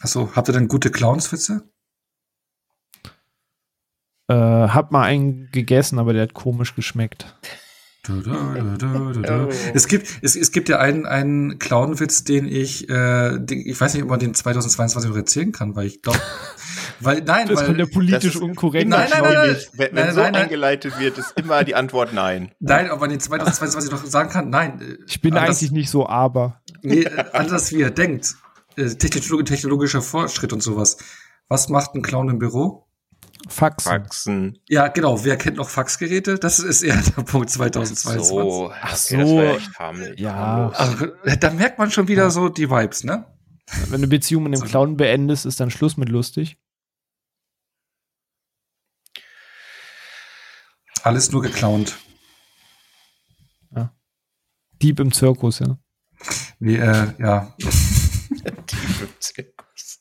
Achso, habt ihr denn gute Clownswitze? Äh, hab mal einen gegessen, aber der hat komisch geschmeckt. Du, du, du, es gibt, es, es gibt ja einen, einen Clownwitz, den ich, äh, den, ich weiß nicht, ob man den 2022 noch erzählen kann, weil ich glaube, weil, nein, das weil, von der politisch unkorrekten Nein, nein, nein, nein. Wenn, wenn Nein, so nein, nein. eingeleitet wird, ist immer die Antwort nein. nein, ob man den 2022 noch sagen kann, nein. Ich bin anders, eigentlich nicht so, aber. Nee, anders wie er denkt. Äh, technolog- technologischer Fortschritt und sowas. Was macht ein Clown im Büro? Faxen. Faxen. Ja, genau. Wer kennt noch Faxgeräte? Das ist eher der Punkt 2022. So, Ach okay, so. das war echt harmlos. Ja. harmlos. Also, da merkt man schon wieder so die Vibes, ne? Wenn du eine Beziehung mit dem Clown beendest, ist dann Schluss mit lustig. Alles nur geklaunt. Dieb im Zirkus, ja. Nee, äh, ja. Im Zirkus.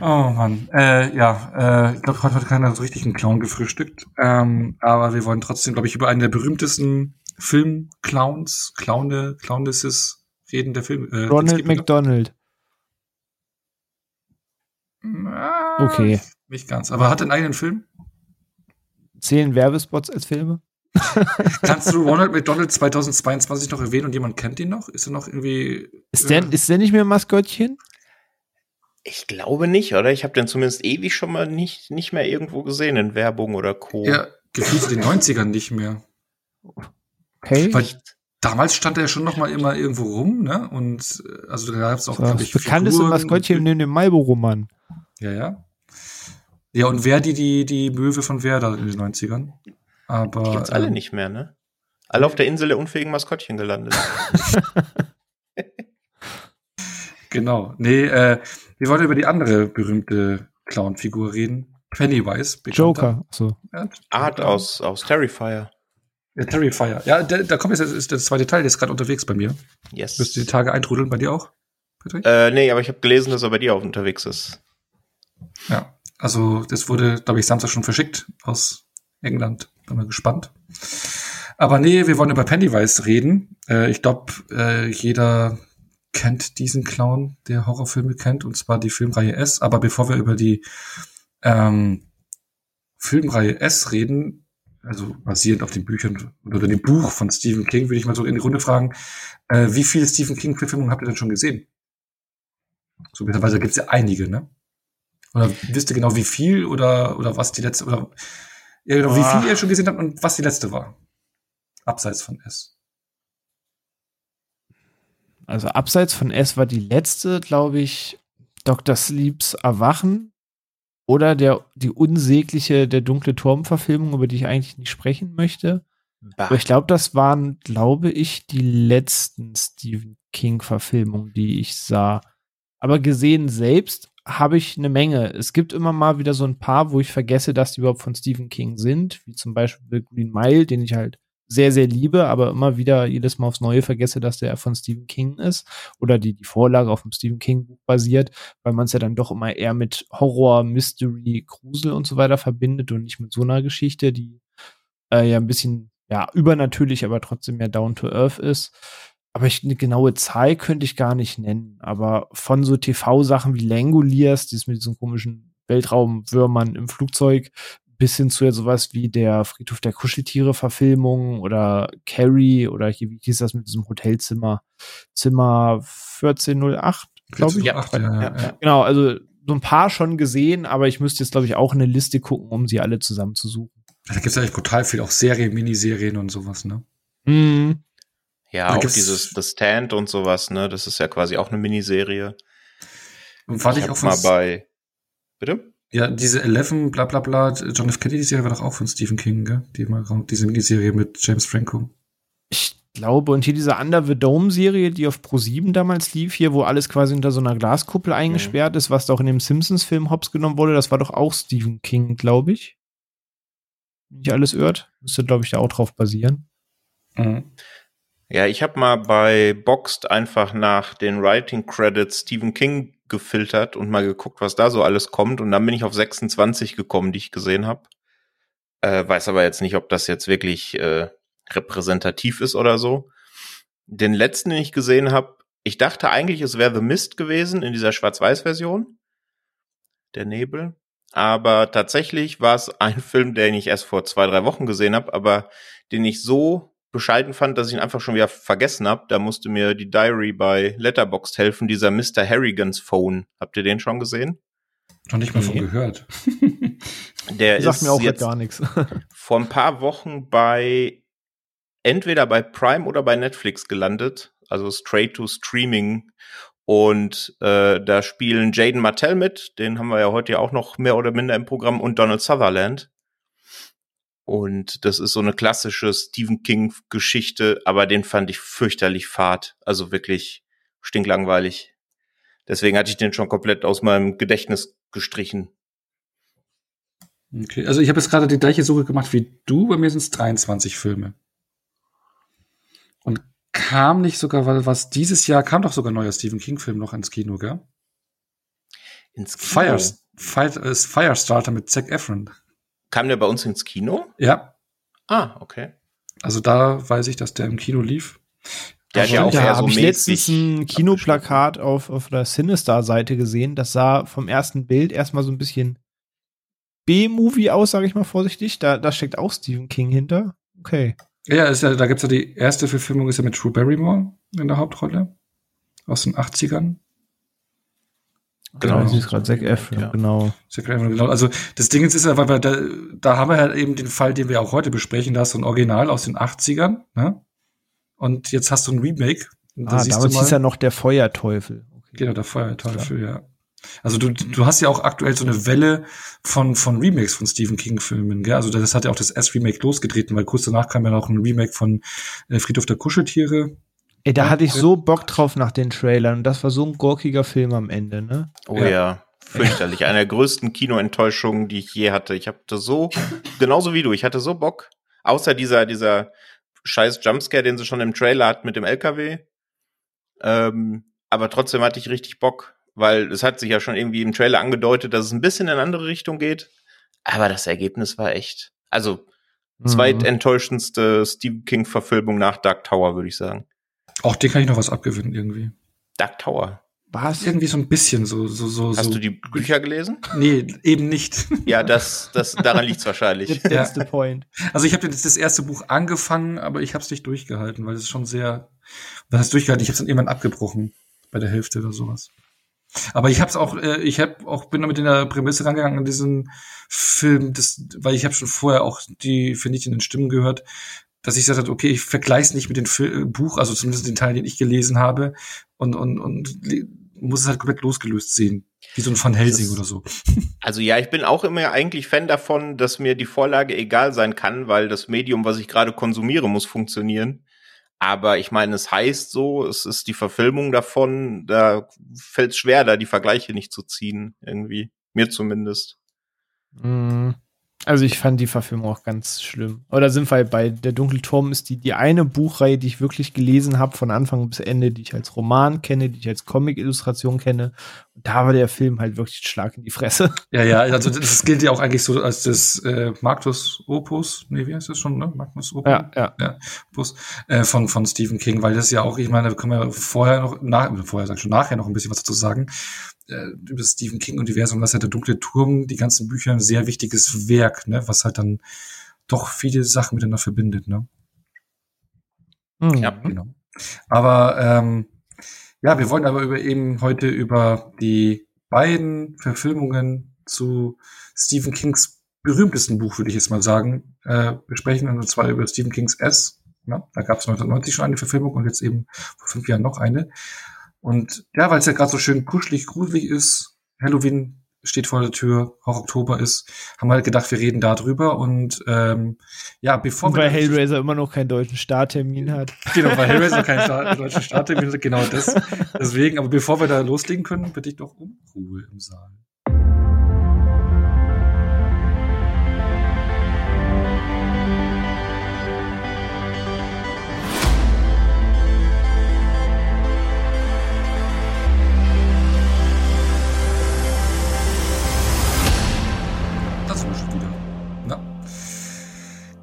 Oh Mann. Äh, ja, äh, ich glaube, heute hat keiner so richtig einen Clown gefrühstückt. Ähm, aber wir wollen trotzdem, glaube ich, über einen der berühmtesten Film-Clowns, Clowne, Clownesses reden der Film. Äh, Ronald? McDonald. Ah, Okay. Nicht ganz. Aber hat er einen eigenen Film? Zählen Werbespots als Filme? Kannst du Ronald McDonald 2022 noch erwähnen und jemand kennt ihn noch? Ist er noch irgendwie. Ist der, ist der nicht mehr ein Maskottchen? Ich glaube nicht, oder? Ich habe den zumindest ewig schon mal nicht, nicht mehr irgendwo gesehen in Werbung oder Co. Ja, gefühlt in den 90ern nicht mehr. Okay. Weil damals stand er schon noch mal immer irgendwo rum, ne? Und äh, also da gab es auch, das bekannteste Figuren Maskottchen und- neben dem Marlboro-Mann. Ja, ja. Ja, und Verdi, die, die Möwe von Werder in den 90ern. Aber. Gibt's alle ähm, nicht mehr, ne? Alle auf der Insel der unfähigen Maskottchen gelandet. Genau. Nee, äh, wir wollen über die andere berühmte Clown-Figur reden. Pennywise. Joker. So. Ja, Art aus, aus Terrifier. Ja, Terrifier. Ja, der, da kommt jetzt ist der zweite Teil, der ist gerade unterwegs bei mir. Yes. Müsste die Tage eintrudeln bei dir auch, Patrick? Äh, nee, aber ich habe gelesen, dass er bei dir auch unterwegs ist. Ja. Also, das wurde, glaube ich, Samstag schon verschickt aus England. Bin mal gespannt. Aber nee, wir wollen über Pennywise reden. Äh, ich glaube, äh, jeder kennt diesen Clown, der Horrorfilme kennt, und zwar die Filmreihe S. Aber bevor wir über die ähm, Filmreihe S reden, also basierend auf den Büchern oder dem Buch von Stephen King, würde ich mal so in die Runde fragen, äh, wie viele Stephen King-Verfilmungen habt ihr denn schon gesehen? So mittlerweile gibt es ja einige, ne? Oder wisst ihr genau, wie viel oder, oder was die letzte, oder ja, genau, wie Ah. viel ihr schon gesehen habt und was die letzte war? Abseits von S. Also abseits von S war die letzte, glaube ich, Dr. Sleeps Erwachen oder der, die unsägliche Der dunkle Turm-Verfilmung, über die ich eigentlich nicht sprechen möchte. Bah. Aber ich glaube, das waren, glaube ich, die letzten Stephen King-Verfilmungen, die ich sah. Aber gesehen selbst habe ich eine Menge. Es gibt immer mal wieder so ein paar, wo ich vergesse, dass die überhaupt von Stephen King sind, wie zum Beispiel Green Mile, den ich halt sehr, sehr liebe, aber immer wieder jedes Mal aufs Neue vergesse, dass der von Stephen King ist oder die, die Vorlage auf dem Stephen King Buch basiert, weil man es ja dann doch immer eher mit Horror, Mystery, Grusel und so weiter verbindet und nicht mit so einer Geschichte, die äh, ja ein bisschen ja übernatürlich, aber trotzdem mehr down to earth ist. Aber ich, eine genaue Zahl könnte ich gar nicht nennen. Aber von so TV-Sachen wie Langoliers, dieses mit diesen komischen Weltraumwürmern im Flugzeug, bis hin zu ja sowas wie der Friedhof der Kuscheltiere-Verfilmung oder Carrie oder hier, wie hieß das mit diesem Hotelzimmer? Zimmer 1408, glaube ich. Ja, ja, ja, ja. Genau, also so ein paar schon gesehen, aber ich müsste jetzt, glaube ich, auch eine Liste gucken, um sie alle zusammenzusuchen. Da gibt's ja echt brutal viel, auch Serien, Miniserien und sowas, ne? Mhm. Ja, Da auch dieses The Stand und sowas, ne? Das ist ja quasi auch eine Miniserie. Und fand ich, hab auch mal bei. Bitte? ja, diese Eleven, bla, bla, bla, John F. Kennedy-Serie war doch auch von Stephen King, gell? Die mal, diese Miniserie mit James Franco. Ich glaube, und hier diese Under the Dome-Serie, die auf Pro7 damals lief, hier, wo alles quasi unter so einer Glaskuppel eingesperrt ist, was doch in dem Simpsons-Film hops genommen wurde, das war doch auch Stephen King, glaube ich. Wenn ich alles irrt, müsste, glaube ich, da auch drauf basieren. Mhm. Ja, ich habe mal bei Boxed einfach nach den Writing Credits Stephen King gefiltert und mal geguckt, was da so alles kommt. Und dann bin ich auf 26 gekommen, die ich gesehen habe. Äh, weiß aber jetzt nicht, ob das jetzt wirklich äh, repräsentativ ist oder so. Den letzten, den ich gesehen habe, ich dachte eigentlich, es wäre The Mist gewesen in dieser Schwarz-Weiß-Version. Der Nebel. Aber tatsächlich war es ein Film, den ich erst vor zwei, drei Wochen gesehen habe, aber den ich so bescheiden fand, dass ich ihn einfach schon wieder vergessen habe. Da musste mir die Diary bei Letterboxd helfen, dieser Mr. Harrigans Phone. Habt ihr den schon gesehen? Noch nicht mal nee. von gehört. Der Sagt ist mir auch jetzt gar nichts. vor ein paar Wochen bei entweder bei Prime oder bei Netflix gelandet, also straight to Streaming. Und äh, da spielen Jaden Martell mit, den haben wir ja heute ja auch noch mehr oder minder im Programm, und Donald Sutherland. Und das ist so eine klassische Stephen King-Geschichte, aber den fand ich fürchterlich fad. Also wirklich stinklangweilig. Deswegen hatte ich den schon komplett aus meinem Gedächtnis gestrichen. Okay, also ich habe jetzt gerade die gleiche Suche gemacht wie du. Bei mir sind es 23 Filme. Und kam nicht sogar, weil was dieses Jahr kam doch sogar ein neuer Stephen King-Film noch ins Kino, gell? Ins Kino? Fire, Fire, Firestarter mit Zac Efron. Kam der bei uns ins Kino? Ja. Ah, okay. Also da weiß ich, dass der im Kino lief. Der hat ja da habe so ich letztens ein Kinoplakat auf, auf der Sinister-Seite gesehen. Das sah vom ersten Bild erstmal so ein bisschen B-Movie aus, sage ich mal vorsichtig. Da, da steckt auch Stephen King hinter. Okay. Ja, ist ja, da gibt's ja die erste Verfilmung, ist ja mit Drew Barrymore in der Hauptrolle. Aus den 80ern. Genau, das ist gerade Zac Efron, Ja. genau. Zac Efron, genau. Also das Ding ist ja, weil wir da, da haben wir halt eben den Fall, den wir auch heute besprechen. Da hast du ein Original aus den 80ern, ne? Und jetzt hast du ein Remake. Und da Ah, damals mal- hieß er noch der Feuerteufel. Okay. Genau, der Feuerteufel, ja. Also du, du hast ja auch aktuell so eine Welle von, von Remakes von Stephen King-Filmen, gell? Also das hat ja auch das S-Remake losgetreten, weil kurz danach kam ja noch ein Remake von äh, Friedhof der Kuscheltiere. Ey, da hatte ich so Bock drauf nach den Trailern. Und das war so ein gurkiger Film am Ende, ne? Oh Ja. ja. Fürchterlich. Eine der größten Kinoenttäuschungen, die ich je hatte. Ich hatte so, genauso wie du, ich hatte so Bock. Außer dieser, dieser scheiß Jumpscare, den sie schon im Trailer hat mit dem LKW. Ähm, aber trotzdem hatte ich richtig Bock, weil es hat sich ja schon irgendwie im Trailer angedeutet, dass es ein bisschen in eine andere Richtung geht. Aber das Ergebnis war echt. Also, Mhm. zweitenttäuschendste Stephen King-Verfilmung nach Dark Tower, würde ich sagen. Auch den kann ich noch was abgewinnen irgendwie. Dark Tower. Was? Irgendwie so ein bisschen so, so, so, Hast so. du die Bücher gelesen? Nee, eben nicht. Ja, das, das, daran liegt's wahrscheinlich. That's the point. Also ich habe das, das erste Buch angefangen, aber ich habe es nicht durchgehalten, weil es ist schon sehr. Was heißt durchgehalten? Ich habe es dann irgendwann abgebrochen bei der Hälfte oder sowas. Aber ich habe es auch, äh, ich habe auch bin damit in der Prämisse rangegangen an diesen Film, das, weil ich habe schon vorher auch die vernichtenden Stimmen gehört, dass ich gesagt habe, okay, ich vergleiche es nicht mit dem Fil Buch, also zumindest den Teil, den ich gelesen habe, und und und muss es halt komplett losgelöst sehen, wie so ein Van Helsing Das- oder so. Also ja, ich bin auch immer eigentlich Fan davon, dass mir die Vorlage egal sein kann, weil das Medium, was ich gerade konsumiere, muss funktionieren. Aber ich meine, es heißt so, es ist die Verfilmung davon, da fällt es schwer, da die Vergleiche nicht zu ziehen, irgendwie. Mir zumindest. Mhm. Also ich fand die Verfilmung auch ganz schlimm. Oder sind wir bei Der Dunkle Turm ist die, die eine Buchreihe, die ich wirklich gelesen habe, von Anfang bis Ende, die ich als Roman kenne, die ich als Comic-Illustration kenne. Und da war der Film halt wirklich ein Schlag in die Fresse. Ja, ja, also das gilt ja auch eigentlich so als das äh, Marctus Opus, nee, wie heißt das schon, ne? Magnus Opus? ja. ja, Opus, äh, von, von Stephen King, weil das ja auch, ich meine, da können wir vorher noch, nach, vorher sag ich schon, nachher noch ein bisschen was dazu sagen, äh, über Stephen King-Universum, was ja der dunkle Turm, die ganzen Bücher, ein sehr wichtiges Werk, ne, was halt dann doch viele Sachen miteinander verbindet, ne? Mhm. Ja. Genau. Aber ähm, ja, wir wollen aber über eben heute über die beiden Verfilmungen zu Stephen Kings berühmtesten Buch, würde ich jetzt mal sagen, äh, besprechen. Und zwar über Stephen Kings S. Ja, da gab es 1990 schon eine Verfilmung und jetzt eben vor fünf Jahren noch eine. Und ja, weil es ja gerade so schön kuschelig, gruselig ist, Halloween steht vor der Tür, auch Oktober ist, haben wir halt gedacht, wir reden da drüber. Und ähm, ja, bevor Und wir weil Hellraiser immer noch keinen deutschen Starttermin hat. Genau, weil Hellraiser keinen Start, deutschen Starttermin hat, genau das. Deswegen, aber bevor wir da loslegen können, bitte ich doch um Ruhe im Saal.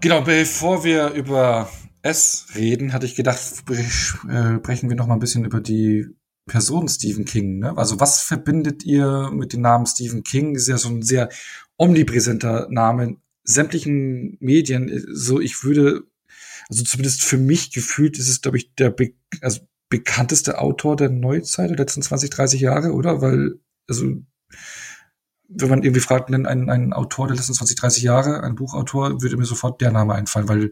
Genau, bevor wir über S reden, hatte ich gedacht, äh, sprechen wir noch mal ein bisschen über die Person Stephen King. Ne? Also was verbindet ihr mit dem Namen Stephen King? Ist ja so ein sehr omnipräsenter Name in sämtlichen Medien. So, ich würde, also zumindest für mich gefühlt, ist es, glaube ich, der be also bekannteste Autor der Neuzeit der letzten 20, 30 Jahre, oder? Weil, also wenn man irgendwie fragt, einen, einen Autor der letzten 20, 30 Jahre, ein Buchautor, würde mir sofort der Name einfallen, weil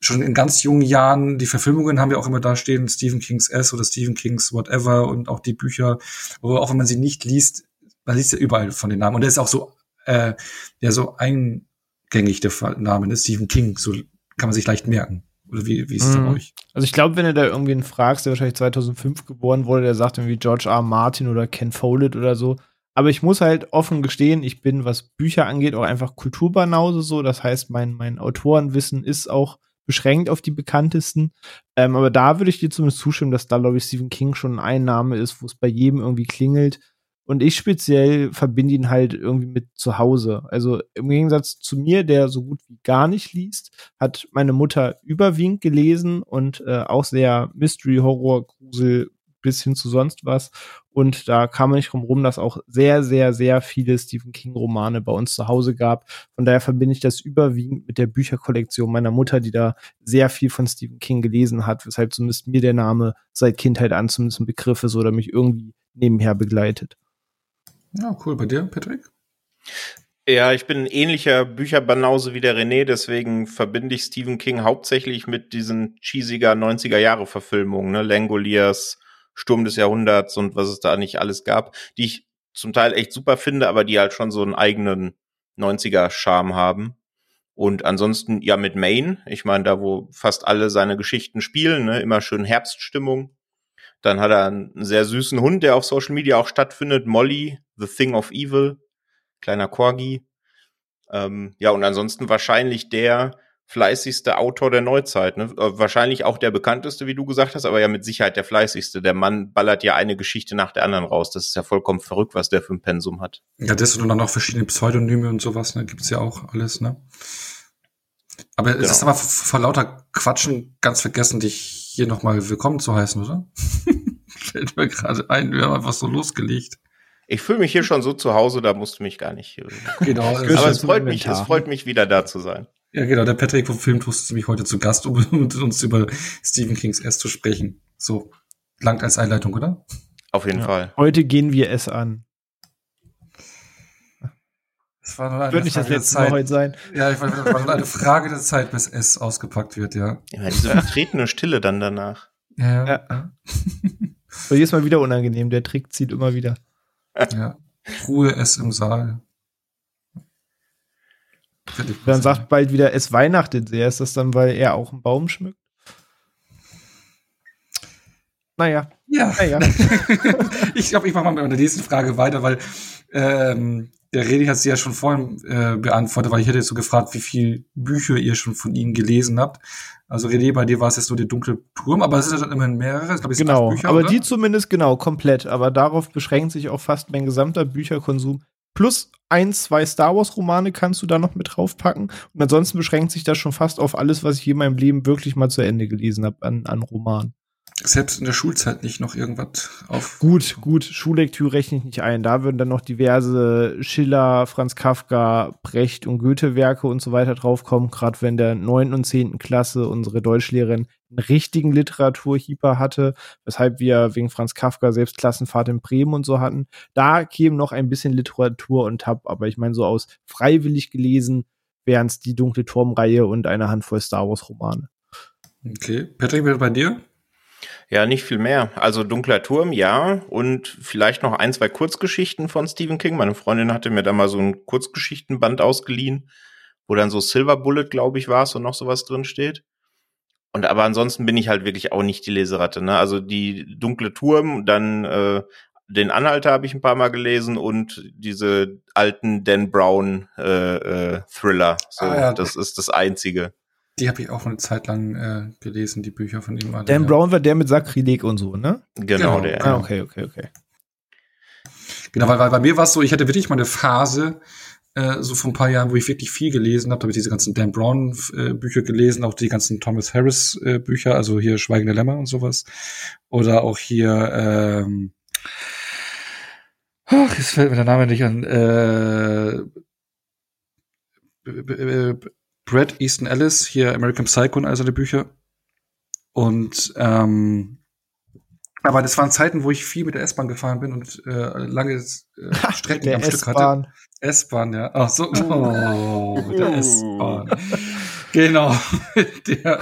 schon in ganz jungen Jahren, die Verfilmungen haben wir auch immer da stehen, Stephen Kings S oder Stephen Kings whatever und auch die Bücher, wo auch wenn man sie nicht liest, man liest ja überall von den Namen. Und der ist auch so, äh, der so eingängig, der Name, ne? Stephen King, so kann man sich leicht merken. Oder wie, wie ist es mhm. bei euch? Also ich glaube, wenn du da irgendwen fragst, der wahrscheinlich 2005 geboren wurde, der sagt irgendwie George R. Martin oder Ken Follett oder so, aber ich muss halt offen gestehen, ich bin, was Bücher angeht, auch einfach Kulturbanause so. Das heißt, mein, mein Autorenwissen ist auch beschränkt auf die bekanntesten. Ähm, aber da würde ich dir zumindest zustimmen, dass da, glaube ich, Stephen King schon ein Name ist, wo es bei jedem irgendwie klingelt. Und ich speziell verbinde ihn halt irgendwie mit zu Hause. Also im Gegensatz zu mir, der so gut wie gar nicht liest, hat meine Mutter überwiegend gelesen und äh, auch sehr Mystery, Horror, Grusel bis hin zu sonst was. Und da kam man nicht drum rum, dass auch sehr, sehr, sehr viele Stephen King-Romane bei uns zu Hause gab. Von daher verbinde ich das überwiegend mit der Bücherkollektion meiner Mutter, die da sehr viel von Stephen King gelesen hat, weshalb zumindest mir der Name seit Kindheit an zumindest ein Begriff ist oder mich irgendwie nebenher begleitet. Ja, cool. Bei dir, Patrick? Ja, ich bin ein ähnlicher Bücherbanause wie der René, deswegen verbinde ich Stephen King hauptsächlich mit diesen cheesiger 90er Jahre Verfilmungen, ne? Langoliers, Sturm des Jahrhunderts und was es da nicht alles gab, die ich zum Teil echt super finde, aber die halt schon so einen eigenen 90er-Charme haben. Und ansonsten ja mit Maine, ich meine, da wo fast alle seine Geschichten spielen, ne, immer schön Herbststimmung. Dann hat er einen sehr süßen Hund, der auf Social Media auch stattfindet, Molly, The Thing of Evil, kleiner Corgi. Ähm, ja, und ansonsten wahrscheinlich der, fleißigste Autor der Neuzeit. Ne? Äh, wahrscheinlich auch der bekannteste, wie du gesagt hast, aber ja mit Sicherheit der fleißigste. Der Mann ballert ja eine Geschichte nach der anderen raus. Das ist ja vollkommen verrückt, was der für ein Pensum hat. Ja, das und dann noch verschiedene Pseudonyme und sowas, ne? Gibt's ja auch alles, ne? Aber genau. es ist aber vor lauter Quatschen ganz vergessen, dich hier nochmal willkommen zu heißen, oder? Fällt mir gerade ein, wir haben einfach so losgelegt. Ich fühle mich hier schon so zu Hause, da musst du mich gar nicht. Genau. aber es freut mich, es freut mich wieder da zu sein. Ja, genau. Der Patrick vom Filmtoast ist nämlich heute zu Gast, um mit uns über Stephen Kings S zu sprechen. So, langt als Einleitung, oder? Auf jeden ja. Fall. Heute gehen wir es an. Das war nur eine wird nicht Frage das letzte Mal heute sein. Ja, ich wollte, das war nur eine Frage der Zeit, bis S ausgepackt wird, ja. Ja, diese vertretene Stille dann danach. Ja. ja. So, jedes Mal wieder unangenehm. Der Trick zieht immer wieder. Ja. Ruhe S im Saal. Dann sagt bald wieder, es weihnachtet sehr. Ist das dann, weil er auch einen Baum schmückt? Naja. Ja. Naja. ich glaube, ich mache mal mit der nächsten Frage weiter, weil ähm, der Redi hat sie ja schon vorhin äh, beantwortet, weil ich hätte jetzt so gefragt, wie viele Bücher ihr schon von ihm gelesen habt. Also René, bei dir war es jetzt nur der dunkle Turm, aber es sind dann immerhin mehrere. Ich glaube, genau, Bücher, aber oder? die zumindest genau komplett. Aber darauf beschränkt sich auch fast mein gesamter Bücherkonsum. Plus ein, zwei Star Wars Romane kannst du da noch mit draufpacken. Und ansonsten beschränkt sich das schon fast auf alles, was ich je in meinem Leben wirklich mal zu Ende gelesen habe an, an Romanen. Selbst in der Schulzeit nicht noch irgendwas auf. Gut, gut. Schullektüre rechne ich nicht ein. Da würden dann noch diverse Schiller, Franz Kafka, Brecht und Goethe-Werke und so weiter draufkommen. Gerade wenn der neunten und zehnten Klasse unsere Deutschlehrerin einen richtigen Literaturhieper hatte, weshalb wir wegen Franz Kafka selbst Klassenfahrt in Bremen und so hatten. Da käme noch ein bisschen Literatur und Tab, aber ich meine, so aus freiwillig gelesen wären es die Dunkle Turmreihe und eine Handvoll Star Wars-Romane. Okay. Patrick, bei dir? Ja, nicht viel mehr. Also Dunkler Turm, ja. Und vielleicht noch ein, zwei Kurzgeschichten von Stephen King. Meine Freundin hatte mir da mal so ein Kurzgeschichtenband ausgeliehen, wo dann so Silver Bullet, glaube ich, war und noch sowas drin steht. Und aber ansonsten bin ich halt wirklich auch nicht die Leseratte. Ne? Also die Dunkle Turm, dann äh, den Anhalter habe ich ein paar Mal gelesen und diese alten Dan Brown äh, äh, Thriller. So, ah, ja. Das ist das Einzige. Die habe ich auch eine Zeit lang äh, gelesen, die Bücher von ihm. Dan ja. Brown war der mit Sakrileg und so, ne? Genau, genau. der. Ah, okay, okay, okay. Genau, weil, weil bei mir war es so, ich hatte wirklich mal eine Phase, äh, so vor ein paar Jahren, wo ich wirklich viel gelesen habe, da habe ich diese ganzen Dan Brown äh, Bücher gelesen, auch die ganzen Thomas Harris äh, Bücher, also hier Schweigende Lämmer und sowas. Oder auch hier, ähm, ach, jetzt fällt mir der Name nicht an, äh, Brad Easton Ellis, hier American Psycho und all seine Bücher. Und ähm, aber das waren Zeiten, wo ich viel mit der S-Bahn gefahren bin und äh, lange äh, Strecken am Stück hatte. S-Bahn, ja. Ach so. Oh, mit der S-Bahn. genau. der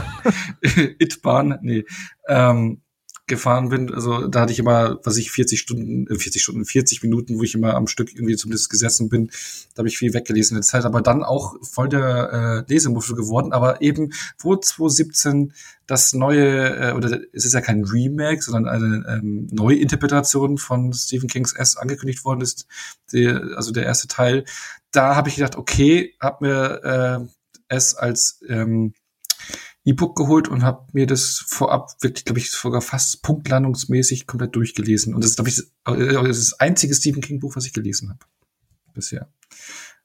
It-Bahn. Nee. Ähm, gefahren bin, also da hatte ich immer, was ich 40 Stunden, 40 äh, Stunden, 40 Minuten, wo ich immer am Stück irgendwie zumindest gesessen bin, da habe ich viel weggelesen in der Zeit, aber dann auch voll der äh, Lesemuffel geworden, aber eben wo 2017 das neue, äh, oder es ist ja kein Remake, sondern eine ähm, Neuinterpretation von Stephen Kings S angekündigt worden ist, die, also der erste Teil, da habe ich gedacht, okay, hab mir äh, es als ähm, E-Book geholt und habe mir das vorab wirklich, glaube ich, sogar fast punktlandungsmäßig komplett durchgelesen. Und das ist, glaube ich, das, das einzige Stephen King Buch, was ich gelesen habe bisher.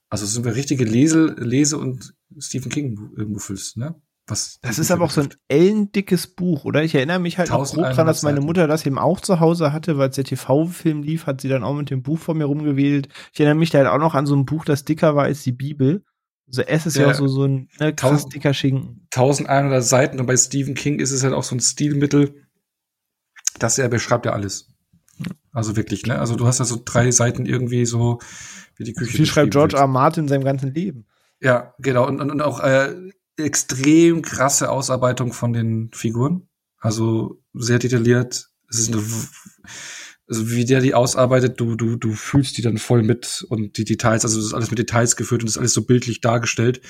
Also sind wir richtige Lese, Lese und Stephen King Muffels, ne? Was das ist aber auch so ein ellendickes Buch, oder? Ich erinnere mich halt auch grob dran, dass meine Mutter das eben auch zu Hause hatte, weil es der TV-Film lief, hat sie dann auch mit dem Buch vor mir rumgewählt. Ich erinnere mich da halt auch noch an so ein Buch, das dicker war als die Bibel. Also S ist ja auch so, so ein ne, krass dicker Schinken. 1100 Seiten und bei Stephen King ist es halt auch so ein Stilmittel, dass er beschreibt ja alles. Also wirklich, ne? Also du hast ja so drei Seiten irgendwie so wie die Küche. Wie schreibt George R. Martin in seinem ganzen Leben. Ja, genau. Und, und, und auch äh, extrem krasse Ausarbeitung von den Figuren. Also sehr detailliert. Es ist eine also wie der die ausarbeitet, du, du, du fühlst die dann voll mit und die Details, also das ist alles mit Details geführt und das ist alles so bildlich dargestellt.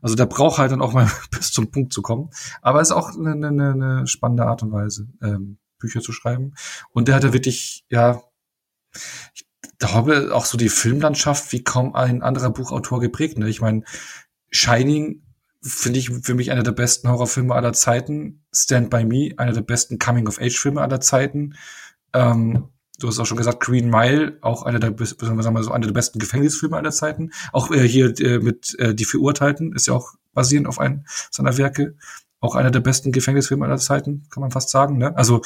Also da braucht halt dann auch mal bis zum Punkt zu kommen. Aber es ist auch eine, eine, eine spannende Art und Weise, ähm, Bücher zu schreiben. Und der hat ja wirklich, ja, ich glaube, auch so die Filmlandschaft wie kaum ein anderer Buchautor geprägt. Ne? Ich meine, Shining finde ich für mich einer der besten Horrorfilme aller Zeiten. Stand by Me, einer der besten Coming-of-Age-Filme aller Zeiten. Ähm, du hast auch schon gesagt, Green Mile, auch einer der, sagen wir mal so, einer der besten Gefängnisfilme aller Zeiten. Auch äh, hier äh, mit äh, Die Verurteilten ist ja auch basierend auf einem seiner Werke. Auch einer der besten Gefängnisfilme aller Zeiten, kann man fast sagen. Ne? Also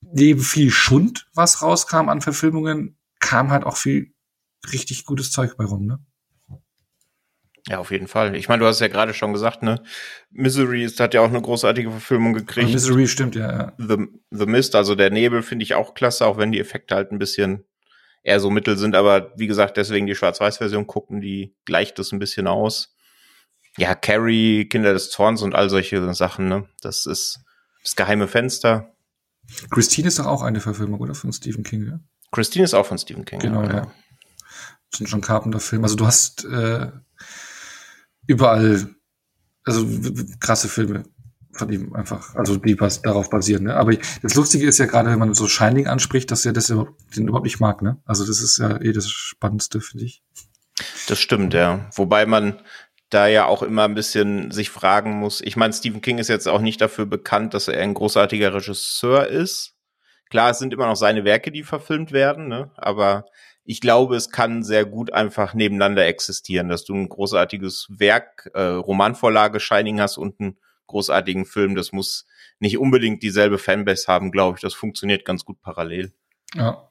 neben viel Schund, was rauskam an Verfilmungen, kam halt auch viel richtig gutes Zeug bei rum. Ne? Ja, auf jeden Fall. Ich meine, du hast ja gerade schon gesagt, ne? Misery ist, hat ja auch eine großartige Verfilmung gekriegt. Misery stimmt, ja, ja. The, The Mist, also der Nebel, finde ich auch klasse, auch wenn die Effekte halt ein bisschen eher so mittel sind. Aber wie gesagt, deswegen die Schwarz-Weiß-Version gucken, die gleicht das ein bisschen aus. Ja, Carrie, Kinder des Zorns und all solche Sachen, ne? Das ist das geheime Fenster. Christine ist doch auch eine Verfilmung, oder? Von Stephen King, ja? Christine ist auch von Stephen King. Genau, ja. ja. Das sind schon Carpenter-Film. Also du hast äh, überall, also krasse Filme von ihm einfach, also die was darauf basieren. Ne? Aber das Lustige ist ja gerade, wenn man so Shining anspricht, dass er das den überhaupt nicht mag. Ne? Also das ist ja eh das Spannendste, finde ich. Das stimmt, ja. Wobei man da ja auch immer ein bisschen sich fragen muss. Ich meine, Stephen King ist jetzt auch nicht dafür bekannt, dass er ein großartiger Regisseur ist. Klar, es sind immer noch seine Werke, die verfilmt werden, ne? aber ich glaube, es kann sehr gut einfach nebeneinander existieren, dass du ein großartiges Werk, äh, Romanvorlage Shining hast und einen großartigen Film. Das muss nicht unbedingt dieselbe Fanbase haben, glaube ich. Das funktioniert ganz gut parallel. Ja.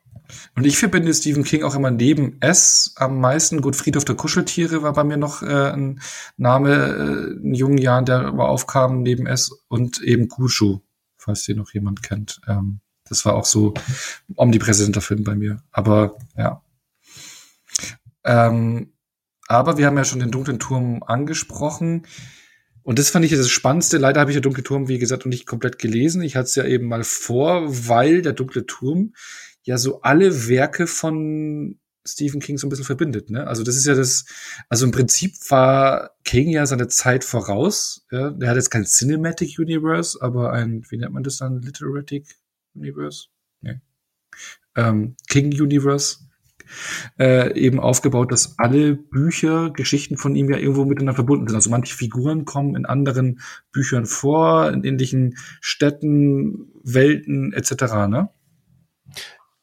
Und ich verbinde Stephen King auch immer neben S am meisten. Gut, Friedhof der Kuscheltiere war bei mir noch äh, ein Name äh, in jungen Jahren, der aufkam neben S und eben Kushu, falls den noch jemand kennt. Ähm, das war auch so omnipräsenter Film bei mir. Aber ja. Ähm, aber wir haben ja schon den dunklen Turm angesprochen. Und das fand ich das Spannendste. Leider habe ich den dunklen Turm, wie gesagt, noch nicht komplett gelesen. Ich hatte es ja eben mal vor, weil der dunkle Turm ja so alle Werke von Stephen King so ein bisschen verbindet. Ne? Also das ist ja das, also im Prinzip war King ja seine Zeit voraus. Ja? Der hat jetzt kein Cinematic Universe, aber ein, wie nennt man das dann, Literatic Universe? Nee. Ähm, King Universe äh, eben aufgebaut, dass alle Bücher, Geschichten von ihm ja irgendwo miteinander verbunden sind. Also manche Figuren kommen in anderen Büchern vor, in ähnlichen Städten, Welten etc. Ne?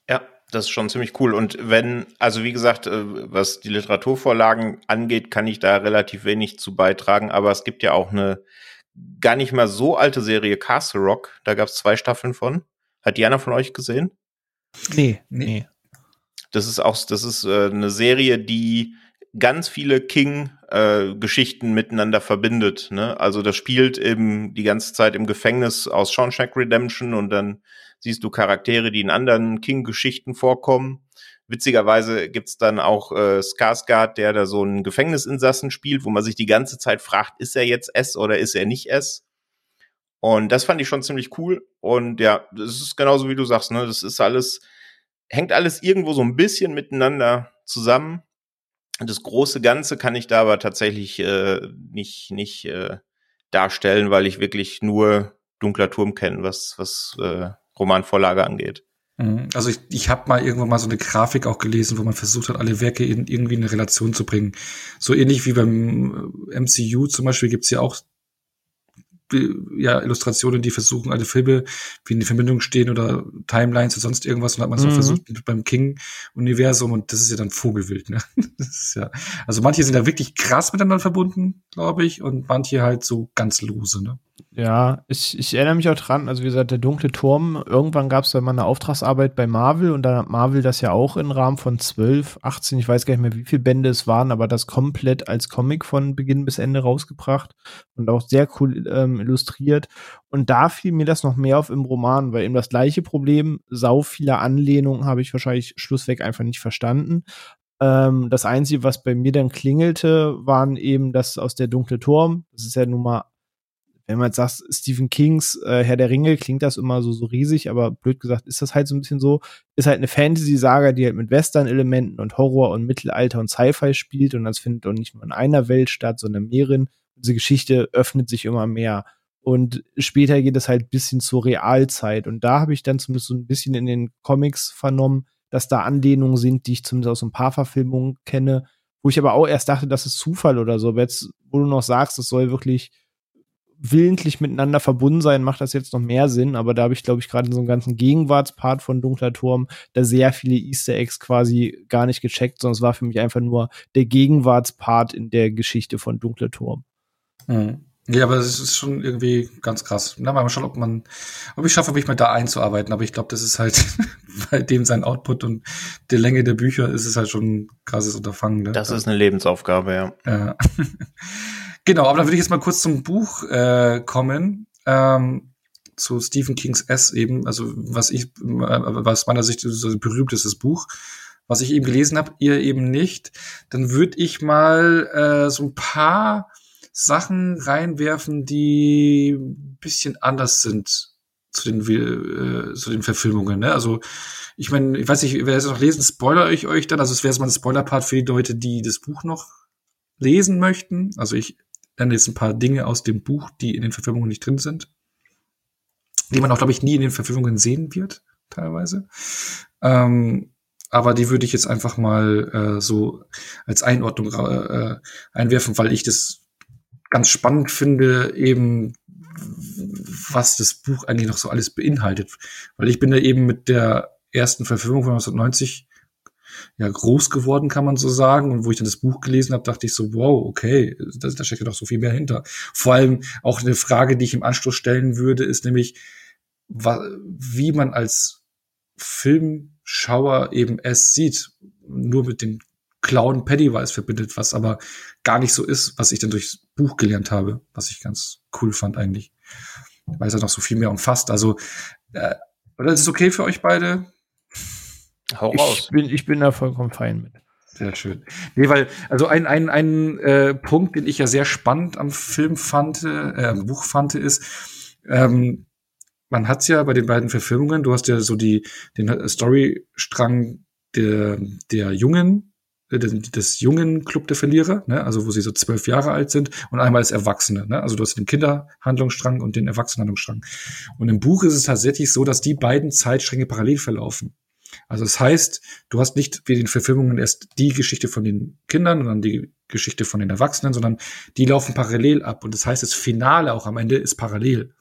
Ja, das ist schon ziemlich cool. Und wenn, also wie gesagt, äh, was die Literaturvorlagen angeht, kann ich da relativ wenig zu beitragen. Aber es gibt ja auch eine gar nicht mal so alte Serie Castle Rock. Da gab es zwei Staffeln von. Hat die einer von euch gesehen? Nee, nee. Das ist auch, das ist äh, eine Serie, die ganz viele King-Geschichten äh, miteinander verbindet. Ne? Also das spielt eben die ganze Zeit im Gefängnis aus Shawshank Redemption und dann siehst du Charaktere, die in anderen King-Geschichten vorkommen. Witzigerweise gibt's dann auch äh, Skarsgård, der da so einen Gefängnisinsassen spielt, wo man sich die ganze Zeit fragt, ist er jetzt S oder ist er nicht S? Und das fand ich schon ziemlich cool. Und ja, das ist genauso wie du sagst, ne? Das ist alles, hängt alles irgendwo so ein bisschen miteinander zusammen. Das große Ganze kann ich da aber tatsächlich äh, nicht, nicht äh, darstellen, weil ich wirklich nur Dunkler Turm kenne, was, was äh, Romanvorlage angeht. Mhm. Also ich, ich habe mal irgendwann mal so eine Grafik auch gelesen, wo man versucht hat, alle Werke in irgendwie in eine Relation zu bringen. So ähnlich wie beim äh, MCU zum Beispiel gibt's ja auch ja, Illustrationen, die versuchen, alle Filme, wie in die Verbindung stehen oder Timelines oder sonst irgendwas. Und hat man so mhm. versucht beim King-Universum und das ist ja dann Vogelwild, ne? Das ist ja, also manche sind da wirklich krass miteinander verbunden, glaube ich, und manche halt so ganz lose, ne? Ja, ich, ich erinnere mich auch dran, also wie gesagt, der dunkle Turm, irgendwann gab es da mal eine Auftragsarbeit bei Marvel und dann hat Marvel das ja auch im Rahmen von 12, 18, ich weiß gar nicht mehr, wie viele Bände es waren, aber das komplett als Comic von Beginn bis Ende rausgebracht und auch sehr cool ähm, illustriert. Und da fiel mir das noch mehr auf im Roman, weil eben das gleiche Problem, sau viele Anlehnungen habe ich wahrscheinlich schlussweg einfach nicht verstanden. Ähm, das Einzige, was bei mir dann klingelte, waren eben das aus der dunkle Turm. Das ist ja nun mal wenn man jetzt sagt, Stephen Kings äh, Herr der Ringe, klingt das immer so, so riesig, aber blöd gesagt ist das halt so ein bisschen so. Ist halt eine Fantasy-Saga, die halt mit Western-Elementen und Horror und Mittelalter und Sci-Fi spielt und das findet auch nicht nur in einer Welt statt, sondern mehreren. Diese Geschichte öffnet sich immer mehr. Und später geht es halt bisschen zur Realzeit. Und da habe ich dann zumindest so ein bisschen in den Comics vernommen, dass da Anlehnungen sind, die ich zumindest aus ein paar Verfilmungen kenne, wo ich aber auch erst dachte, das ist Zufall oder so. Aber jetzt, wo du noch sagst, es soll wirklich willentlich miteinander verbunden sein, macht das jetzt noch mehr Sinn. Aber da habe ich, glaube ich, gerade in so einem ganzen Gegenwartspart von Dunkler Turm da sehr viele Easter Eggs quasi gar nicht gecheckt, sondern es war für mich einfach nur der Gegenwartspart in der Geschichte von Dunkler Turm. Mhm. Ja, aber es ist schon irgendwie ganz krass. Na, mal schauen, ob man, ob ich schaffe, mich mal da einzuarbeiten. Aber ich glaube, das ist halt bei dem sein Output und der Länge der Bücher ist es halt schon ein krasses Unterfangen. Ne? Das ist eine Lebensaufgabe, ja. ja. Genau, aber dann würde ich jetzt mal kurz zum Buch äh, kommen. Ähm, zu Stephen Kings S eben, also was ich, äh, was meiner Sicht so berühmtestes Buch, was ich eben gelesen habe, ihr eben nicht, dann würde ich mal äh, so ein paar Sachen reinwerfen, die ein bisschen anders sind zu den äh, zu den Verfilmungen. Ne? Also ich meine, ich weiß nicht, wer es noch lesen, spoiler ich euch dann. Also es wäre jetzt mal ein Spoiler-Part für die Leute, die das Buch noch lesen möchten. Also ich dann jetzt ein paar Dinge aus dem Buch, die in den Verfilmungen nicht drin sind, die man auch, glaube ich, nie in den Verfilmungen sehen wird, teilweise. Ähm, aber die würde ich jetzt einfach mal äh, so als Einordnung äh, einwerfen, weil ich das ganz spannend finde, eben was das Buch eigentlich noch so alles beinhaltet. Weil ich bin da eben mit der ersten Verfilmung von 1990 ja groß geworden, kann man so sagen. Und wo ich dann das Buch gelesen habe, dachte ich so, wow, okay, da, da steckt ja doch so viel mehr hinter. Vor allem auch eine Frage, die ich im Anschluss stellen würde, ist nämlich, wie man als Filmschauer eben es sieht, nur mit dem Clown Pennywise verbindet, was aber gar nicht so ist, was ich dann durchs Buch gelernt habe, was ich ganz cool fand eigentlich, weil es ja noch so viel mehr umfasst. Also, äh, oder ist es okay für euch beide? Hau raus. Ich bin, ich bin da vollkommen fein mit. Sehr schön. Nee, weil, also ein, ein, ein äh, Punkt, den ich ja sehr spannend am Film fand, äh, am Buch fand, ist, ähm, man hat's ja bei den beiden Verfilmungen, du hast ja so die, den Storystrang der, der Jungen, äh, des, des jungen Club der Verlierer, ne? also wo sie so zwölf Jahre alt sind und einmal als Erwachsene. Ne? Also du hast den Kinderhandlungsstrang und den Erwachsenenhandlungsstrang. Und im Buch ist es tatsächlich so, dass die beiden Zeitstränge parallel verlaufen. Also das heißt, du hast nicht wie den Verfilmungen erst die Geschichte von den Kindern und dann die Geschichte von den Erwachsenen, sondern die laufen parallel ab. Und das heißt, das Finale auch am Ende ist parallel.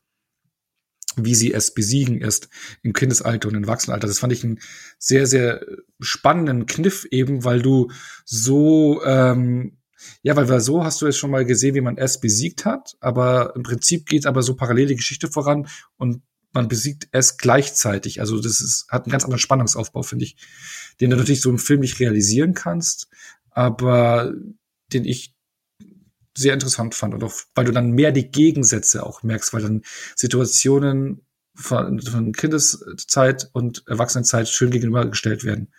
wie sie es besiegen, erst im Kindesalter und im Erwachsenenalter. Das fand ich einen sehr, sehr spannenden Kniff eben, weil du so, ähm, ja, weil, so hast du es schon mal gesehen, wie man es besiegt hat, aber im Prinzip geht aber so parallele Geschichte voran und man besiegt es gleichzeitig. Also das ist, hat einen ganz anderen Spannungsaufbau, finde ich, den du natürlich so im Film nicht realisieren kannst, aber den ich sehr interessant fand und auch, weil du dann mehr die Gegensätze auch merkst, weil dann Situationen von, von Kindeszeit und Erwachsenenzeit schön gegenübergestellt werden.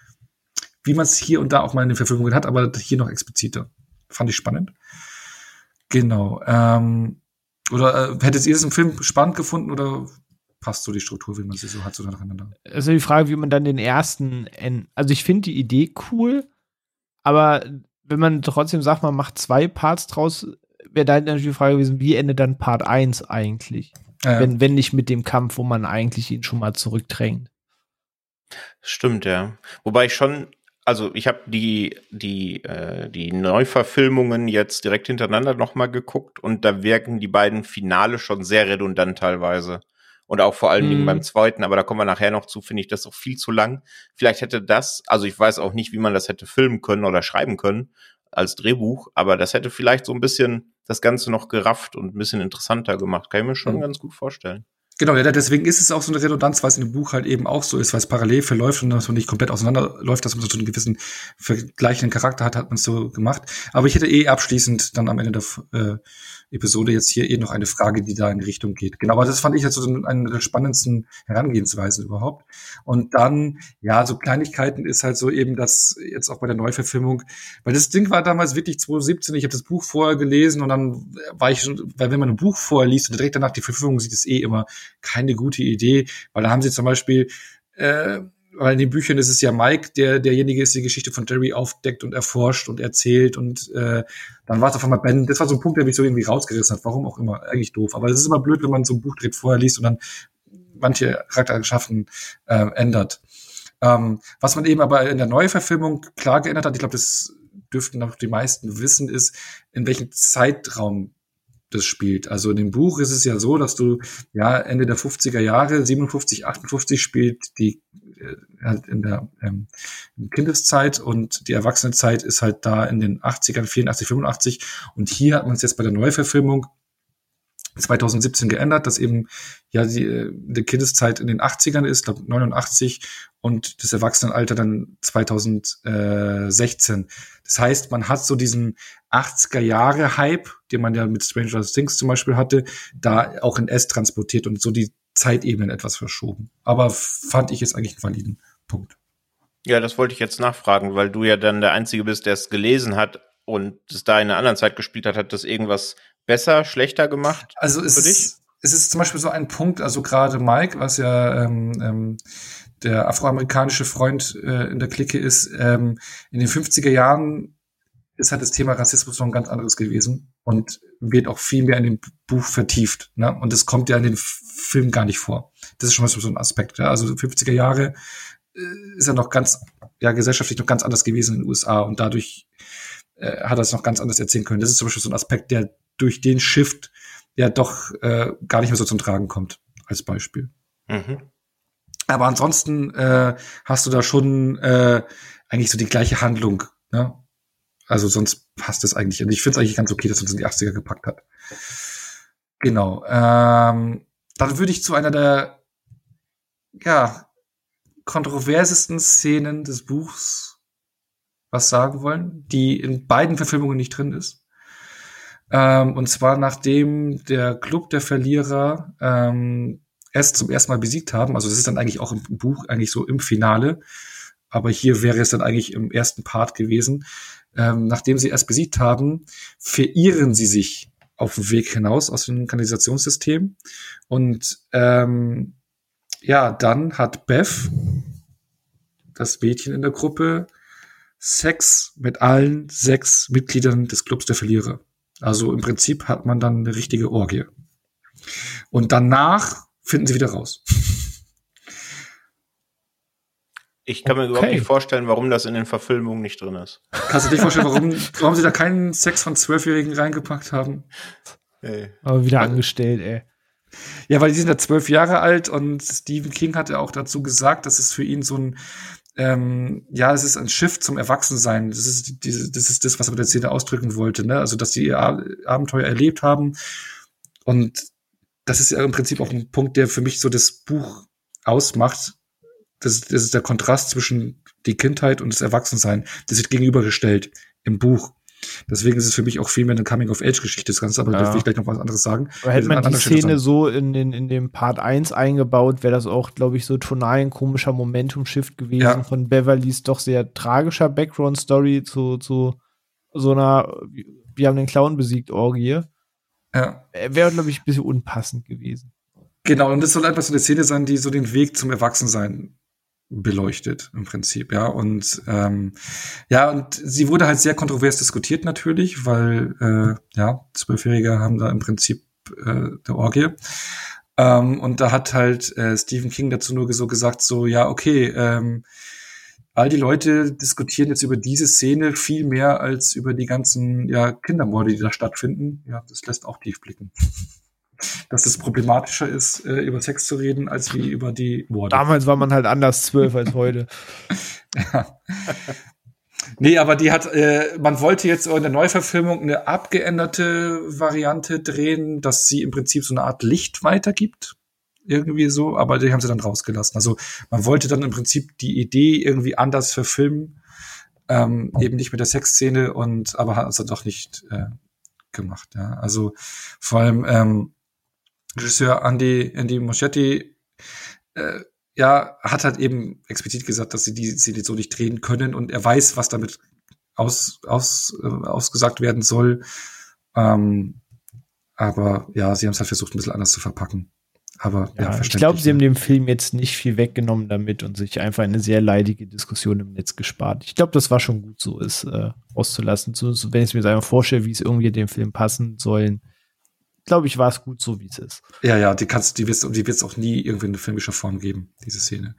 Wie man es hier und da auch mal in den Verfilmungen hat, aber hier noch expliziter. Fand ich spannend. Genau. Ähm, oder äh, hättet ihr es im Film spannend gefunden oder passt so die Struktur, wie man sie so hat, so nacheinander? Also die Frage, wie man dann den ersten, also ich finde die Idee cool, aber wenn man trotzdem sagt, man macht zwei Parts draus, wäre da natürlich die Frage gewesen, wie endet dann Part 1 eigentlich? Ja. Wenn, wenn nicht mit dem Kampf, wo man eigentlich ihn schon mal zurückdrängt. Stimmt, ja. Wobei ich schon, also ich habe die, die, äh, die Neuverfilmungen jetzt direkt hintereinander nochmal geguckt und da wirken die beiden Finale schon sehr redundant teilweise. Und auch vor allen mhm. Dingen beim zweiten, aber da kommen wir nachher noch zu, finde ich das auch viel zu lang. Vielleicht hätte das, also ich weiß auch nicht, wie man das hätte filmen können oder schreiben können als Drehbuch, aber das hätte vielleicht so ein bisschen das Ganze noch gerafft und ein bisschen interessanter gemacht. Kann ich mir schon mhm. ganz gut vorstellen. Genau, ja, deswegen ist es auch so eine Redundanz, weil es in dem Buch halt eben auch so ist, weil es parallel verläuft und dass man nicht komplett auseinanderläuft, dass man so einen gewissen vergleichenden Charakter hat, hat man es so gemacht. Aber ich hätte eh abschließend dann am Ende der äh, Episode jetzt hier eh noch eine Frage, die da in die Richtung geht. Genau, aber das fand ich jetzt so eine der spannendsten Herangehensweisen überhaupt. Und dann, ja, so Kleinigkeiten ist halt so eben das jetzt auch bei der Neuverfilmung, weil das Ding war damals wirklich 2017, ich habe das Buch vorher gelesen und dann war ich schon, weil wenn man ein Buch vorher liest und direkt danach die Verfilmung sieht, ist eh immer keine gute Idee, weil da haben sie zum Beispiel äh, weil in den Büchern ist es ja Mike, der derjenige ist, der die Geschichte von Jerry aufdeckt und erforscht und erzählt und äh, dann war es auf einmal Ben. Das war so ein Punkt, der mich so irgendwie rausgerissen hat. Warum auch immer, eigentlich doof. Aber es ist immer blöd, wenn man so ein Buch direkt vorher liest und dann manche Charaktereigenschaften äh, ändert. Ähm, was man eben aber in der Neuverfilmung klar geändert hat, ich glaube, das dürften noch die meisten wissen, ist, in welchem Zeitraum das spielt. Also in dem Buch ist es ja so, dass du ja Ende der 50er Jahre, 57, 58 spielt die äh, halt in der ähm, Kindeszeit und die Erwachsenenzeit ist halt da in den 80ern, 84, 85 und hier hat man es jetzt bei der Neuverfilmung 2017 geändert, dass eben ja die, äh, die Kindeszeit in den 80ern ist, glaube 89 und das Erwachsenenalter dann 2016. Das heißt, man hat so diesen 80er Jahre Hype, den man ja mit Stranger Things zum Beispiel hatte, da auch in S transportiert und so die Zeitebenen etwas verschoben. Aber fand ich jetzt eigentlich einen validen Punkt. Ja, das wollte ich jetzt nachfragen, weil du ja dann der Einzige bist, der es gelesen hat und es da in einer anderen Zeit gespielt hat. Hat das irgendwas besser, schlechter gemacht also es, dich? Es ist zum Beispiel so ein Punkt, also gerade Mike, was ja ähm, ähm, der afroamerikanische Freund äh, in der Clique ist, ähm, in den 50er Jahren ist halt das Thema Rassismus noch ein ganz anderes gewesen und wird auch viel mehr in dem Buch vertieft. Ne? Und das kommt ja in den Film gar nicht vor. Das ist schon mal so ein Aspekt. Ja? Also 50er Jahre äh, ist ja noch ganz, ja, gesellschaftlich noch ganz anders gewesen in den USA und dadurch äh, hat er es noch ganz anders erzählen können. Das ist zum Beispiel so ein Aspekt, der durch den Shift ja doch äh, gar nicht mehr so zum Tragen kommt, als Beispiel. Mhm. Aber ansonsten äh, hast du da schon äh, eigentlich so die gleiche Handlung. Ne? Also sonst passt es eigentlich. Und ich finde es eigentlich ganz okay, dass uns in die 80er gepackt hat. Genau. Ähm, dann würde ich zu einer der ja, kontroversesten Szenen des Buchs was sagen wollen, die in beiden Verfilmungen nicht drin ist. Ähm, und zwar nachdem der Club der Verlierer ähm, erst zum ersten Mal besiegt haben. Also das ist dann eigentlich auch im Buch eigentlich so im Finale. Aber hier wäre es dann eigentlich im ersten Part gewesen ähm, nachdem sie erst besiegt haben, verirren sie sich auf dem Weg hinaus aus dem Kanalisationssystem. Und ähm, ja, dann hat Beth, das Mädchen in der Gruppe, Sex mit allen sechs Mitgliedern des Clubs der Verlierer. Also im Prinzip hat man dann eine richtige Orgie. Und danach finden sie wieder raus. Ich kann mir okay. überhaupt nicht vorstellen, warum das in den Verfilmungen nicht drin ist. Kannst du dir vorstellen, warum, warum sie da keinen Sex von Zwölfjährigen reingepackt haben? Ey. Aber wieder angestellt, ey. Ja, weil die sind ja zwölf Jahre alt und Stephen King hat ja auch dazu gesagt, dass es für ihn so ein ähm, ja, es ist ein Schiff zum Erwachsensein. Das ist, diese, das ist das, was er mit der Szene ausdrücken wollte, ne? Also, dass die ihr Abenteuer erlebt haben. Und das ist ja im Prinzip auch ein Punkt, der für mich so das Buch ausmacht. Das, das ist der Kontrast zwischen die Kindheit und das Erwachsensein. Das wird gegenübergestellt im Buch. Deswegen ist es für mich auch viel mehr eine Coming-of-Age-Geschichte, das Ganze, aber ja. da will ich gleich noch was anderes sagen. Aber hätte man die Szene so in, in, in dem Part 1 eingebaut, wäre das auch, glaube ich, so tonal ein komischer Momentum-Shift gewesen ja. von Beverlys doch sehr tragischer Background-Story zu, zu so einer, wir haben den Clown besiegt, Orgie. Ja. Wäre, glaube ich, ein bisschen unpassend gewesen. Genau, und das soll einfach so eine Szene sein, die so den Weg zum Erwachsensein beleuchtet im Prinzip, ja. Und ähm, ja, und sie wurde halt sehr kontrovers diskutiert natürlich, weil äh, ja, Zwölfjährige haben da im Prinzip äh, der Orgie. Ähm, und da hat halt äh, Stephen King dazu nur so gesagt, so, ja, okay, ähm, all die Leute diskutieren jetzt über diese Szene viel mehr als über die ganzen ja, Kindermorde, die da stattfinden. Ja, das lässt auch tief blicken dass es problematischer ist, äh, über Sex zu reden, als wie über die Worte. Damals war man halt anders zwölf als heute. ja. Nee, aber die hat, äh, man wollte jetzt in der Neuverfilmung eine abgeänderte Variante drehen, dass sie im Prinzip so eine Art Licht weitergibt. Irgendwie so, aber die haben sie dann rausgelassen. Also man wollte dann im Prinzip die Idee irgendwie anders verfilmen, ähm, eben nicht mit der Sexszene und aber hat es dann doch nicht äh, gemacht. Ja, also vor allem ähm, Regisseur Andy, Andy Moschetti, äh, ja, hat halt eben explizit gesagt, dass sie die Szene so nicht drehen können und er weiß, was damit aus, aus, äh, ausgesagt werden soll. Ähm, aber ja, sie haben es halt versucht, ein bisschen anders zu verpacken. Aber ja, ja ich glaube, sie haben dem Film jetzt nicht viel weggenommen damit und sich einfach eine sehr leidige Diskussion im Netz gespart. Ich glaube, das war schon gut so, es äh, auszulassen. So, wenn ich mir einfach vorstelle, wie es irgendwie dem Film passen sollen, glaube ich, war es gut so, wie es ist. Ja, ja, die kannst, die wird's, die wird's auch nie irgendwie in filmischer Form geben, diese Szene.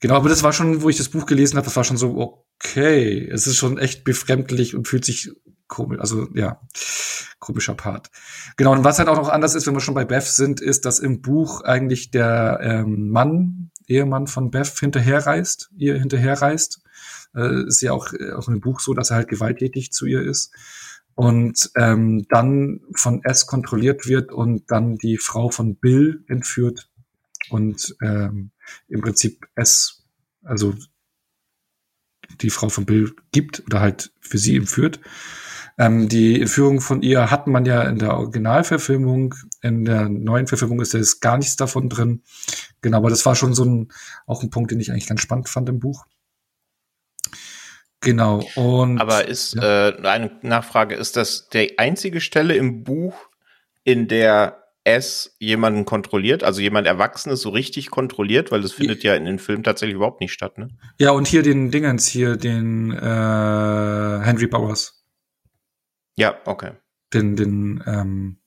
Genau, aber das war schon, wo ich das Buch gelesen habe, das war schon so, okay, es ist schon echt befremdlich und fühlt sich komisch, also ja, komischer Part. Genau, und was halt auch noch anders ist, wenn wir schon bei Beth sind, ist, dass im Buch eigentlich der ähm, Mann, Ehemann von Beth hinterherreist, ihr hinterherreist. Äh, ist ja auch, auch im Buch so, dass er halt gewalttätig zu ihr ist und ähm, dann von S kontrolliert wird und dann die Frau von Bill entführt und ähm, im Prinzip S, also die Frau von Bill gibt oder halt für sie entführt. Ähm, die Entführung von ihr hat man ja in der Originalverfilmung. In der neuen Verfilmung ist jetzt gar nichts davon drin. Genau, aber das war schon so ein, auch ein Punkt, den ich eigentlich ganz spannend fand im Buch. Genau. Und, Aber ist ja. äh, eine Nachfrage, ist das die einzige Stelle im Buch, in der es jemanden kontrolliert, also jemand Erwachsenes so richtig kontrolliert, weil das findet ja in den Filmen tatsächlich überhaupt nicht statt, ne? Ja, und hier den Dingens, hier den äh, Henry Bowers. Ja, okay. Den, den ähm,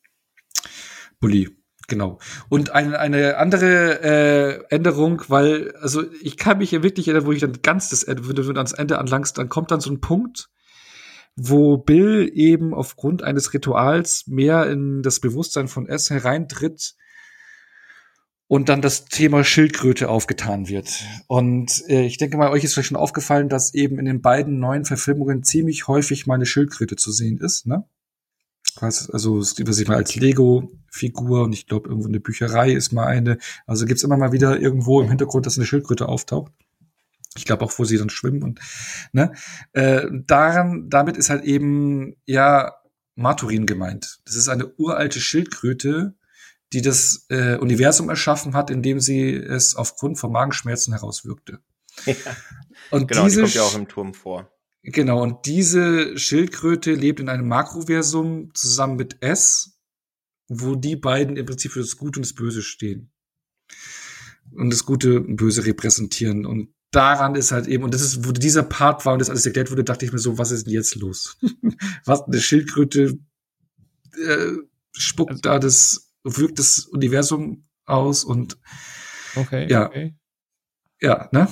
Bully. Genau. Und eine, eine andere äh, Änderung, weil, also ich kann mich hier wirklich erinnern, wo ich dann ganz das Ende, wenn du ans Ende anlangst, dann kommt dann so ein Punkt, wo Bill eben aufgrund eines Rituals mehr in das Bewusstsein von S hereintritt und dann das Thema Schildkröte aufgetan wird. Und äh, ich denke mal, euch ist vielleicht schon aufgefallen, dass eben in den beiden neuen Verfilmungen ziemlich häufig mal eine Schildkröte zu sehen ist, ne? Also es gibt sich mal als Lego-Figur und ich glaube, irgendwo eine Bücherei ist mal eine. Also gibt's immer mal wieder irgendwo im Hintergrund, dass eine Schildkröte auftaucht. Ich glaube auch, wo sie dann schwimmen und ne. Äh, daran, damit ist halt eben ja Maturin gemeint. Das ist eine uralte Schildkröte, die das äh, Universum erschaffen hat, indem sie es aufgrund von Magenschmerzen herauswirkte. Ja. Und genau, diese die kommt ja auch im Turm vor. Genau, und diese Schildkröte lebt in einem Makroversum zusammen mit S, wo die beiden im Prinzip für das Gute und das Böse stehen. Und das Gute und Böse repräsentieren. Und daran ist halt eben, und das ist, wo dieser Part war und das alles erklärt wurde, dachte ich mir so, was ist denn jetzt los? was, eine Schildkröte äh, spuckt also, da das, wirkt das Universum aus und okay, ja. Okay. Ja, ne?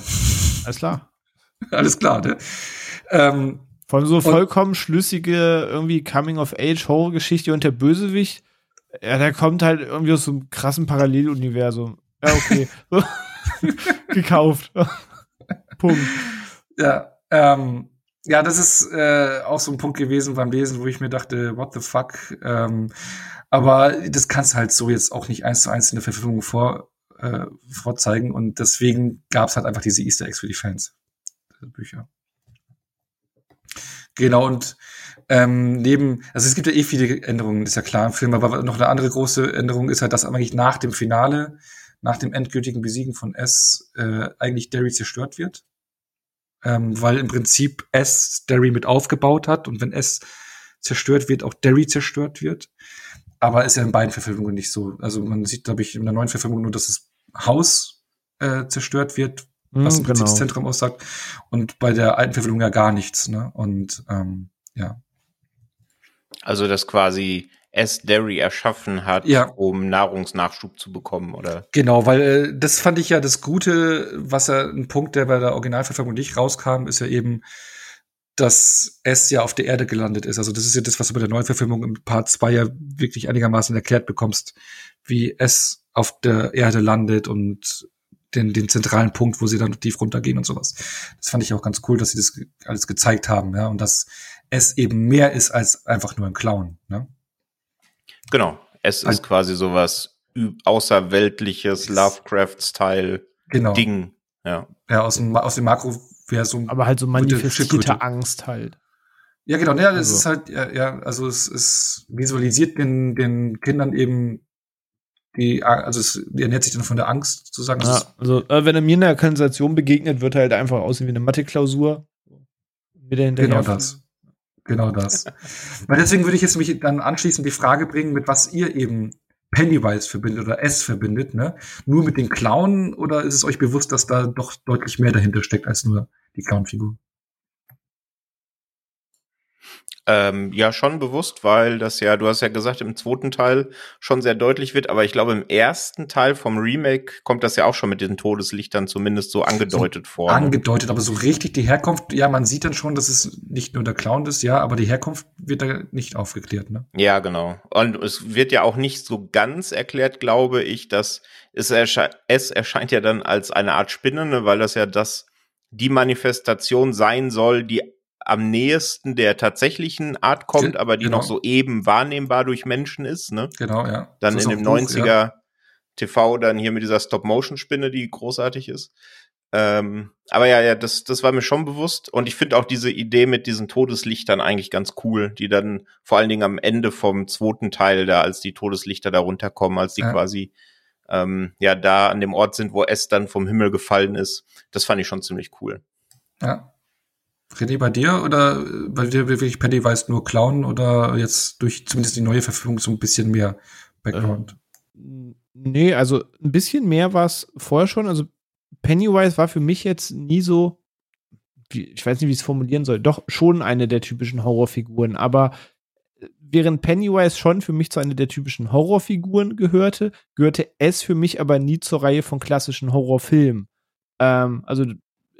Alles klar. Alles klar, ne? Ähm, Von so vollkommen schlüssige irgendwie Coming-of-Age-Horror-Geschichte und der Bösewicht Ja, der kommt halt irgendwie aus so einem krassen Paralleluniversum. Ja, okay. Gekauft. Punkt. Ja, ähm, ja, das ist äh, auch so ein Punkt gewesen beim Lesen, wo ich mir dachte, what the fuck? Ähm, aber das kannst du halt so jetzt auch nicht eins zu eins in der Verfilmung vor, äh, vorzeigen und deswegen gab es halt einfach diese Easter Eggs für die Fans. Bücher. Genau, und ähm, neben, also es gibt ja eh viele Änderungen, ist ja klar im Film, aber noch eine andere große Änderung ist halt, dass eigentlich nach dem Finale, nach dem endgültigen Besiegen von S, äh, eigentlich Derry zerstört wird. Ähm, weil im Prinzip S Derry mit aufgebaut hat und wenn S zerstört wird, auch Derry zerstört wird. Aber ist ja in beiden Verfilmungen nicht so. Also man sieht, glaube ich, in der neuen Verfilmung nur, dass das Haus äh, zerstört wird, was im Prinzip genau. das Zentrum aussagt. Und bei der alten Verfilmung ja gar nichts. Ne? Und ähm, ja. Also dass quasi S. Derry erschaffen hat, ja. um Nahrungsnachschub zu bekommen, oder? Genau, weil äh, das fand ich ja das Gute, was ja ein Punkt, der bei der Originalverfilmung nicht rauskam, ist ja eben, dass S ja auf der Erde gelandet ist. Also das ist ja das, was du bei der Neuverfilmung im Part 2 ja wirklich einigermaßen erklärt bekommst, wie S auf der Erde landet und den, den zentralen Punkt, wo sie dann tief runtergehen und sowas. Das fand ich auch ganz cool, dass sie das alles gezeigt haben, ja, und dass es eben mehr ist als einfach nur ein Clown, ne? Genau. Es ist quasi sowas außerweltliches Lovecraft-Style genau. Ja. Ja, aus dem, aus dem Makroversum. Aber halt so manifestierte Angst halt. Ja, genau. Ja, das also. ist halt, ja, ja, also es, es visualisiert den, den Kindern eben die, also es die ernährt sich dann von der Angst, zu sagen. Ja, also äh, wenn er mir in der Kanalisation begegnet, wird er halt einfach aussehen wie eine Mathe-Klausur. Genau das. Genau das. Weil deswegen würde ich jetzt mich dann anschließend die Frage bringen, mit was ihr eben Pennywise verbindet oder S verbindet, ne? Nur mit den Clown oder ist es euch bewusst, dass da doch deutlich mehr dahinter steckt als nur die Clown-Figur? Ähm, ja, schon bewusst, weil das ja, du hast ja gesagt, im zweiten Teil schon sehr deutlich wird, aber ich glaube, im ersten Teil vom Remake kommt das ja auch schon mit den Todeslichtern zumindest so angedeutet so vor. Ne? Angedeutet, aber so richtig die Herkunft, ja, man sieht dann schon, dass es nicht nur der Clown ist, ja, aber die Herkunft wird da nicht aufgeklärt, ne? Ja, genau. Und es wird ja auch nicht so ganz erklärt, glaube ich, dass es, ersche es erscheint ja dann als eine Art Spinne, ne, weil das ja das die Manifestation sein soll, die am nächsten der tatsächlichen Art kommt, aber die genau. noch so eben wahrnehmbar durch Menschen ist, ne? Genau, ja. Dann in dem Buch, 90er ja. TV dann hier mit dieser Stop-Motion-Spinne, die großartig ist. Ähm, aber ja, ja, das, das war mir schon bewusst. Und ich finde auch diese Idee mit diesen Todeslichtern eigentlich ganz cool, die dann vor allen Dingen am Ende vom zweiten Teil da, als die Todeslichter da runterkommen, als die ja. quasi ähm, ja da an dem Ort sind, wo es dann vom Himmel gefallen ist. Das fand ich schon ziemlich cool. Ja. René, bei dir oder bei dir wirklich Pennywise nur Clown oder jetzt durch zumindest die neue Verfügung so ein bisschen mehr Background? Ähm, nee, also ein bisschen mehr war es vorher schon. Also Pennywise war für mich jetzt nie so, ich weiß nicht, wie ich es formulieren soll, doch schon eine der typischen Horrorfiguren, aber äh, während Pennywise schon für mich zu einer der typischen Horrorfiguren gehörte, gehörte es für mich aber nie zur Reihe von klassischen Horrorfilmen. Ähm, also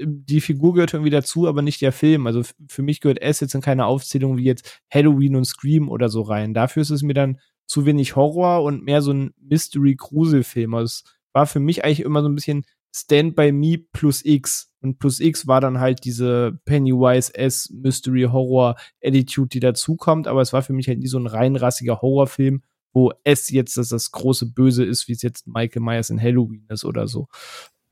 die Figur gehört irgendwie dazu, aber nicht der Film. Also für mich gehört es jetzt in keine Aufzählung wie jetzt Halloween und Scream oder so rein. Dafür ist es mir dann zu wenig Horror und mehr so ein Mystery-Grusel-Film. Also es war für mich eigentlich immer so ein bisschen Stand by Me plus X. Und plus X war dann halt diese Pennywise S Mystery Horror Attitude, die dazukommt. Aber es war für mich halt nie so ein reinrassiger Horrorfilm, wo es jetzt das, das große Böse ist, wie es jetzt Michael Myers in Halloween ist oder so.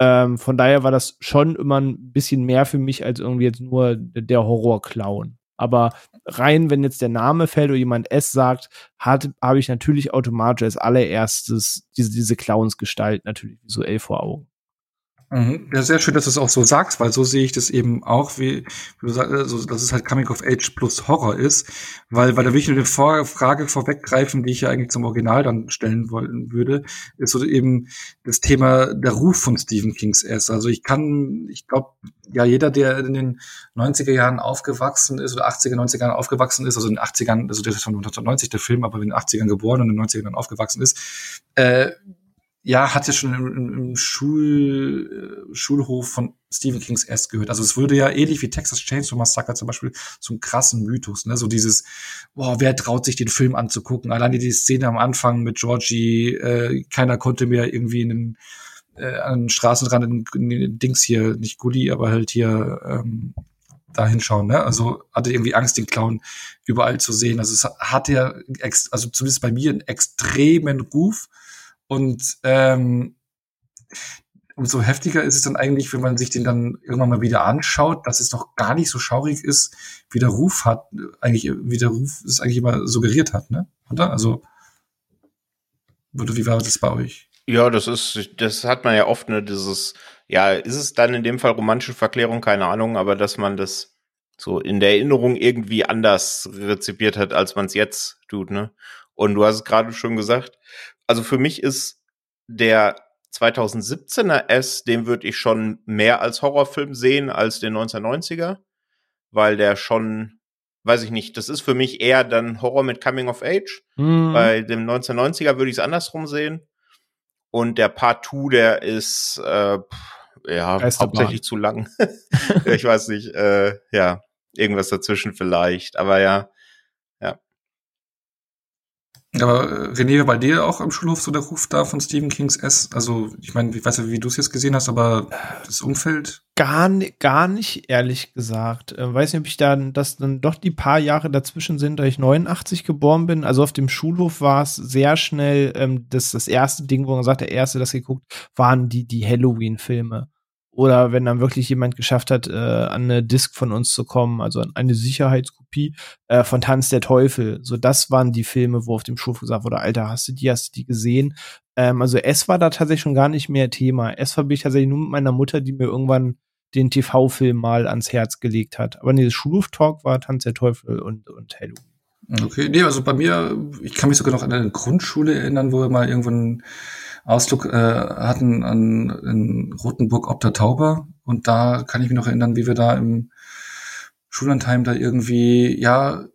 Ähm, von daher war das schon immer ein bisschen mehr für mich als irgendwie jetzt nur der Horror-Clown. Aber rein, wenn jetzt der Name fällt oder jemand es sagt, habe ich natürlich automatisch als allererstes diese, diese Clowns-Gestalt natürlich visuell vor Augen. Mhm. Ja, sehr schön, dass du es auch so sagst, weil so sehe ich das eben auch, wie, wie du sagst, also, dass es halt Coming of Age plus Horror ist, weil, weil da will ich nur eine Vor Frage vorweggreifen, die ich ja eigentlich zum Original dann stellen wollen würde, ist so eben das Thema der Ruf von Stephen Kings S. Also ich kann, ich glaube, ja, jeder, der in den 90er Jahren aufgewachsen ist oder 80er, 90er Jahren aufgewachsen ist, also in den 80ern, also der ist von 1990 der Film, aber in den 80ern geboren und in den 90ern aufgewachsen ist, äh, ja, hat ja schon im, im Schul, äh, Schulhof von Stephen Kings S gehört. Also es würde ja ähnlich wie Texas Chainsaw Massacre zum Beispiel zum krassen Mythos, ne? So dieses, boah, wer traut sich den Film anzugucken? Alleine die Szene am Anfang mit Georgie, äh, keiner konnte mehr irgendwie in den äh, an den Straßenrand in, in den Dings hier, nicht Gully, aber halt hier ähm, da hinschauen. Ne? Also hatte irgendwie Angst, den Clown überall zu sehen. Also es hatte ja, also zumindest bei mir, einen extremen Ruf. Und ähm, umso heftiger ist es dann eigentlich, wenn man sich den dann irgendwann mal wieder anschaut, dass es doch gar nicht so schaurig ist, wie der Ruf hat, eigentlich, wie der Ruf es eigentlich immer suggeriert hat, ne? Oder? Also, wie war das bei euch? Ja, das ist, das hat man ja oft, ne, dieses, ja, ist es dann in dem Fall romantische Verklärung, keine Ahnung, aber dass man das so in der Erinnerung irgendwie anders rezipiert hat, als man es jetzt tut, ne? Und du hast es gerade schon gesagt, also für mich ist der 2017er S, den würde ich schon mehr als Horrorfilm sehen als den 1990er, weil der schon, weiß ich nicht, das ist für mich eher dann Horror mit Coming of Age. Mhm. Bei dem 1990er würde ich es andersrum sehen. Und der Part 2, der ist äh, ja hauptsächlich zu lang. ich weiß nicht, äh, ja, irgendwas dazwischen vielleicht. Aber ja, aber äh, René, bei dir auch am Schulhof so der Ruf da von Stephen Kings S? Also, ich meine, ich weiß ja, wie du es jetzt gesehen hast, aber das Umfeld? Gar, gar nicht, ehrlich gesagt. Äh, weiß nicht, ob ich dann, dass dann doch die paar Jahre dazwischen sind, da ich 89 geboren bin. Also auf dem Schulhof war es sehr schnell, ähm, das, das erste Ding, wo man sagt, der erste, das geguckt, waren die, die Halloween-Filme. Oder wenn dann wirklich jemand geschafft hat, äh, an eine Disc von uns zu kommen, also an eine Sicherheitskopie äh, von Tanz der Teufel. So, das waren die Filme, wo auf dem Schulhof gesagt wurde, Alter, hast du die, hast du die gesehen? Ähm, also es war da tatsächlich schon gar nicht mehr Thema. Es verbinde ich tatsächlich nur mit meiner Mutter, die mir irgendwann den TV-Film mal ans Herz gelegt hat. Aber nee, das Schulhof-Talk war Tanz der Teufel und, und Halloween. Okay, nee, also bei mir, ich kann mich sogar noch an eine Grundschule erinnern, wo wir mal irgendwann Ausflug äh, hatten an in Rotenburg ob der Tauber. Und da kann ich mich noch erinnern, wie wir da im Schullandheim da irgendwie, ja,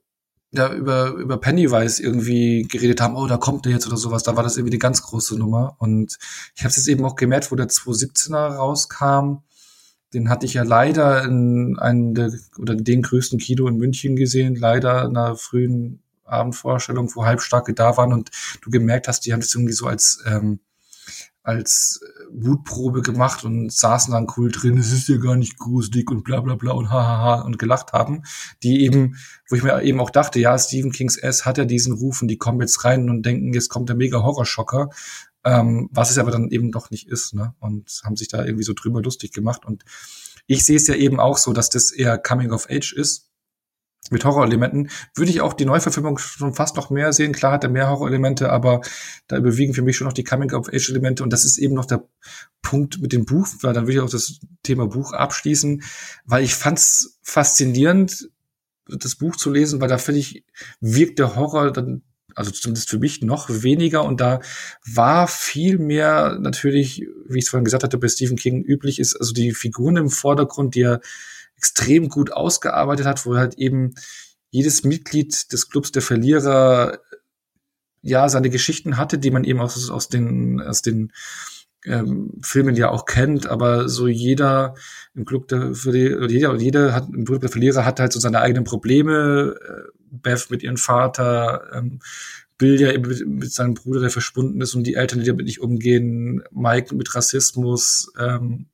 da über, über Pennywise irgendwie geredet haben, oh, da kommt der jetzt oder sowas. Da war das irgendwie die ganz große Nummer. Und ich habe es jetzt eben auch gemerkt, wo der 217er rauskam. Den hatte ich ja leider in einem der, oder den größten Kino in München gesehen, leider in einer frühen Abendvorstellung, wo Halbstarke da waren und du gemerkt hast, die haben das irgendwie so als ähm, als äh, Wutprobe gemacht und saßen dann cool drin, es ist ja gar nicht gruselig und bla bla bla und hahaha und gelacht haben, die eben, wo ich mir eben auch dachte, ja, Stephen Kings S hat ja diesen Ruf und die kommen jetzt rein und denken, jetzt kommt der mega Horrorschocker, ähm, was es aber dann eben doch nicht ist, ne? Und haben sich da irgendwie so drüber lustig gemacht und ich sehe es ja eben auch so, dass das eher Coming of Age ist mit Horrorelementen, würde ich auch die Neuverfilmung schon fast noch mehr sehen. Klar hat er mehr Horrorelemente, aber da überwiegen für mich schon noch die Coming-of-Age-Elemente. Und das ist eben noch der Punkt mit dem Buch, weil dann würde ich auch das Thema Buch abschließen, weil ich fand es faszinierend, das Buch zu lesen, weil da finde ich, wirkt der Horror dann also zumindest für mich noch weniger und da war viel mehr natürlich, wie ich es vorhin gesagt hatte, bei Stephen King üblich ist, also die Figuren im Vordergrund, die er extrem gut ausgearbeitet hat, wo halt eben jedes Mitglied des Clubs der Verlierer ja seine Geschichten hatte, die man eben aus, aus den, aus den ähm, Filmen ja auch kennt, aber so jeder im Club der Verlierer, jeder, jeder hat im Club der Verlierer hat halt so seine eigenen Probleme, äh, Beth mit ihrem Vater, ähm, Bill ja mit, mit seinem Bruder, der verschwunden ist und die Eltern, die damit nicht umgehen, Mike mit Rassismus, ähm,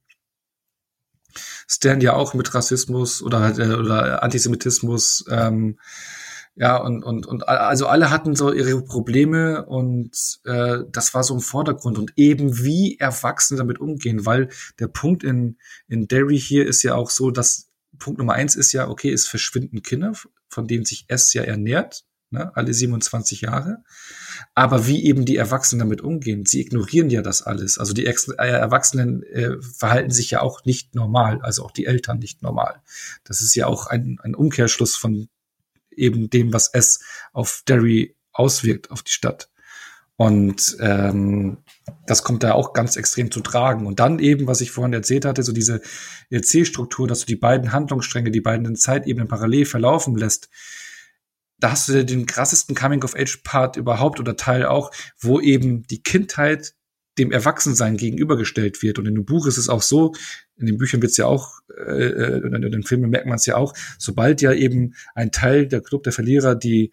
Stan ja auch mit Rassismus oder, äh, oder Antisemitismus, ähm, ja, und, und, und also alle hatten so ihre Probleme und äh, das war so im Vordergrund und eben wie Erwachsene damit umgehen, weil der Punkt in, in Derry hier ist ja auch so, dass Punkt Nummer eins ist ja, okay, es verschwinden Kinder, von denen sich S ja ernährt ne, alle 27 Jahre. Aber wie eben die Erwachsenen damit umgehen, sie ignorieren ja das alles. Also die äh, Erwachsenen äh, verhalten sich ja auch nicht normal, also auch die Eltern nicht normal. Das ist ja auch ein, ein Umkehrschluss von eben dem, was es auf Derry auswirkt, auf die Stadt. Und ähm, das kommt da auch ganz extrem zu tragen. Und dann eben, was ich vorhin erzählt hatte, so diese Erzählstruktur, dass du die beiden Handlungsstränge, die beiden Zeitebenen parallel verlaufen lässt, da hast du den krassesten Coming-of-Age-Part überhaupt oder Teil auch, wo eben die Kindheit dem Erwachsensein gegenübergestellt wird. Und in dem Buch ist es auch so, in den Büchern wird es ja auch, äh, äh in den Filmen merkt man es ja auch, sobald ja eben ein Teil der Club der Verlierer die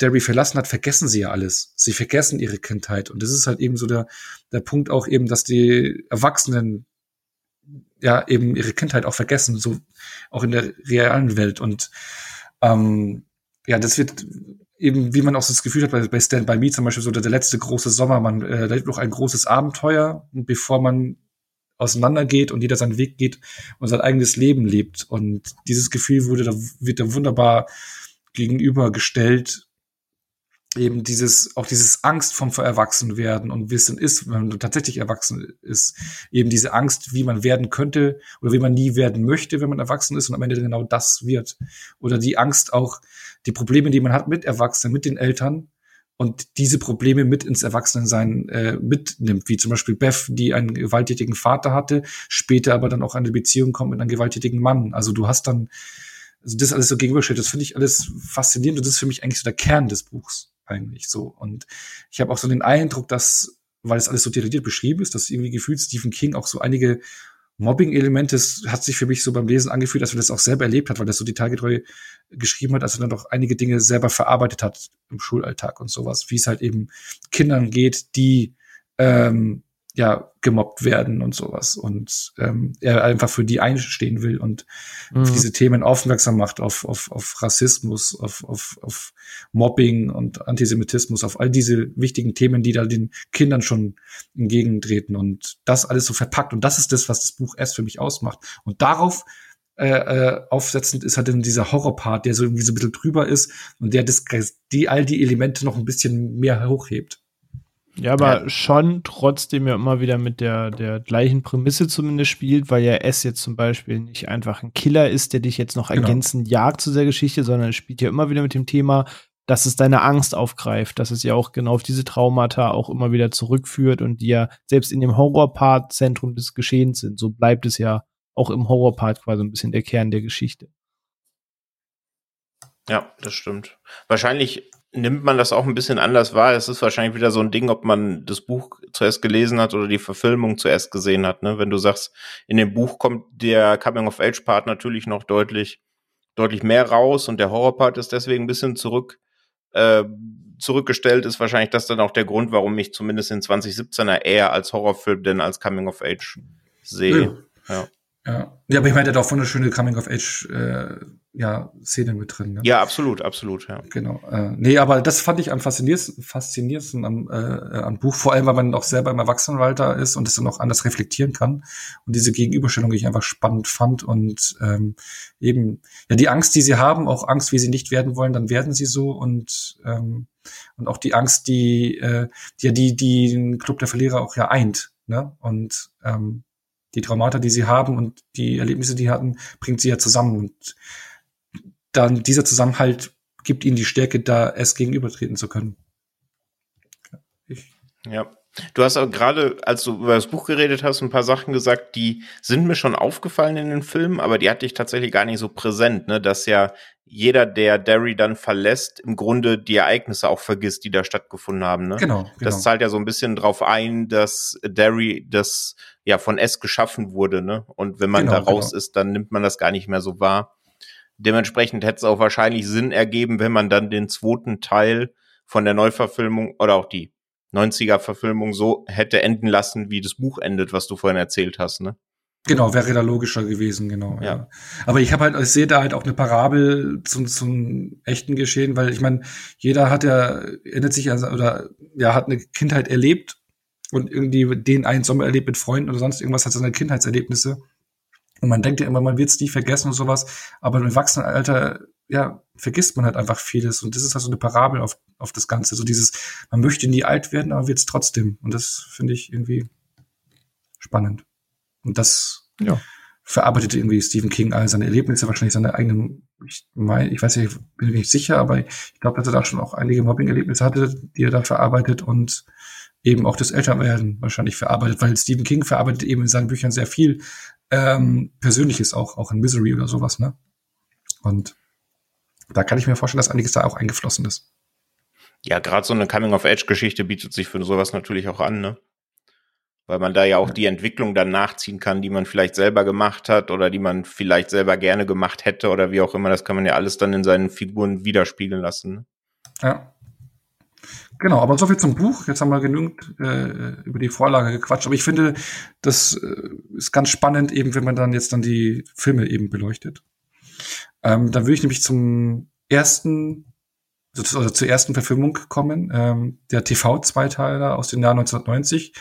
Derry verlassen hat, vergessen sie ja alles. Sie vergessen ihre Kindheit. Und das ist halt eben so der, der Punkt auch eben, dass die Erwachsenen ja eben ihre Kindheit auch vergessen, so auch in der realen Welt. Und ähm, ja, das wird eben, wie man auch das Gefühl hat, bei, bei Stand By Me zum Beispiel, so der, der letzte große Sommer, man äh, da noch ein großes Abenteuer, bevor man auseinandergeht und jeder seinen Weg geht und sein eigenes Leben lebt. Und dieses Gefühl wurde da, wird da wunderbar gegenübergestellt eben dieses, auch dieses Angst vom Erwachsenwerden und Wissen ist, wenn man tatsächlich erwachsen ist, eben diese Angst, wie man werden könnte oder wie man nie werden möchte, wenn man erwachsen ist und am Ende genau das wird. Oder die Angst auch, die Probleme, die man hat mit Erwachsenen, mit den Eltern und diese Probleme mit ins Erwachsenensein äh, mitnimmt, wie zum Beispiel Beth, die einen gewalttätigen Vater hatte, später aber dann auch eine Beziehung kommt mit einem gewalttätigen Mann. Also du hast dann, also das alles so gegenüberstellt, das finde ich alles faszinierend und das ist für mich eigentlich so der Kern des Buchs eigentlich so. Und ich habe auch so den Eindruck, dass, weil es alles so detailliert beschrieben ist, dass irgendwie gefühlt Stephen King auch so einige Mobbing-Elemente, es hat sich für mich so beim Lesen angefühlt, dass er das auch selber erlebt hat, weil das so detailgetreu geschrieben hat, als er dann doch einige Dinge selber verarbeitet hat im Schulalltag und sowas, wie es halt eben Kindern geht, die ähm, ja gemobbt werden und sowas und ähm, er einfach für die einstehen will und mhm. für diese Themen aufmerksam macht auf, auf, auf Rassismus, auf, auf, auf Mobbing und Antisemitismus, auf all diese wichtigen Themen, die da den Kindern schon entgegentreten und das alles so verpackt und das ist das, was das Buch erst für mich ausmacht und darauf äh, äh, aufsetzend ist halt dann dieser Horrorpart, der so irgendwie so ein bisschen drüber ist und der das, die all die Elemente noch ein bisschen mehr hochhebt. Ja, aber ja. schon trotzdem ja immer wieder mit der, der gleichen Prämisse zumindest spielt, weil ja S jetzt zum Beispiel nicht einfach ein Killer ist, der dich jetzt noch genau. ergänzend jagt zu der Geschichte, sondern es spielt ja immer wieder mit dem Thema, dass es deine Angst aufgreift, dass es ja auch genau auf diese Traumata auch immer wieder zurückführt und die ja selbst in dem Horrorpart Zentrum des Geschehens sind. So bleibt es ja auch im Horrorpart quasi ein bisschen der Kern der Geschichte. Ja, das stimmt. Wahrscheinlich nimmt man das auch ein bisschen anders wahr. Es ist wahrscheinlich wieder so ein Ding, ob man das Buch zuerst gelesen hat oder die Verfilmung zuerst gesehen hat. Ne? Wenn du sagst, in dem Buch kommt der Coming-of-Age-Part natürlich noch deutlich, deutlich mehr raus und der Horror-Part ist deswegen ein bisschen zurück, äh, zurückgestellt, ist wahrscheinlich das dann auch der Grund, warum ich zumindest in 2017er eher als Horrorfilm denn als Coming-of-Age sehe. Ja. ja. Ja. ja, aber ich meine, der hat auch wunderschöne Coming-of-Age äh, ja, Szenen mit drin. Ne? Ja, absolut, absolut, ja. Genau. Äh, nee, aber das fand ich am faszinierendsten, faszinierendsten am, äh, am Buch, vor allem, weil man auch selber im Erwachsenenalter ist und es dann auch anders reflektieren kann. Und diese Gegenüberstellung, die ich einfach spannend fand und ähm, eben, ja, die Angst, die sie haben, auch Angst, wie sie nicht werden wollen, dann werden sie so und ähm, und auch die Angst, die, äh, die, die, die den Club der Verlierer auch ja eint. Ne? Und ähm, die Traumata, die sie haben und die Erlebnisse, die sie hatten, bringt sie ja zusammen. Und dann dieser Zusammenhalt gibt ihnen die Stärke, da es gegenübertreten zu können. Ich. Ja. Du hast aber gerade, als du über das Buch geredet hast, ein paar Sachen gesagt, die sind mir schon aufgefallen in den Filmen, aber die hatte ich tatsächlich gar nicht so präsent, ne? Dass ja jeder, der Derry dann verlässt, im Grunde die Ereignisse auch vergisst, die da stattgefunden haben. Ne? Genau, genau. Das zahlt ja so ein bisschen drauf ein, dass Derry das ja von S geschaffen wurde, ne? Und wenn man genau, da raus genau. ist, dann nimmt man das gar nicht mehr so wahr. Dementsprechend hätte es auch wahrscheinlich Sinn ergeben, wenn man dann den zweiten Teil von der Neuverfilmung oder auch die 90er-Verfilmung so hätte enden lassen, wie das Buch endet, was du vorhin erzählt hast, ne? Genau, wäre da logischer gewesen, genau. Ja. ja. Aber ich habe halt, ich sehe da halt auch eine Parabel zum, zum echten Geschehen, weil ich meine, jeder hat ja, erinnert sich also, oder ja, hat eine Kindheit erlebt und irgendwie den einen Sommer erlebt mit Freunden oder sonst irgendwas, hat seine Kindheitserlebnisse. Und man denkt ja immer, man wird es nie vergessen und sowas, aber im Erwachsenenalter, ja, vergisst man halt einfach vieles. Und das ist halt so eine Parabel auf, auf das Ganze. So dieses, man möchte nie alt werden, aber wird es trotzdem. Und das finde ich irgendwie spannend. Und das ja. verarbeitet irgendwie Stephen King all seine Erlebnisse, wahrscheinlich seine eigenen, ich, mein, ich weiß nicht, bin mir nicht sicher, aber ich glaube, dass er da schon auch einige Mobbing-Erlebnisse hatte, die er da verarbeitet und eben auch das Elternwerden wahrscheinlich verarbeitet, weil Stephen King verarbeitet eben in seinen Büchern sehr viel ähm, Persönliches auch, auch in Misery oder sowas, ne? Und da kann ich mir vorstellen, dass einiges da auch eingeflossen ist. Ja, gerade so eine Coming-of-Age-Geschichte bietet sich für sowas natürlich auch an, ne? weil man da ja auch die Entwicklung dann nachziehen kann, die man vielleicht selber gemacht hat oder die man vielleicht selber gerne gemacht hätte oder wie auch immer. Das kann man ja alles dann in seinen Figuren widerspiegeln lassen. Ne? Ja. Genau, aber soviel zum Buch. Jetzt haben wir genügend äh, über die Vorlage gequatscht. Aber ich finde, das äh, ist ganz spannend, eben wenn man dann jetzt dann die Filme eben beleuchtet. Ähm, dann würde ich nämlich zum ersten, also zur ersten Verfilmung kommen, ähm, der TV-Zweiteiler aus dem Jahr 1990.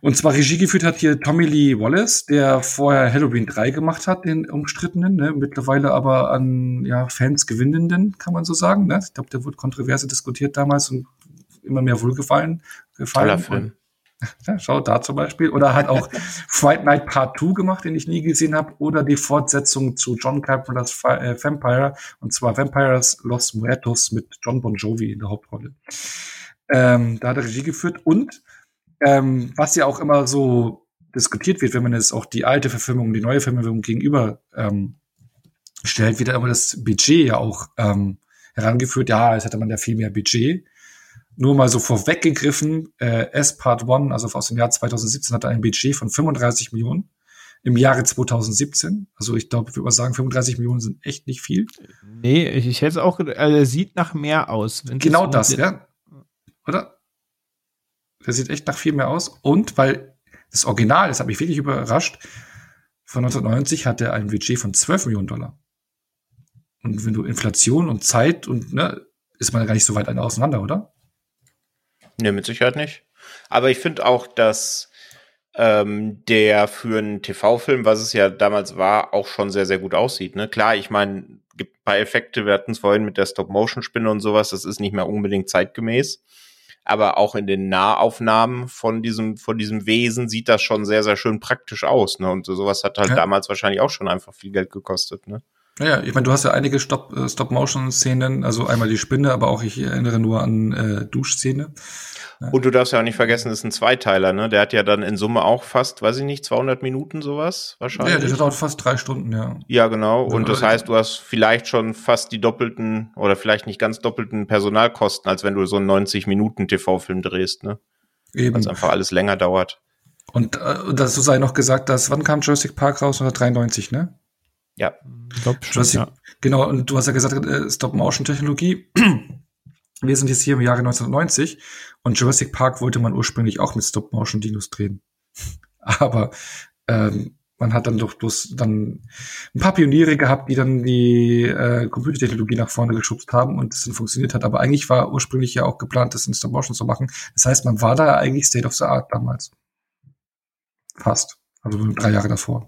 Und zwar Regie geführt hat hier Tommy Lee Wallace, der vorher Halloween 3 gemacht hat, den umstrittenen, ne? mittlerweile aber an ja, Fans gewinnenden, kann man so sagen. Ne? Ich glaube, der wurde kontroverse diskutiert damals und immer mehr Wohlgefallen gefallen. Toller Film. Ja, schau da zum Beispiel. Oder hat auch Fright Night Part 2 gemacht, den ich nie gesehen habe. Oder die Fortsetzung zu John Carpenter's äh, Vampire. Und zwar Vampires Los Muertos mit John Bon Jovi in der Hauptrolle. Ähm, da hat er Regie geführt. Und ähm, was ja auch immer so diskutiert wird, wenn man jetzt auch die alte Verfilmung, die neue Verfilmung gegenüber ähm, stellt, wird immer das Budget ja auch ähm, herangeführt. Ja, jetzt hätte man ja viel mehr Budget. Nur mal so vorweggegriffen, äh, S Part 1, also aus dem Jahr 2017, hatte ein Budget von 35 Millionen im Jahre 2017. Also ich glaube, ich würde mal sagen, 35 Millionen sind echt nicht viel. Nee, ich, ich hätte es auch, also er sieht nach mehr aus. genau das, das ja. Oder? Der sieht echt nach viel mehr aus. Und weil das Original, das hat mich wirklich überrascht, von 1990 hat er ein Budget von 12 Millionen Dollar. Und wenn du Inflation und Zeit und, ne, ist man gar nicht so weit auseinander, oder? Ne, mit Sicherheit nicht. Aber ich finde auch, dass ähm, der für einen TV-Film, was es ja damals war, auch schon sehr, sehr gut aussieht. Ne? Klar, ich meine, gibt ein paar Effekte, wir hatten es vorhin mit der Stop-Motion-Spinne und sowas, das ist nicht mehr unbedingt zeitgemäß aber auch in den Nahaufnahmen von diesem, von diesem Wesen sieht das schon sehr, sehr schön praktisch aus. Ne? Und sowas hat halt ja. damals wahrscheinlich auch schon einfach viel Geld gekostet. Ne? Ja, ich meine, du hast ja einige äh, Stop-Motion-Szenen, also einmal die Spinne, aber auch ich erinnere nur an äh, Duschszene. Ja. Und du darfst ja auch nicht vergessen, das ist ein Zweiteiler, ne? Der hat ja dann in Summe auch fast, weiß ich nicht, 200 Minuten sowas wahrscheinlich. Ja, der dauert fast drei Stunden, ja. Ja, genau. Und das heißt, du hast vielleicht schon fast die doppelten oder vielleicht nicht ganz doppelten Personalkosten, als wenn du so einen 90 Minuten TV-Film drehst, ne? Eben. Weil es einfach alles länger dauert. Und äh, dazu sei noch gesagt, dass wann kam Jurassic Park raus? 1993, ne? Ja. Ich glaub schon, ja. Genau, und du hast ja gesagt, äh, Stop-Motion-Technologie. Wir sind jetzt hier im Jahre 1990 und Jurassic Park wollte man ursprünglich auch mit Stop-Motion-Dinos drehen. Aber ähm, man hat dann doch bloß dann ein paar Pioniere gehabt, die dann die äh, Computertechnologie nach vorne geschubst haben und es dann funktioniert hat. Aber eigentlich war ursprünglich ja auch geplant, das in Stop-Motion zu machen. Das heißt, man war da eigentlich State of the Art damals. Fast. Also drei Jahre davor.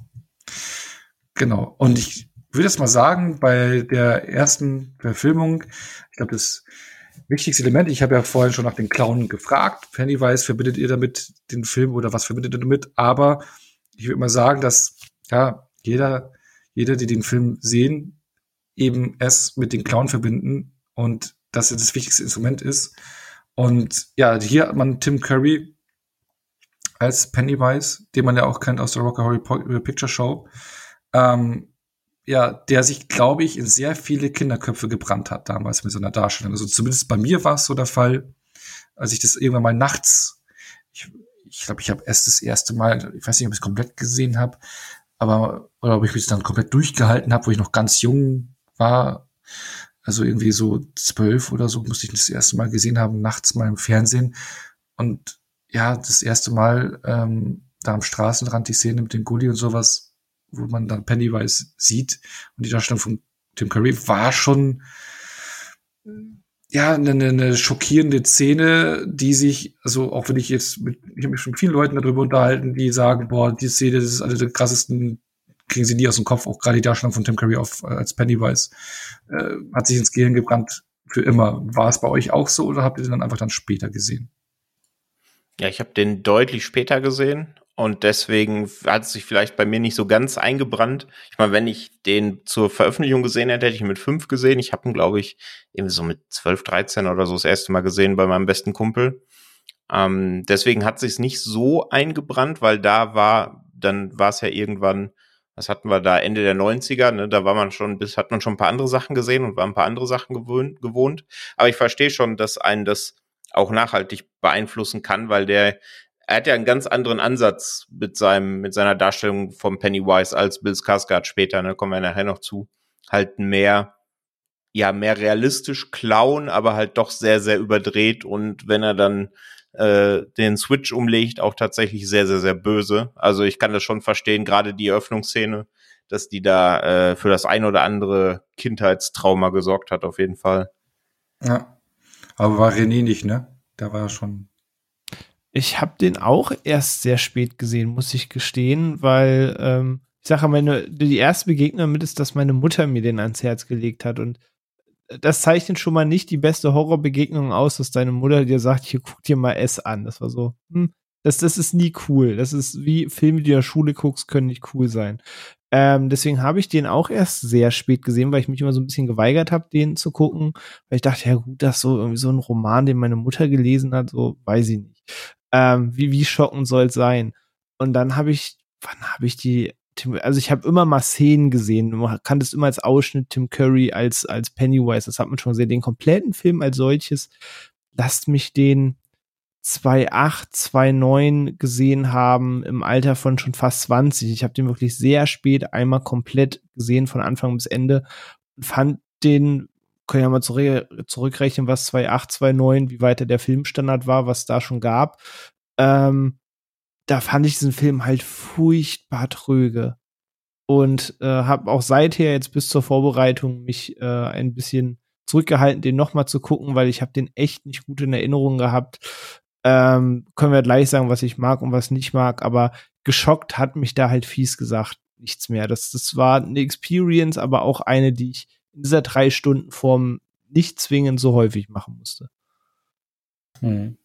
Genau. Und ich würde jetzt mal sagen, bei der ersten Verfilmung, ich glaube, das wichtigste Element, ich habe ja vorhin schon nach den Clown gefragt. Pennywise, verbindet ihr damit den Film oder was verbindet ihr damit? Aber ich würde mal sagen, dass ja jeder, jeder, die den Film sehen, eben es mit den Clown verbinden und dass er das wichtigste Instrument ist. Und ja, hier hat man Tim Curry als Pennywise, den man ja auch kennt aus der Rocky Horror Picture Show ähm, ja, der sich, glaube ich, in sehr viele Kinderköpfe gebrannt hat damals mit so einer Darstellung. Also zumindest bei mir war es so der Fall, als ich das irgendwann mal nachts, ich glaube, ich, glaub, ich habe erst das erste Mal, ich weiß nicht, ob ich es komplett gesehen habe, aber oder ob ich mich dann komplett durchgehalten habe, wo ich noch ganz jung war. Also irgendwie so zwölf oder so musste ich das erste Mal gesehen haben, nachts mal im Fernsehen. Und ja, das erste Mal ähm, da am Straßenrand die Szene mit dem Gully und sowas, wo man dann Pennywise sieht und die Darstellung von Tim Curry war schon ja eine, eine schockierende Szene, die sich also auch wenn ich jetzt mit ich habe mich schon mit vielen Leuten darüber unterhalten, die sagen, boah, die Szene das ist eine der krassesten kriegen sie nie aus dem Kopf, auch gerade die Darstellung von Tim Curry auf, als Pennywise äh, hat sich ins Gehirn gebrannt für immer. War es bei euch auch so oder habt ihr den dann einfach dann später gesehen? Ja, ich habe den deutlich später gesehen und deswegen hat es sich vielleicht bei mir nicht so ganz eingebrannt. Ich meine, wenn ich den zur Veröffentlichung gesehen hätte, hätte ich ihn mit fünf gesehen. Ich habe ihn, glaube ich, irgendwie so mit zwölf, dreizehn oder so das erste Mal gesehen bei meinem besten Kumpel. Ähm, deswegen hat sich nicht so eingebrannt, weil da war, dann war es ja irgendwann, was hatten wir da, Ende der 90er, ne, da war man schon, bis hat man schon ein paar andere Sachen gesehen und war ein paar andere Sachen gewohnt. gewohnt. Aber ich verstehe schon, dass einen das auch nachhaltig beeinflussen kann, weil der er hat ja einen ganz anderen Ansatz mit seinem, mit seiner Darstellung vom Pennywise als Bill Skarsgård später, ne, kommen wir nachher noch zu. Halt mehr, ja, mehr realistisch klauen, aber halt doch sehr, sehr überdreht und wenn er dann äh, den Switch umlegt, auch tatsächlich sehr, sehr, sehr böse. Also ich kann das schon verstehen, gerade die Eröffnungsszene, dass die da äh, für das ein oder andere Kindheitstrauma gesorgt hat, auf jeden Fall. Ja. Aber war René nicht, ne? Da war er schon. Ich habe den auch erst sehr spät gesehen, muss ich gestehen, weil ähm, ich sage, meine die erste Begegnung damit ist, dass meine Mutter mir den ans Herz gelegt hat und das zeichnet schon mal nicht die beste Horrorbegegnung aus, dass deine Mutter dir sagt, hier guck dir mal S an. Das war so, hm, das, das ist nie cool. Das ist wie Filme, die du in der Schule guckst, können nicht cool sein. Ähm, deswegen habe ich den auch erst sehr spät gesehen, weil ich mich immer so ein bisschen geweigert habe, den zu gucken. Weil ich dachte, ja gut, das ist so irgendwie so ein Roman, den meine Mutter gelesen hat, so weiß ich nicht. Ähm, wie, wie schockend soll es sein? Und dann habe ich, wann habe ich die also ich habe immer mal Szenen gesehen. Man kann das immer als Ausschnitt Tim Curry als, als Pennywise. Das hat man schon gesehen. Den kompletten Film als solches. Lasst mich den 2,8, 2,9 gesehen haben im Alter von schon fast 20. Ich habe den wirklich sehr spät einmal komplett gesehen, von Anfang bis Ende und fand den, können ja mal zurück, zurückrechnen, was 2,8, 2,9, wie weiter der Filmstandard war, was da schon gab. Ähm, da fand ich diesen Film halt furchtbar tröge. Und äh, habe auch seither jetzt bis zur Vorbereitung mich äh, ein bisschen zurückgehalten, den nochmal zu gucken, weil ich habe den echt nicht gut in Erinnerung gehabt. Ähm, können wir gleich sagen, was ich mag und was nicht mag, aber geschockt hat mich da halt fies gesagt nichts mehr. Das, das war eine Experience, aber auch eine, die ich in dieser drei Stunden Form nicht zwingend so häufig machen musste. Hm.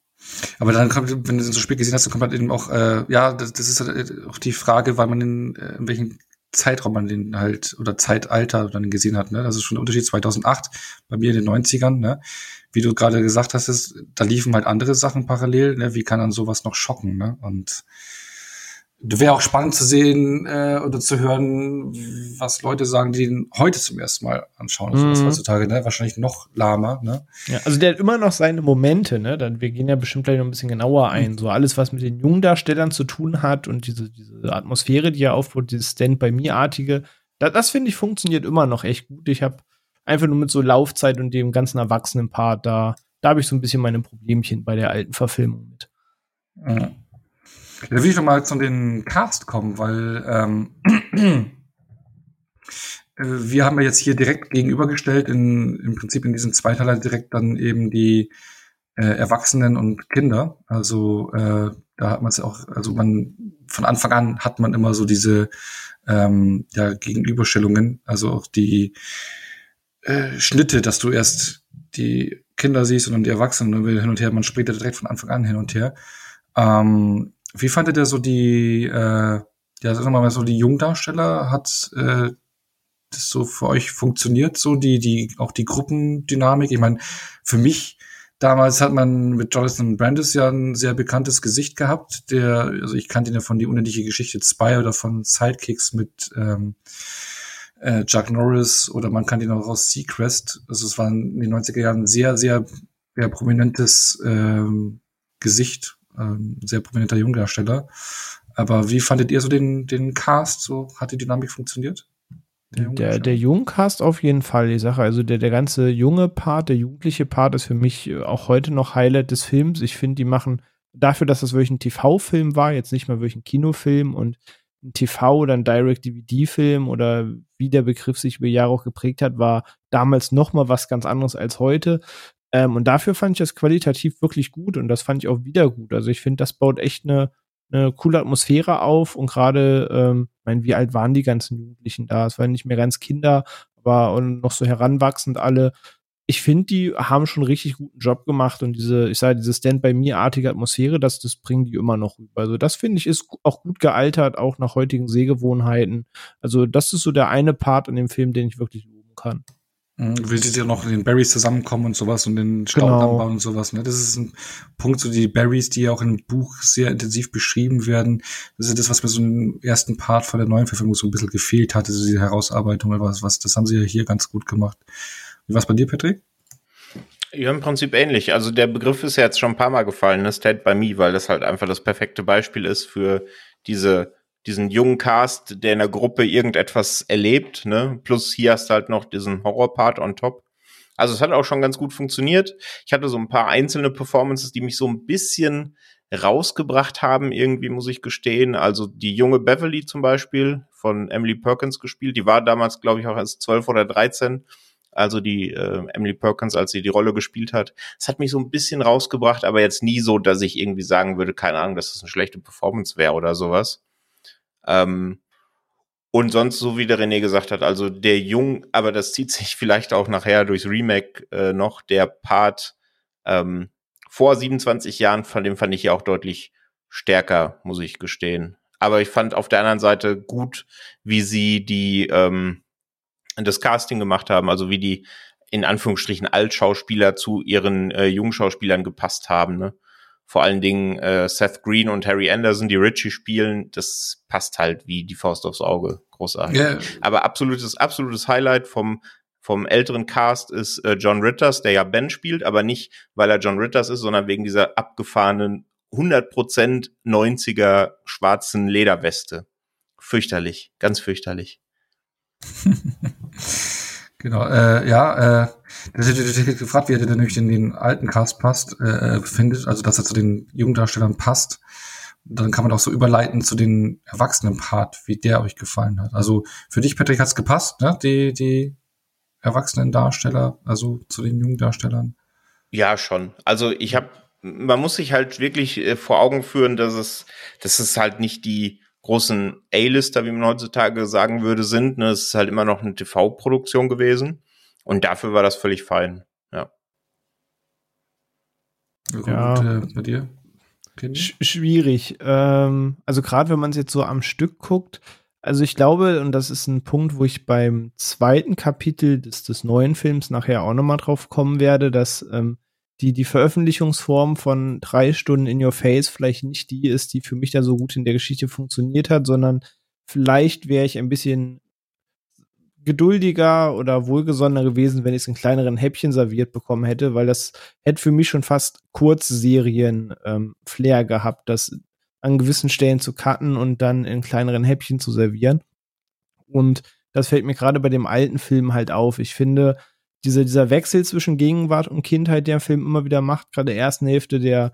Aber dann kommt, wenn du den so spät gesehen hast, dann kommt halt eben auch, äh, ja, das, das ist halt auch die Frage, weil man in, äh, in welchem Zeitraum man den halt oder Zeitalter dann gesehen hat. Ne? Das ist schon der Unterschied 2008, bei mir in den 90ern. Ne? Wie du gerade gesagt hast, ist, da liefen halt andere Sachen parallel. Ne? Wie kann dann sowas noch schocken? Ne? Und wäre auch spannend zu sehen äh, oder zu hören, was Leute sagen, die ihn heute zum ersten Mal anschauen. Also mhm. heutzutage, ne? Wahrscheinlich noch lahmer, ne? Ja, also der hat immer noch seine Momente, ne? Dann, wir gehen ja bestimmt gleich noch ein bisschen genauer ein. Mhm. So alles, was mit den jungen Darstellern zu tun hat und diese, diese Atmosphäre, die er aufbaut, dieses Stand-by-Me-artige, da, das finde ich funktioniert immer noch echt gut. Ich habe einfach nur mit so Laufzeit und dem ganzen Erwachsenen-Part da, da habe ich so ein bisschen meine Problemchen bei der alten Verfilmung mit. Mhm. Da will ich noch mal zu den Cast kommen, weil ähm, äh, wir haben ja jetzt hier direkt gegenübergestellt, in, im Prinzip in diesem Zweiteiler direkt dann eben die äh, Erwachsenen und Kinder. Also äh, da hat man es auch, also man von Anfang an hat man immer so diese ähm, ja, Gegenüberstellungen, also auch die äh, Schnitte, dass du erst die Kinder siehst und dann die Erwachsenen und hin und her, man spricht ja direkt von Anfang an hin und her. Ähm, wie fandet ihr so die, äh, ja, sagen wir mal so die Jungdarsteller? Hat äh, das so für euch funktioniert, so die, die, auch die Gruppendynamik? Ich meine, für mich damals hat man mit Jonathan Brandis ja ein sehr bekanntes Gesicht gehabt, der, also ich kannte ihn ja von die unendliche Geschichte 2 oder von Sidekicks mit ähm, äh, Chuck Norris oder man kannte ihn auch aus Seacrest. Also es war in den 90er Jahren sehr, sehr, sehr prominentes ähm, Gesicht ähm, sehr prominenter Jungdarsteller. Aber wie fandet ihr so den, den Cast? So hat die Dynamik funktioniert? Der, der, der Jungcast auf jeden Fall, die Sache. Also der, der ganze junge Part, der jugendliche Part ist für mich äh, auch heute noch Highlight des Films. Ich finde, die machen dafür, dass das wirklich ein TV-Film war, jetzt nicht mal wirklich ein Kinofilm und ein TV oder ein Direct-DVD-Film oder wie der Begriff sich über Jahre auch geprägt hat, war damals noch mal was ganz anderes als heute. Ähm, und dafür fand ich das qualitativ wirklich gut und das fand ich auch wieder gut. Also ich finde, das baut echt eine, eine coole Atmosphäre auf und gerade, ähm, ich meine, wie alt waren die ganzen Jugendlichen da? Es waren nicht mehr ganz Kinder, aber noch so heranwachsend alle. Ich finde, die haben schon richtig guten Job gemacht und diese, ich sage, diese Stand-by-Me-artige Atmosphäre, das, das bringen die immer noch rüber. Also das finde ich ist auch gut gealtert, auch nach heutigen Sehgewohnheiten. Also das ist so der eine Part in dem Film, den ich wirklich loben kann. Mhm, wie sie ja noch in den Berries zusammenkommen und sowas und den Stauden genau. anbauen und sowas. Ne? Das ist ein Punkt, so die Berries, die ja auch im Buch sehr intensiv beschrieben werden. Das ist das, was mir so im ersten Part von der neuen Verfilmung so ein bisschen gefehlt hatte, so die Herausarbeitung oder was, was. Das haben sie ja hier ganz gut gemacht. Wie war's bei dir, Patrick? Ja, im Prinzip ähnlich. Also der Begriff ist ja jetzt schon ein paar Mal gefallen, ne? Stand by Me, weil das halt einfach das perfekte Beispiel ist für diese, diesen jungen Cast, der in der Gruppe irgendetwas erlebt, ne? Plus hier hast du halt noch diesen Horror-Part on top. Also es hat auch schon ganz gut funktioniert. Ich hatte so ein paar einzelne Performances, die mich so ein bisschen rausgebracht haben, irgendwie muss ich gestehen. Also die junge Beverly zum Beispiel von Emily Perkins gespielt, die war damals, glaube ich, auch erst zwölf oder dreizehn also die äh, Emily Perkins, als sie die Rolle gespielt hat. Das hat mich so ein bisschen rausgebracht, aber jetzt nie so, dass ich irgendwie sagen würde, keine Ahnung, dass das eine schlechte Performance wäre oder sowas. Ähm, und sonst, so wie der René gesagt hat, also der Jung, aber das zieht sich vielleicht auch nachher durchs Remake äh, noch, der Part ähm, vor 27 Jahren, von dem fand ich ja auch deutlich stärker, muss ich gestehen. Aber ich fand auf der anderen Seite gut, wie sie die ähm, das Casting gemacht haben, also wie die in Anführungsstrichen Altschauspieler zu ihren äh, Jungschauspielern gepasst haben. Ne? Vor allen Dingen äh, Seth Green und Harry Anderson, die Richie spielen, das passt halt wie die Faust aufs Auge. Großartig. Yeah. Aber absolutes, absolutes Highlight vom vom älteren Cast ist äh, John Ritters, der ja Ben spielt, aber nicht, weil er John Ritters ist, sondern wegen dieser abgefahrenen 100% 90er schwarzen Lederweste. Fürchterlich, ganz fürchterlich. genau, äh, ja, äh, das ist gefragt, wie er denn nämlich in den alten Cast passt, äh, findet, also dass er zu den Jugenddarstellern passt. Dann kann man auch so überleiten zu den Erwachsenen-Part, wie der euch gefallen hat. Also für dich, Patrick, hat's gepasst, ne? Die, die erwachsenen Darsteller, also zu den jungen Darstellern. Ja, schon. Also ich habe, man muss sich halt wirklich äh, vor Augen führen, dass es, dass es halt nicht die großen A-Lister, wie man heutzutage sagen würde, sind. Ne? Es ist halt immer noch eine TV-Produktion gewesen. Und dafür war das völlig fein. Ja. Ja, und, äh, bei dir? Sch schwierig. Ähm, also gerade wenn man es jetzt so am Stück guckt, also ich glaube, und das ist ein Punkt, wo ich beim zweiten Kapitel des, des neuen Films nachher auch nochmal drauf kommen werde, dass ähm, die, die Veröffentlichungsform von drei Stunden in your face vielleicht nicht die ist, die für mich da so gut in der Geschichte funktioniert hat, sondern vielleicht wäre ich ein bisschen geduldiger oder wohlgesonnener gewesen, wenn ich es in kleineren Häppchen serviert bekommen hätte, weil das hätte für mich schon fast Kurzserien ähm, gehabt, das an gewissen Stellen zu cutten und dann in kleineren Häppchen zu servieren. Und das fällt mir gerade bei dem alten Film halt auf. Ich finde, dieser, dieser Wechsel zwischen Gegenwart und Kindheit, der Film immer wieder macht, gerade der ersten Hälfte, der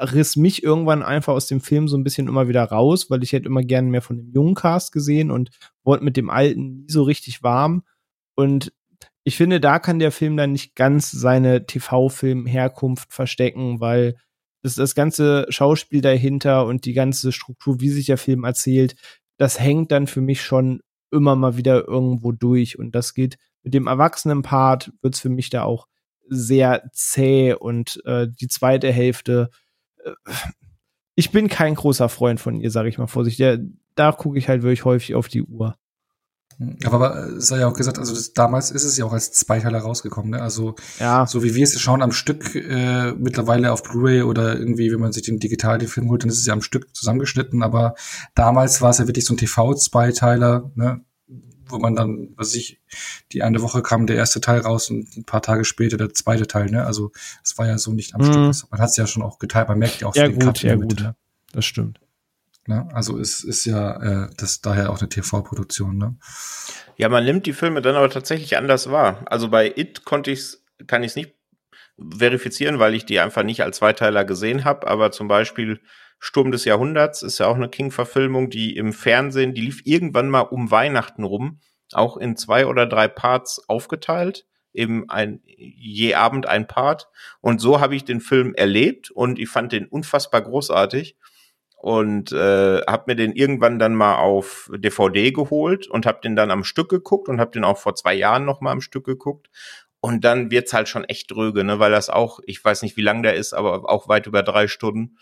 riss mich irgendwann einfach aus dem Film so ein bisschen immer wieder raus, weil ich hätte immer gerne mehr von dem jungen Cast gesehen und wollte mit dem alten nie so richtig warm. Und ich finde, da kann der Film dann nicht ganz seine TV-Film-Herkunft verstecken, weil das, das ganze Schauspiel dahinter und die ganze Struktur, wie sich der Film erzählt, das hängt dann für mich schon immer mal wieder irgendwo durch. Und das geht mit dem Erwachsenen-Part wird es für mich da auch sehr zäh und äh, die zweite Hälfte. Äh, ich bin kein großer Freund von ihr, sage ich mal vorsichtig. Da gucke ich halt wirklich häufig auf die Uhr. Aber, aber es sei ja auch gesagt, also das, damals ist es ja auch als Zweiteiler rausgekommen, ne? Also ja. so wie wir es schauen am Stück äh, mittlerweile auf Blu-ray oder irgendwie, wenn man sich den digital den Film holt, dann ist es ja am Stück zusammengeschnitten. Aber damals war es ja wirklich so ein TV-Zweiteiler, ne? Wo man dann, was ich, die eine Woche kam der erste Teil raus und ein paar Tage später der zweite Teil, ne? Also es war ja so nicht am mhm. Stück. Man hat es ja schon auch geteilt, man merkt ja auch ja, so den gut, Cut ja, gut. Ne? Das stimmt. Ne? Also es ist ja äh, das daher auch eine TV-Produktion, ne? Ja, man nimmt die Filme dann aber tatsächlich anders wahr. Also bei It konnte ich's, kann ich es nicht verifizieren, weil ich die einfach nicht als Zweiteiler gesehen habe, aber zum Beispiel Sturm des Jahrhunderts ist ja auch eine King-Verfilmung, die im Fernsehen, die lief irgendwann mal um Weihnachten rum, auch in zwei oder drei Parts aufgeteilt, eben ein je Abend ein Part. Und so habe ich den Film erlebt und ich fand den unfassbar großartig und äh, habe mir den irgendwann dann mal auf DVD geholt und habe den dann am Stück geguckt und habe den auch vor zwei Jahren noch mal am Stück geguckt. Und dann wird's halt schon echt dröge, ne, weil das auch, ich weiß nicht, wie lang der ist, aber auch weit über drei Stunden.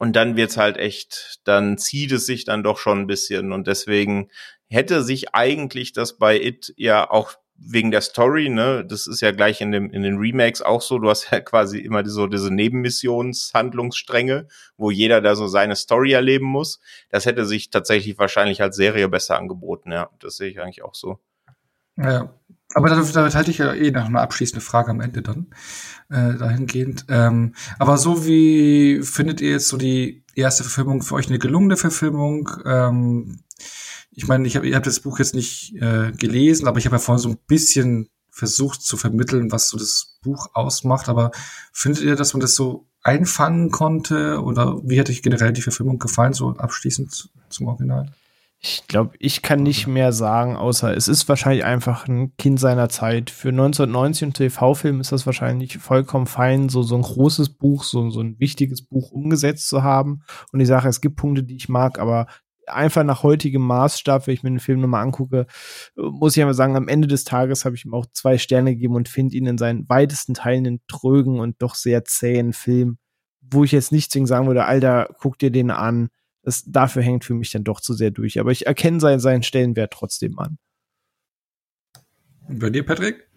Und dann wird's halt echt, dann zieht es sich dann doch schon ein bisschen. Und deswegen hätte sich eigentlich das bei It ja auch wegen der Story, ne, das ist ja gleich in, dem, in den Remakes auch so, du hast ja quasi immer so diese Nebenmissionshandlungsstränge, wo jeder da so seine Story erleben muss. Das hätte sich tatsächlich wahrscheinlich als Serie besser angeboten, ja. Das sehe ich eigentlich auch so. Ja, Aber damit, damit halte ich ja eh noch eine abschließende Frage am Ende dann, äh, dahingehend. Ähm, aber so wie findet ihr jetzt so die erste Verfilmung für euch eine gelungene Verfilmung? Ähm, ich meine, ich hab, ihr habt das Buch jetzt nicht äh, gelesen, aber ich habe ja vorhin so ein bisschen versucht zu vermitteln, was so das Buch ausmacht. Aber findet ihr, dass man das so einfangen konnte? Oder wie hätte euch generell die Verfilmung gefallen, so abschließend zum Original? Ich glaube, ich kann nicht mehr sagen, außer es ist wahrscheinlich einfach ein Kind seiner Zeit. Für 1990 und TV-Film ist das wahrscheinlich vollkommen fein, so, so ein großes Buch, so, so ein wichtiges Buch umgesetzt zu haben. Und ich sage, es gibt Punkte, die ich mag, aber einfach nach heutigem Maßstab, wenn ich mir den Film nochmal angucke, muss ich einmal sagen, am Ende des Tages habe ich ihm auch zwei Sterne gegeben und finde ihn in seinen weitesten Teilen einen trögen und doch sehr zähen Film, wo ich jetzt nicht sagen würde, Alter, guck dir den an das, dafür hängt für mich dann doch zu sehr durch. Aber ich erkenne seinen, seinen Stellenwert trotzdem an. Bei dir, Patrick?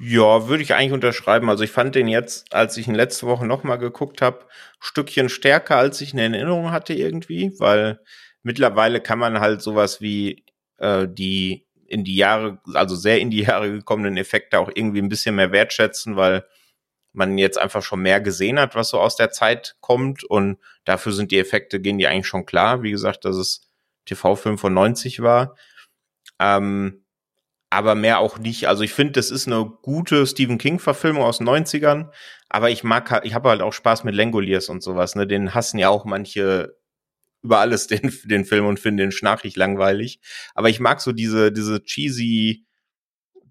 Ja, würde ich eigentlich unterschreiben. Also ich fand den jetzt, als ich ihn letzte Woche nochmal geguckt habe, Stückchen stärker, als ich in Erinnerung hatte irgendwie, weil mittlerweile kann man halt sowas wie äh, die in die Jahre, also sehr in die Jahre gekommenen Effekte auch irgendwie ein bisschen mehr wertschätzen, weil man jetzt einfach schon mehr gesehen hat, was so aus der Zeit kommt und dafür sind die Effekte, gehen die eigentlich schon klar. Wie gesagt, dass es von 90 war. Ähm, aber mehr auch nicht. Also ich finde, das ist eine gute Stephen King-Verfilmung aus den 90ern, aber ich mag, ich habe halt auch Spaß mit Langoliers und sowas, ne? Den hassen ja auch manche über alles den, den Film und finden den schnarchig langweilig. Aber ich mag so diese, diese cheesy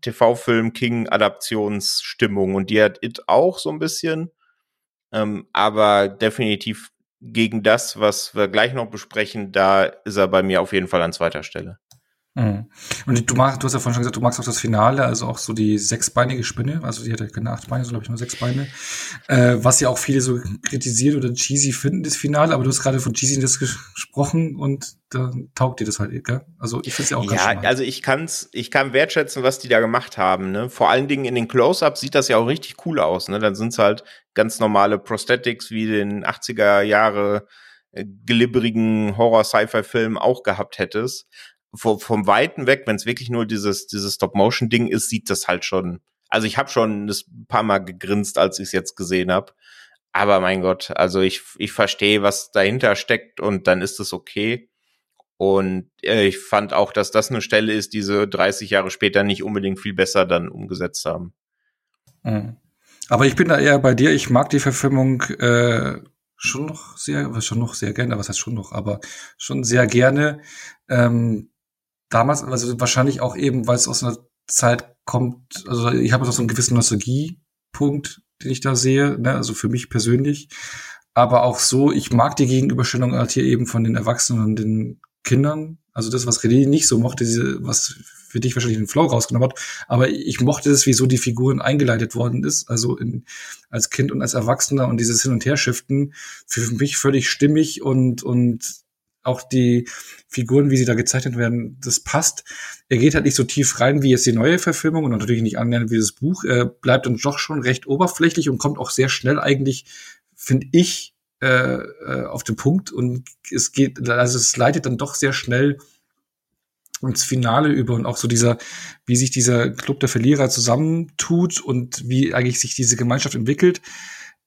TV-Film King-Adaptionsstimmung und die hat It auch so ein bisschen. Ähm, aber definitiv gegen das, was wir gleich noch besprechen, da ist er bei mir auf jeden Fall an zweiter Stelle. Mhm. Und du magst, du hast ja vorhin schon gesagt, du magst auch das Finale, also auch so die sechsbeinige Spinne, also die hat ja keine acht Beine, sondern glaube ich nur sechs Beine, äh, was ja auch viele so kritisiert oder cheesy finden, das Finale, aber du hast gerade von cheesiness gesprochen und da taugt dir das halt, gell? Also ich finde es ja auch ganz Ja, schmal. also ich kann's, ich kann wertschätzen, was die da gemacht haben, ne? Vor allen Dingen in den Close-Ups sieht das ja auch richtig cool aus, ne? Dann sind's halt ganz normale Prosthetics wie den 80er Jahre äh, glibberigen Horror-Sci-Fi-Film auch gehabt hättest vom, vom Weiten weg, wenn es wirklich nur dieses, dieses Stop-Motion-Ding ist, sieht das halt schon. Also ich habe schon ein paar Mal gegrinst, als ich es jetzt gesehen habe. Aber mein Gott, also ich, ich verstehe, was dahinter steckt und dann ist es okay. Und äh, ich fand auch, dass das eine Stelle ist, die sie 30 Jahre später nicht unbedingt viel besser dann umgesetzt haben. Mhm. Aber ich bin da eher bei dir. Ich mag die Verfilmung äh, schon noch sehr, schon noch sehr gerne, was heißt schon noch, aber schon sehr gerne. Ähm, damals, also wahrscheinlich auch eben, weil es aus einer Zeit kommt, also ich habe so einen gewissen Nostalgiepunkt, den ich da sehe, ne? also für mich persönlich. Aber auch so, ich mag die Gegenüberstellung halt hier eben von den Erwachsenen und den Kindern. Also das, was René nicht so mochte, diese, was für dich wahrscheinlich den Flow rausgenommen hat. Aber ich mochte es, wieso die Figuren eingeleitet worden ist. Also in, als Kind und als Erwachsener und dieses Hin- und Herschiften für mich völlig stimmig und, und auch die Figuren, wie sie da gezeichnet werden, das passt. Er geht halt nicht so tief rein wie jetzt die neue Verfilmung und natürlich nicht annähernd wie das Buch. Er bleibt dann doch schon recht oberflächlich und kommt auch sehr schnell eigentlich, finde ich, äh, äh, auf den Punkt und es geht, also es leitet dann doch sehr schnell ins Finale über und auch so dieser, wie sich dieser Club der Verlierer zusammentut und wie eigentlich sich diese Gemeinschaft entwickelt,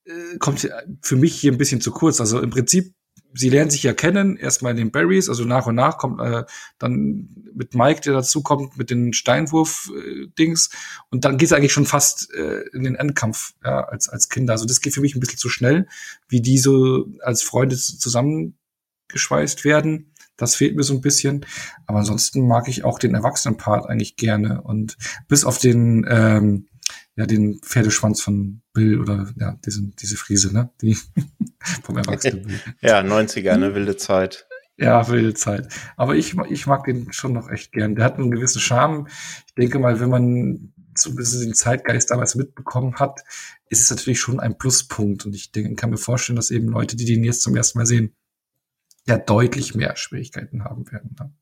äh, kommt für mich hier ein bisschen zu kurz. Also im Prinzip sie lernen sich ja kennen, erstmal in den Berries, also nach und nach kommt äh, dann mit Mike, der dazu kommt, mit den Steinwurf-Dings. Und dann geht es eigentlich schon fast äh, in den Endkampf ja, als, als Kinder. Also das geht für mich ein bisschen zu schnell, wie die so als Freunde zusammengeschweißt werden. Das fehlt mir so ein bisschen. Aber ansonsten mag ich auch den Erwachsenen-Part eigentlich gerne. Und bis auf den ähm, ja, den Pferdeschwanz von Bill oder ja, diese, diese Friese, ne? Die vom Erwachsenen Bill. ja, 90er, ne, wilde Zeit. Ja, wilde Zeit. Aber ich, ich mag den schon noch echt gern. Der hat einen gewissen Charme. Ich denke mal, wenn man so ein bisschen den Zeitgeist damals mitbekommen hat, ist es natürlich schon ein Pluspunkt. Und ich denke, kann mir vorstellen, dass eben Leute, die den jetzt zum ersten Mal sehen, ja deutlich mehr Schwierigkeiten haben werden. Ne?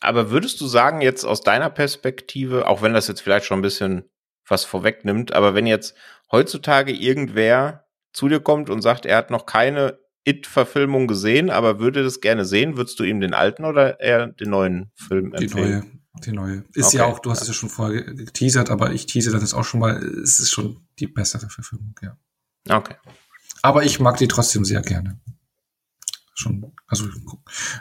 Aber würdest du sagen, jetzt aus deiner Perspektive, auch wenn das jetzt vielleicht schon ein bisschen was vorwegnimmt. Aber wenn jetzt heutzutage irgendwer zu dir kommt und sagt, er hat noch keine It-Verfilmung gesehen, aber würde das gerne sehen, würdest du ihm den alten oder eher den neuen Film empfehlen? Die neue, Die neue. Ist okay. ja auch, du hast es ja schon vorher geteasert, aber ich tease dann jetzt auch schon mal, es ist schon die bessere Verfilmung, ja. Okay. Aber ich mag die trotzdem sehr gerne. Schon, also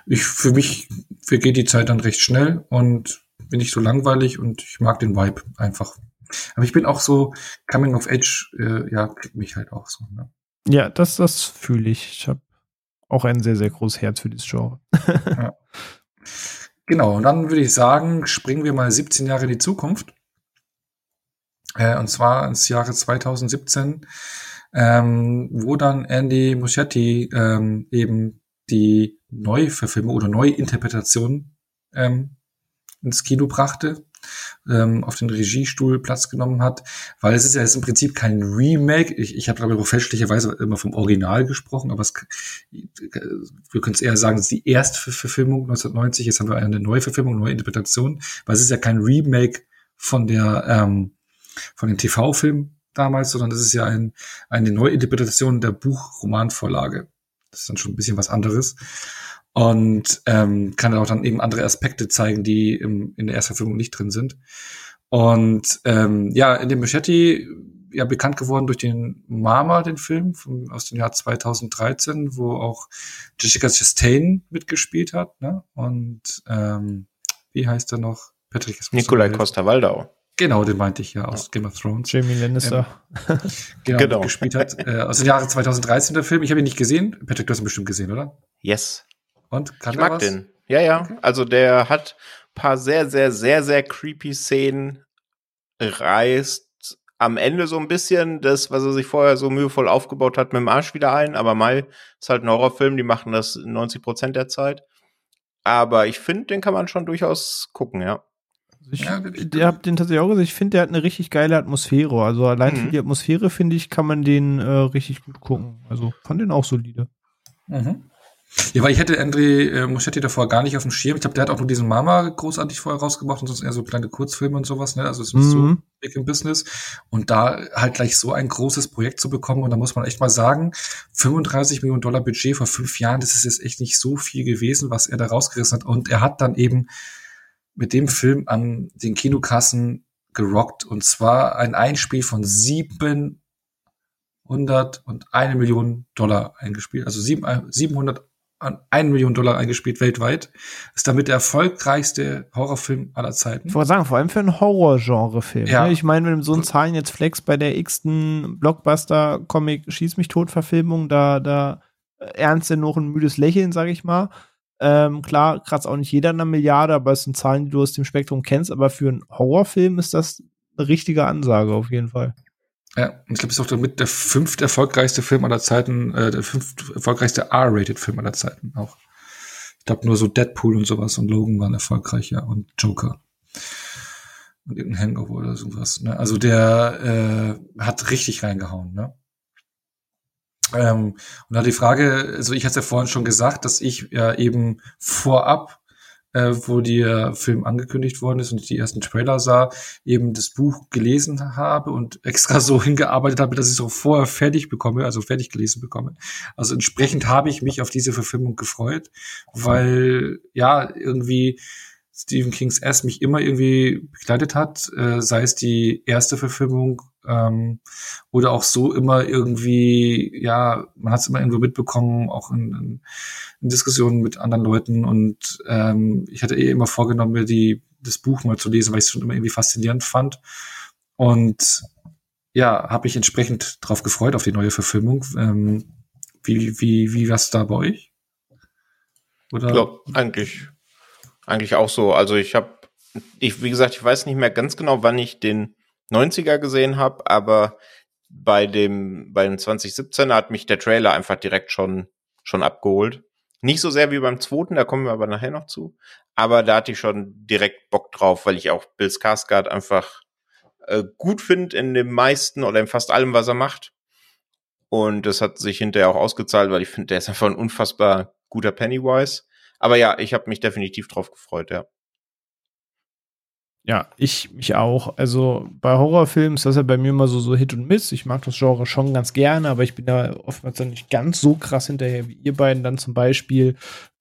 ich für mich vergeht die Zeit dann recht schnell und bin nicht so langweilig und ich mag den Vibe einfach. Aber ich bin auch so Coming of Age, äh, ja, kriegt mich halt auch so. Ne? Ja, das, das fühle ich. Ich habe auch ein sehr, sehr großes Herz für dieses Genre. ja. Genau, und dann würde ich sagen, springen wir mal 17 Jahre in die Zukunft. Äh, und zwar ins Jahre 2017, ähm, wo dann Andy Muschietti ähm, eben die Neuverfilmung oder Neuinterpretation ähm, ins Kino brachte, ähm, auf den Regiestuhl Platz genommen hat, weil es ist ja jetzt im Prinzip kein Remake. Ich, ich habe ich fälschlicherweise immer vom Original gesprochen, aber es, wir können es eher sagen, es ist die erste Verfilmung 1990. Jetzt haben wir eine neue Verfilmung, eine neue Interpretation, weil es ist ja kein Remake von der ähm, von den TV-Film damals, sondern es ist ja ein, eine Neuinterpretation der Buch-Romanvorlage. Das ist dann schon ein bisschen was anderes und ähm, kann auch dann eben andere Aspekte zeigen, die im, in der ersten Verfilmung nicht drin sind. Und ähm, ja, in dem Machete ja bekannt geworden durch den Mama, den Film vom, aus dem Jahr 2013, wo auch Jessica Chastain mitgespielt hat. Ne? Und ähm, wie heißt er noch? Patrick Nikolai Costa-Waldau. Genau, den meinte ich ja aus ja. Game of Thrones. Jamie Lannister. Ähm, genau, genau. gespielt hat. Äh, aus dem Jahre 2013 der Film. Ich habe ihn nicht gesehen. Patrick, du hast ihn bestimmt gesehen, oder? Yes. Und kann ich mag was? den. Ja, ja. Okay. Also der hat paar sehr, sehr, sehr, sehr creepy Szenen, reißt am Ende so ein bisschen das, was er sich vorher so mühevoll aufgebaut hat, mit dem Arsch wieder ein. Aber Mai ist halt ein Horrorfilm, die machen das 90 Prozent der Zeit. Aber ich finde, den kann man schon durchaus gucken, ja. Also ich ja, der hab den tatsächlich auch gesehen. Ich finde, der hat eine richtig geile Atmosphäre. Also allein mhm. für die Atmosphäre, finde ich, kann man den äh, richtig gut gucken. Also fand den auch solide. Mhm. Ja, weil ich hätte André äh, Muschetti davor gar nicht auf dem Schirm. Ich glaube, der hat auch nur diesen Mama großartig vorher rausgebracht und sonst eher so kleine Kurzfilme und sowas, ne? Also es ist mhm. so big im Business. Und da halt gleich so ein großes Projekt zu bekommen, und da muss man echt mal sagen, 35 Millionen Dollar Budget vor fünf Jahren, das ist jetzt echt nicht so viel gewesen, was er da rausgerissen hat. Und er hat dann eben mit dem Film an den Kinokassen gerockt. Und zwar ein Einspiel von sieben 100 und eine Million Dollar eingespielt, also 700 an 1 Million Dollar eingespielt weltweit. Ist damit der erfolgreichste Horrorfilm aller Zeiten. Ich wollte sagen, vor allem für einen Horror-Genre-Film. Ja. Ne? Ich meine, wenn so ein Zahlen jetzt Flex bei der x-ten Blockbuster-Comic Schieß mich tot-Verfilmung, da, da ernst denn noch ein müdes Lächeln, sag ich mal. Ähm, klar, kratzt auch nicht jeder eine Milliarde, aber es sind Zahlen, die du aus dem Spektrum kennst. Aber für einen Horrorfilm ist das eine richtige Ansage auf jeden Fall. Ja, ich glaube, es ist auch damit der fünft erfolgreichste Film aller Zeiten, äh, der fünft erfolgreichste R-rated Film aller Zeiten auch. Ich glaube, nur so Deadpool und sowas und Logan waren erfolgreich, ja, und Joker. Und irgendein Hangover oder sowas. Ne? Also der äh, hat richtig reingehauen, ne? Ähm, und da die Frage, also ich hatte ja vorhin schon gesagt, dass ich ja eben vorab äh, wo der Film angekündigt worden ist und ich die ersten Trailer sah, eben das Buch gelesen habe und extra so hingearbeitet habe, dass ich es auch vorher fertig bekomme, also fertig gelesen bekomme. Also entsprechend habe ich mich auf diese Verfilmung gefreut, weil ja irgendwie Stephen Kings S mich immer irgendwie begleitet hat, äh, sei es die erste Verfilmung ähm, oder auch so immer irgendwie, ja, man hat es immer irgendwo mitbekommen, auch in, in, in Diskussionen mit anderen Leuten und ähm, ich hatte eh immer vorgenommen, mir die, das Buch mal zu lesen, weil ich es schon immer irgendwie faszinierend fand und ja, habe mich entsprechend drauf gefreut auf die neue Verfilmung. Ähm, wie, wie, wie war's da bei euch? Oder? Ja, eigentlich eigentlich auch so. Also ich habe, ich, wie gesagt, ich weiß nicht mehr ganz genau, wann ich den 90er gesehen habe, aber bei dem, bei dem 2017er hat mich der Trailer einfach direkt schon, schon abgeholt. Nicht so sehr wie beim zweiten, da kommen wir aber nachher noch zu. Aber da hatte ich schon direkt Bock drauf, weil ich auch Bill Skarsgård einfach äh, gut finde in dem meisten oder in fast allem, was er macht. Und das hat sich hinterher auch ausgezahlt, weil ich finde, der ist einfach ein unfassbar guter Pennywise. Aber ja, ich habe mich definitiv drauf gefreut, ja. Ja, ich mich auch. Also bei Horrorfilmen ist das ja bei mir immer so, so Hit und Miss. Ich mag das Genre schon ganz gerne, aber ich bin da oftmals dann nicht ganz so krass hinterher wie ihr beiden dann zum Beispiel.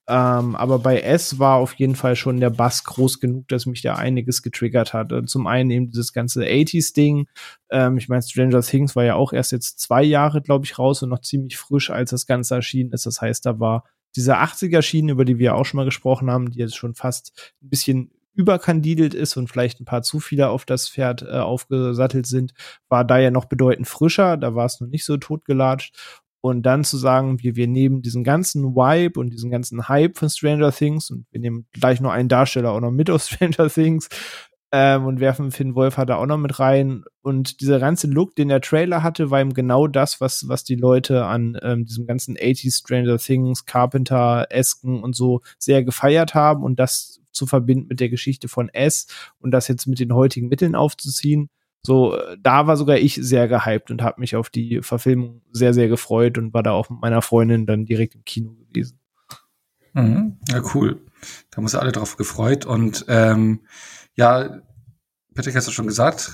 Ähm, aber bei S war auf jeden Fall schon der Bass groß genug, dass mich da einiges getriggert hat. Zum einen eben dieses ganze 80s-Ding. Ähm, ich meine, Stranger Things war ja auch erst jetzt zwei Jahre, glaube ich, raus und noch ziemlich frisch, als das Ganze erschienen ist. Das heißt, da war diese 80er-Schiene, über die wir auch schon mal gesprochen haben, die jetzt schon fast ein bisschen überkandidelt ist und vielleicht ein paar zu viele auf das Pferd äh, aufgesattelt sind, war da ja noch bedeutend frischer. Da war es noch nicht so totgelatscht. Und dann zu sagen, wir, wir nehmen diesen ganzen Vibe und diesen ganzen Hype von Stranger Things und wir nehmen gleich nur einen Darsteller auch noch mit aus Stranger Things ähm, und werfen Finn Wolfhard da auch noch mit rein. Und dieser ganze Look, den der Trailer hatte, war eben genau das, was, was die Leute an ähm, diesem ganzen 80s Stranger Things, Carpenter, Esken und so sehr gefeiert haben und das zu verbinden mit der Geschichte von S und das jetzt mit den heutigen Mitteln aufzuziehen, so, da war sogar ich sehr gehypt und habe mich auf die Verfilmung sehr, sehr gefreut und war da auch mit meiner Freundin dann direkt im Kino gewesen. Mhm. Ja, cool. Da haben uns alle drauf gefreut. Und ähm, ja, Patrick hast du schon gesagt,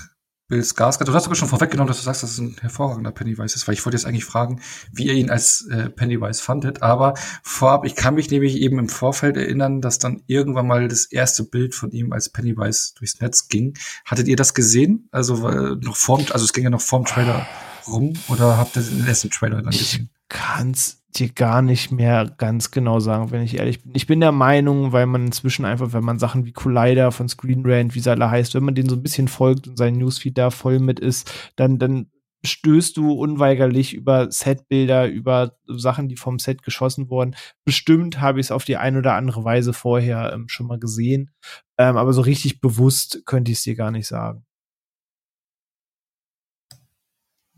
Bill Skarsgård. Du hast aber schon vorweggenommen, dass du sagst, dass es ein hervorragender Pennywise ist, weil ich wollte jetzt eigentlich fragen, wie ihr ihn als äh, Pennywise fandet. Aber vorab, ich kann mich nämlich eben im Vorfeld erinnern, dass dann irgendwann mal das erste Bild von ihm als Pennywise durchs Netz ging. Hattet ihr das gesehen? Also weil noch vorm, also es ging ja noch vorm Trailer rum oder habt ihr den ersten Trailer dann gesehen? Ich kann's dir gar nicht mehr ganz genau sagen, wenn ich ehrlich bin. Ich bin der Meinung, weil man inzwischen einfach, wenn man Sachen wie Collider von Screen Rant, wie es alle heißt, wenn man den so ein bisschen folgt und sein Newsfeed da voll mit ist, dann, dann stößt du unweigerlich über Setbilder, über Sachen, die vom Set geschossen wurden. Bestimmt habe ich es auf die eine oder andere Weise vorher ähm, schon mal gesehen, ähm, aber so richtig bewusst könnte ich es dir gar nicht sagen.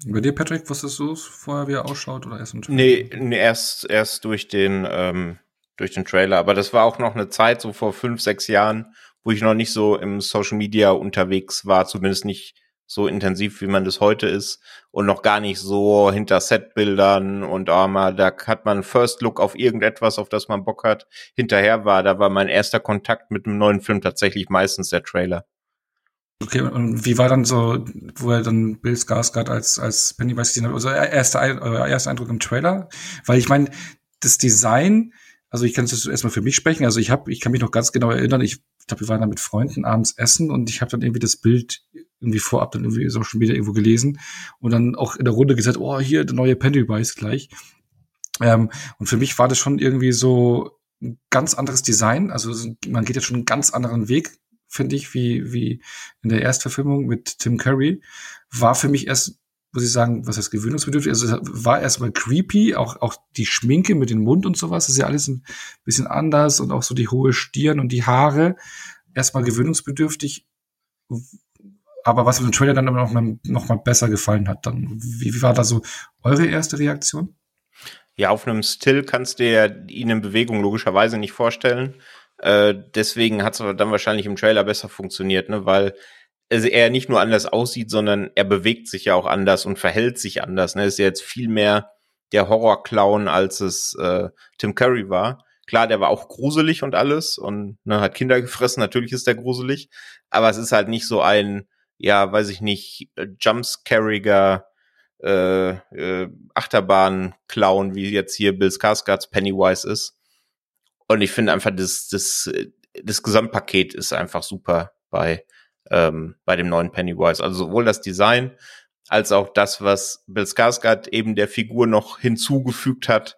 Bei dir, Patrick, wusstest du es vorher, wie er ausschaut oder erst im Trailer? Nee, nee erst, erst durch den, ähm, durch den Trailer. Aber das war auch noch eine Zeit, so vor fünf, sechs Jahren, wo ich noch nicht so im Social Media unterwegs war, zumindest nicht so intensiv, wie man das heute ist und noch gar nicht so hinter Setbildern und oh, mal, da hat man First Look auf irgendetwas, auf das man Bock hat. Hinterher war, da war mein erster Kontakt mit einem neuen Film tatsächlich meistens der Trailer. Okay, und wie war dann so, wo er dann Bill Skarsgård als, als Pennywise gesehen hat, also erster, erster Eindruck im Trailer? Weil ich meine, das Design, also ich kann es erstmal für mich sprechen, also ich habe, ich kann mich noch ganz genau erinnern, ich glaube, wir waren da mit Freunden abends essen und ich habe dann irgendwie das Bild irgendwie vorab dann irgendwie so schon wieder irgendwo gelesen und dann auch in der Runde gesagt, oh, hier der neue Pennywise gleich. Ähm, und für mich war das schon irgendwie so ein ganz anderes Design, also man geht jetzt schon einen ganz anderen Weg finde ich, wie, wie in der Erstverfilmung mit Tim Curry, war für mich erst, muss ich sagen, was heißt gewöhnungsbedürftig, also war erstmal creepy, auch, auch die Schminke mit dem Mund und sowas, ist ja alles ein bisschen anders und auch so die hohe Stirn und die Haare, erstmal gewöhnungsbedürftig, aber was mir im Trailer dann aber noch mal, noch mal besser gefallen hat, dann, wie, wie war da so eure erste Reaktion? Ja, auf einem Still kannst du ja ihn in Bewegung logischerweise nicht vorstellen. Äh, deswegen hat es dann wahrscheinlich im Trailer besser funktioniert, ne? weil er nicht nur anders aussieht, sondern er bewegt sich ja auch anders und verhält sich anders. Ne? Ist ja jetzt viel mehr der Horror-Clown, als es äh, Tim Curry war. Klar, der war auch gruselig und alles und ne, hat Kinder gefressen, natürlich ist der gruselig, aber es ist halt nicht so ein, ja, weiß ich nicht, jumpscariger äh, äh, Achterbahn-Clown, wie jetzt hier Bill Skarsgårds Pennywise ist. Und ich finde einfach, das, das, das Gesamtpaket ist einfach super bei, ähm, bei dem neuen Pennywise. Also sowohl das Design als auch das, was Bill Skarsgård eben der Figur noch hinzugefügt hat,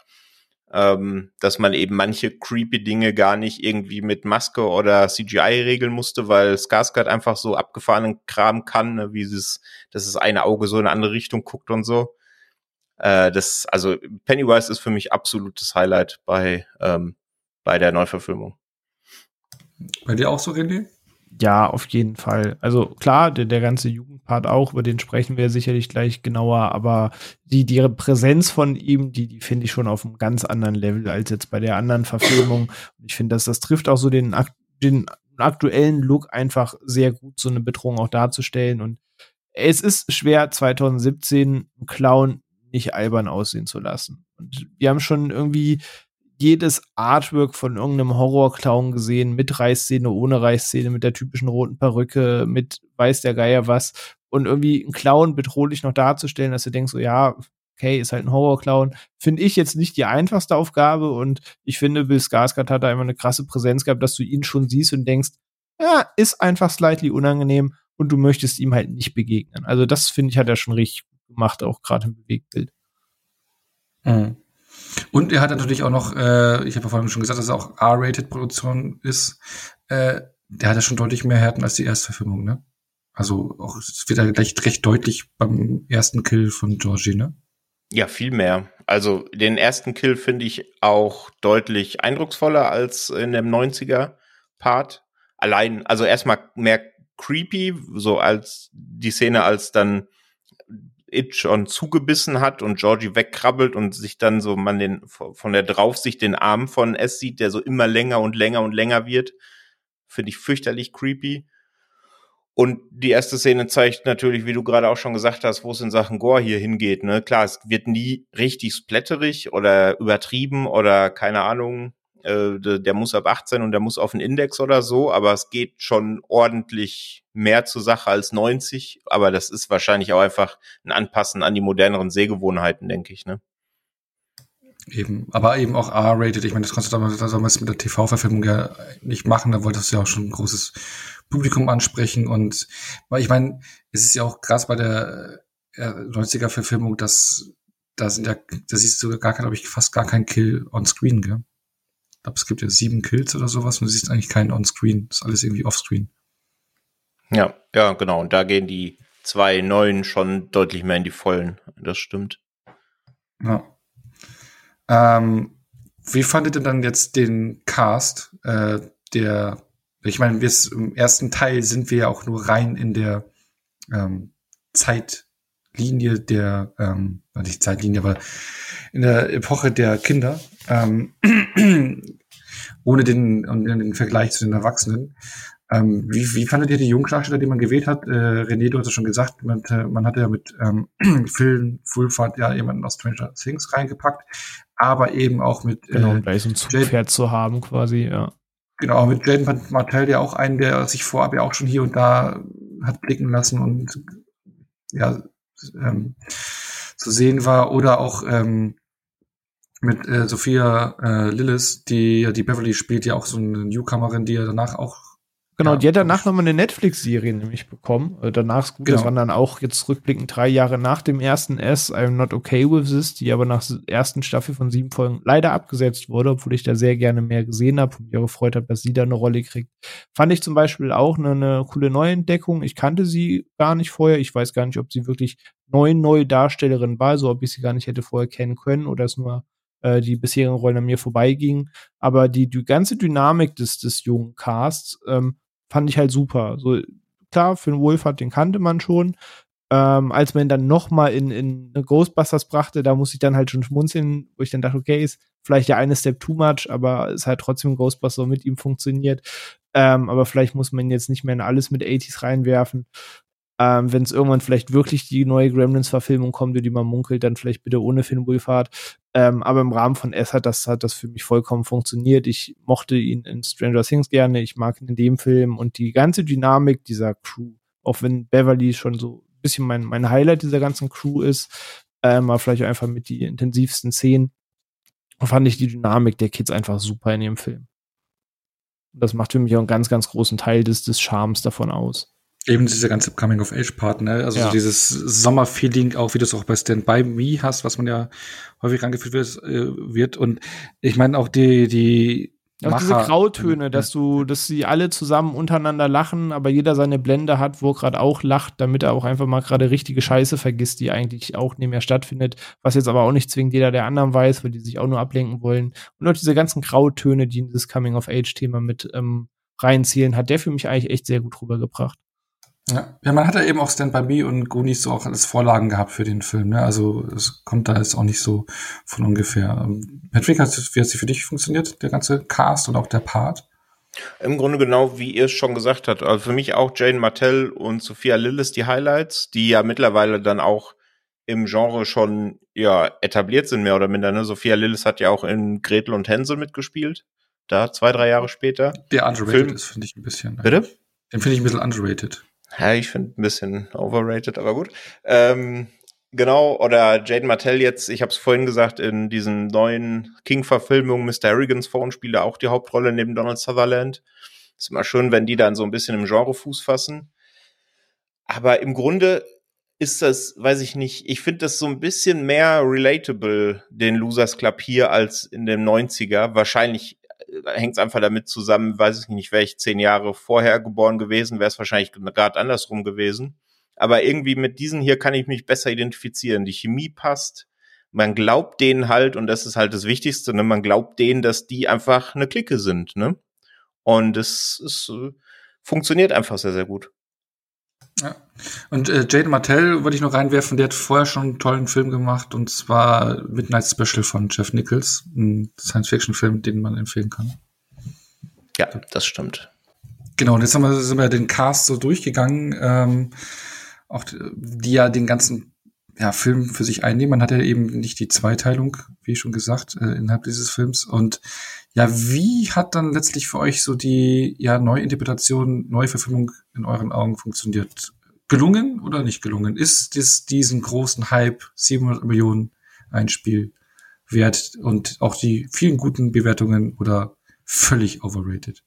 ähm, dass man eben manche creepy Dinge gar nicht irgendwie mit Maske oder CGI regeln musste, weil Skarsgård einfach so abgefahrenen Kram kann, ne, wie es, dass das eine Auge so in eine andere Richtung guckt und so. Äh, das, also Pennywise ist für mich absolutes Highlight bei ähm, bei der Neuverfilmung. Bei dir auch so, René? Ja, auf jeden Fall. Also klar, der, der ganze Jugendpart auch, über den sprechen wir sicherlich gleich genauer, aber die, die Präsenz von ihm, die, die finde ich schon auf einem ganz anderen Level als jetzt bei der anderen Verfilmung. Und ich finde, dass das trifft auch so den, den aktuellen Look einfach sehr gut, so eine Bedrohung auch darzustellen. Und es ist schwer, 2017 einen Clown nicht albern aussehen zu lassen. Und wir haben schon irgendwie jedes Artwork von irgendeinem Horrorclown gesehen, mit Reißszene, ohne Reißszene, mit der typischen roten Perücke, mit weiß der Geier was. Und irgendwie einen Clown bedrohlich noch darzustellen, dass du denkst, so ja, okay, ist halt ein Horror-Clown. Finde ich jetzt nicht die einfachste Aufgabe und ich finde, Bill Skarsgård hat da immer eine krasse Präsenz gehabt, dass du ihn schon siehst und denkst, ja, ist einfach slightly unangenehm und du möchtest ihm halt nicht begegnen. Also das finde ich hat er schon richtig gemacht, auch gerade im Bewegtbild. Mhm. Und er hat natürlich auch noch, äh, ich habe ja vorhin schon gesagt, dass er auch R-Rated-Produktion ist. Äh, der hat ja schon deutlich mehr Härten als die Erstverfilmung, ne? Also auch es wird ja recht, recht deutlich beim ersten Kill von Georgie, ne? Ja, viel mehr. Also den ersten Kill finde ich auch deutlich eindrucksvoller als in dem 90er Part. Allein, also erstmal mehr creepy, so als die Szene, als dann It schon zugebissen hat und Georgie wegkrabbelt und sich dann so man den von der Draufsicht den Arm von S sieht, der so immer länger und länger und länger wird. Finde ich fürchterlich creepy. Und die erste Szene zeigt natürlich, wie du gerade auch schon gesagt hast, wo es in Sachen Gore hier hingeht. Ne? Klar, es wird nie richtig splatterig oder übertrieben oder keine Ahnung, äh, der, muss ab 18 und der muss auf den Index oder so, aber es geht schon ordentlich mehr zur Sache als 90. Aber das ist wahrscheinlich auch einfach ein Anpassen an die moderneren Sehgewohnheiten, denke ich. Ne? Eben, aber eben auch R-rated. Ich meine, das konntest du damals, mit der TV-Verfilmung ja nicht machen. Da wolltest du ja auch schon ein großes Publikum ansprechen. Und weil ich meine, es ist ja auch krass bei der äh, 90er-Verfilmung, dass da sind ja, da siehst du gar kein, glaube ich, fast gar kein Kill on Screen, gell? Glaube, es gibt ja sieben Kills oder sowas und du siehst eigentlich keinen on Screen. Das ist alles irgendwie offscreen. Ja, ja, genau. Und da gehen die zwei neuen schon deutlich mehr in die Vollen. Das stimmt. Ja. Ähm, wie fandet ihr dann jetzt den Cast, äh, der, ich meine, wir im ersten Teil sind wir ja auch nur rein in der ähm, Zeitlinie der, ähm, nicht Zeitlinie, aber in der Epoche der Kinder, ähm, ohne den, den Vergleich zu den Erwachsenen. Ähm, wie, wie fandet ihr die Jungdarsteller, die man gewählt hat? Äh, René, du hast es schon gesagt, man, man hatte ja mit ähm, Phil Fulford ja jemanden aus Stranger Things reingepackt, aber eben auch mit genau, äh, gleich so ein Zugpferd zu haben quasi, ja. Genau, mit Jaden Martell ja auch einen, der sich vorab ja auch schon hier und da hat blicken lassen und ja ähm, zu sehen war oder auch ähm, mit äh, Sophia äh, Lillis, die ja die Beverly spielt, ja auch so eine Newcomerin, die ja danach auch Genau, ja. die hat danach nochmal eine Netflix-Serie nämlich bekommen. Äh, danach gut, genau. das waren dann auch jetzt rückblickend drei Jahre nach dem ersten S, I'm Not Okay With This, die aber nach der ersten Staffel von sieben Folgen leider abgesetzt wurde, obwohl ich da sehr gerne mehr gesehen habe und mich gefreut habe, dass sie da eine Rolle kriegt. Fand ich zum Beispiel auch eine, eine coole Neuentdeckung. Ich kannte sie gar nicht vorher. Ich weiß gar nicht, ob sie wirklich neu, neue Darstellerin war, so ob ich sie gar nicht hätte vorher kennen können oder es nur äh, die bisherigen Rollen an mir vorbeigingen. Aber die, die ganze Dynamik des, des jungen Casts ähm, fand ich halt super. So, klar, für den Wolfhard, den kannte man schon. Ähm, als man ihn dann noch mal in, in Ghostbusters brachte, da muss ich dann halt schon schmunzeln, wo ich dann dachte, okay, ist vielleicht der eine Step too much, aber es hat trotzdem Ghostbusters mit ihm funktioniert. Ähm, aber vielleicht muss man jetzt nicht mehr in alles mit 80s reinwerfen. Ähm, Wenn es irgendwann vielleicht wirklich die neue Gremlins-Verfilmung kommt, die man munkelt, dann vielleicht bitte ohne Finn Wolfhard. Ähm, aber im Rahmen von S hat das, hat das für mich vollkommen funktioniert. Ich mochte ihn in Stranger Things gerne, ich mag ihn in dem Film und die ganze Dynamik dieser Crew, auch wenn Beverly schon so ein bisschen mein, mein Highlight dieser ganzen Crew ist, ähm, aber vielleicht einfach mit die intensivsten Szenen, fand ich die Dynamik der Kids einfach super in ihrem Film. Das macht für mich auch einen ganz, ganz großen Teil des, des Charmes davon aus. Eben dieser ganze Coming-of-Age-Part, ne? Also ja. dieses Sommerfeeling, auch wie du es auch bei Stand By Me hast, was man ja häufig rangeführt wird. Äh, wird. Und ich meine auch die, die auch Macher, diese Grautöne, dass du, dass sie alle zusammen untereinander lachen, aber jeder seine Blende hat, wo er gerade auch lacht, damit er auch einfach mal gerade richtige Scheiße vergisst, die eigentlich auch nicht mehr stattfindet, was jetzt aber auch nicht zwingend jeder der anderen weiß, weil die sich auch nur ablenken wollen. Und auch diese ganzen Grautöne, die in dieses Coming-of-Age-Thema mit ähm, reinzielen, hat der für mich eigentlich echt sehr gut rübergebracht. Ja. ja, man hat ja eben auch Stand By Me und Goonies so auch als Vorlagen gehabt für den Film. Ne? Also es kommt da jetzt auch nicht so von ungefähr. Ähm, Patrick, wie hat sie für dich funktioniert, der ganze Cast und auch der Part? Im Grunde genau, wie ihr es schon gesagt habt. Also für mich auch Jane Martell und Sophia Lillis die Highlights, die ja mittlerweile dann auch im Genre schon ja etabliert sind, mehr oder minder. Ne? Sophia Lillis hat ja auch in Gretel und Hänsel mitgespielt. Da zwei, drei Jahre später. Der underrated Film. ist, finde ich ein bisschen. Bitte? Den finde ich ein bisschen underrated. Ja, ich finde ein bisschen overrated, aber gut. Ähm, Genau, oder Jaden Martell jetzt, ich habe es vorhin gesagt, in diesen neuen King-Verfilmungen, Mr. Harrigans Phone spielt er auch die Hauptrolle neben Donald Sutherland. Ist immer schön, wenn die dann so ein bisschen im Genre Fuß fassen. Aber im Grunde ist das, weiß ich nicht, ich finde das so ein bisschen mehr relatable, den Losers Club hier, als in dem 90er. Wahrscheinlich hängt es einfach damit zusammen, weiß ich nicht, wäre ich zehn Jahre vorher geboren gewesen, wäre es wahrscheinlich gerade andersrum gewesen. Aber irgendwie mit diesen hier kann ich mich besser identifizieren. Die Chemie passt. Man glaubt denen halt, und das ist halt das Wichtigste, ne? man glaubt denen, dass die einfach eine Clique sind, ne? Und es, es äh, funktioniert einfach sehr, sehr gut. Ja. Und äh, Jaden Martell wollte ich noch reinwerfen, der hat vorher schon einen tollen Film gemacht und zwar Midnight Special von Jeff Nichols, ein Science-Fiction-Film, den man empfehlen kann. Ja, das stimmt. Genau, und jetzt haben wir, sind wir den Cast so durchgegangen, ähm, auch die ja den ganzen ja, Film für sich einnehmen. Man hat ja eben nicht die Zweiteilung, wie schon gesagt, äh, innerhalb dieses Films. Und ja, wie hat dann letztlich für euch so die ja Neuinterpretation, Neuverfilmung in euren Augen funktioniert? Gelungen oder nicht gelungen? Ist das diesen großen Hype 700 Millionen ein Spiel wert und auch die vielen guten Bewertungen oder völlig overrated?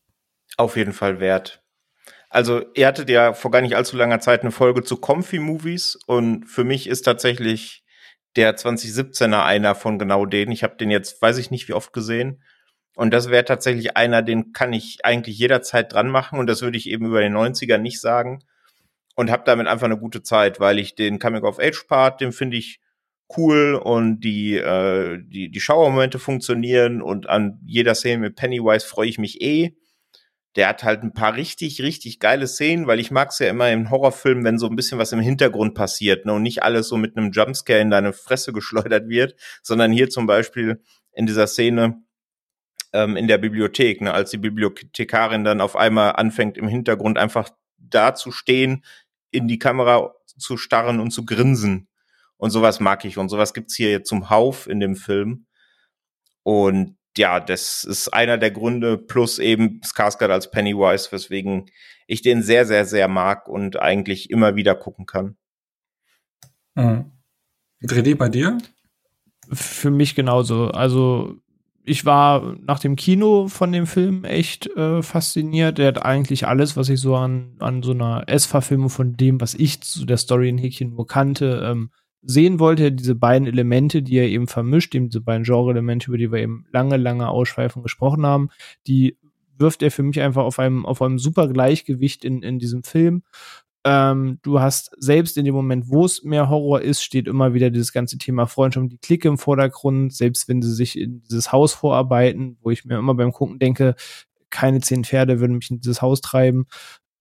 Auf jeden Fall wert. Also, ihr hattet ja vor gar nicht allzu langer Zeit eine Folge zu Comfy Movies und für mich ist tatsächlich der 2017er einer von genau denen. Ich habe den jetzt, weiß ich nicht, wie oft gesehen. Und das wäre tatsächlich einer, den kann ich eigentlich jederzeit dran machen. Und das würde ich eben über den 90er nicht sagen. Und habe damit einfach eine gute Zeit, weil ich den Coming-of-Age-Part, den finde ich cool und die, äh, die, die Schauermomente funktionieren und an jeder Szene mit Pennywise freue ich mich eh. Der hat halt ein paar richtig, richtig geile Szenen, weil ich mag es ja immer in Horrorfilmen, wenn so ein bisschen was im Hintergrund passiert ne, und nicht alles so mit einem Jumpscare in deine Fresse geschleudert wird, sondern hier zum Beispiel in dieser Szene, ähm, in der Bibliothek, ne, als die Bibliothekarin dann auf einmal anfängt im Hintergrund einfach da zu stehen, in die Kamera zu starren und zu grinsen. Und sowas mag ich. Und sowas gibt's hier zum Hauf in dem Film. Und ja, das ist einer der Gründe, plus eben Skarsgård als Pennywise, weswegen ich den sehr, sehr, sehr mag und eigentlich immer wieder gucken kann. Mhm. Dredi, bei dir? Für mich genauso. Also ich war nach dem Kino von dem Film echt äh, fasziniert. Der hat eigentlich alles, was ich so an, an so einer S-Verfilmung von dem, was ich zu der Story in Häkchen nur kannte, ähm, sehen wollte. Diese beiden Elemente, die er eben vermischt, eben diese beiden Genre-Elemente, über die wir eben lange, lange ausschweifend gesprochen haben, die wirft er für mich einfach auf einem, auf einem super Gleichgewicht in, in diesem Film. Ähm, du hast selbst in dem Moment, wo es mehr Horror ist, steht immer wieder dieses ganze Thema Freundschaft und die Clique im Vordergrund, selbst wenn sie sich in dieses Haus vorarbeiten, wo ich mir immer beim Gucken denke, keine zehn Pferde würden mich in dieses Haus treiben.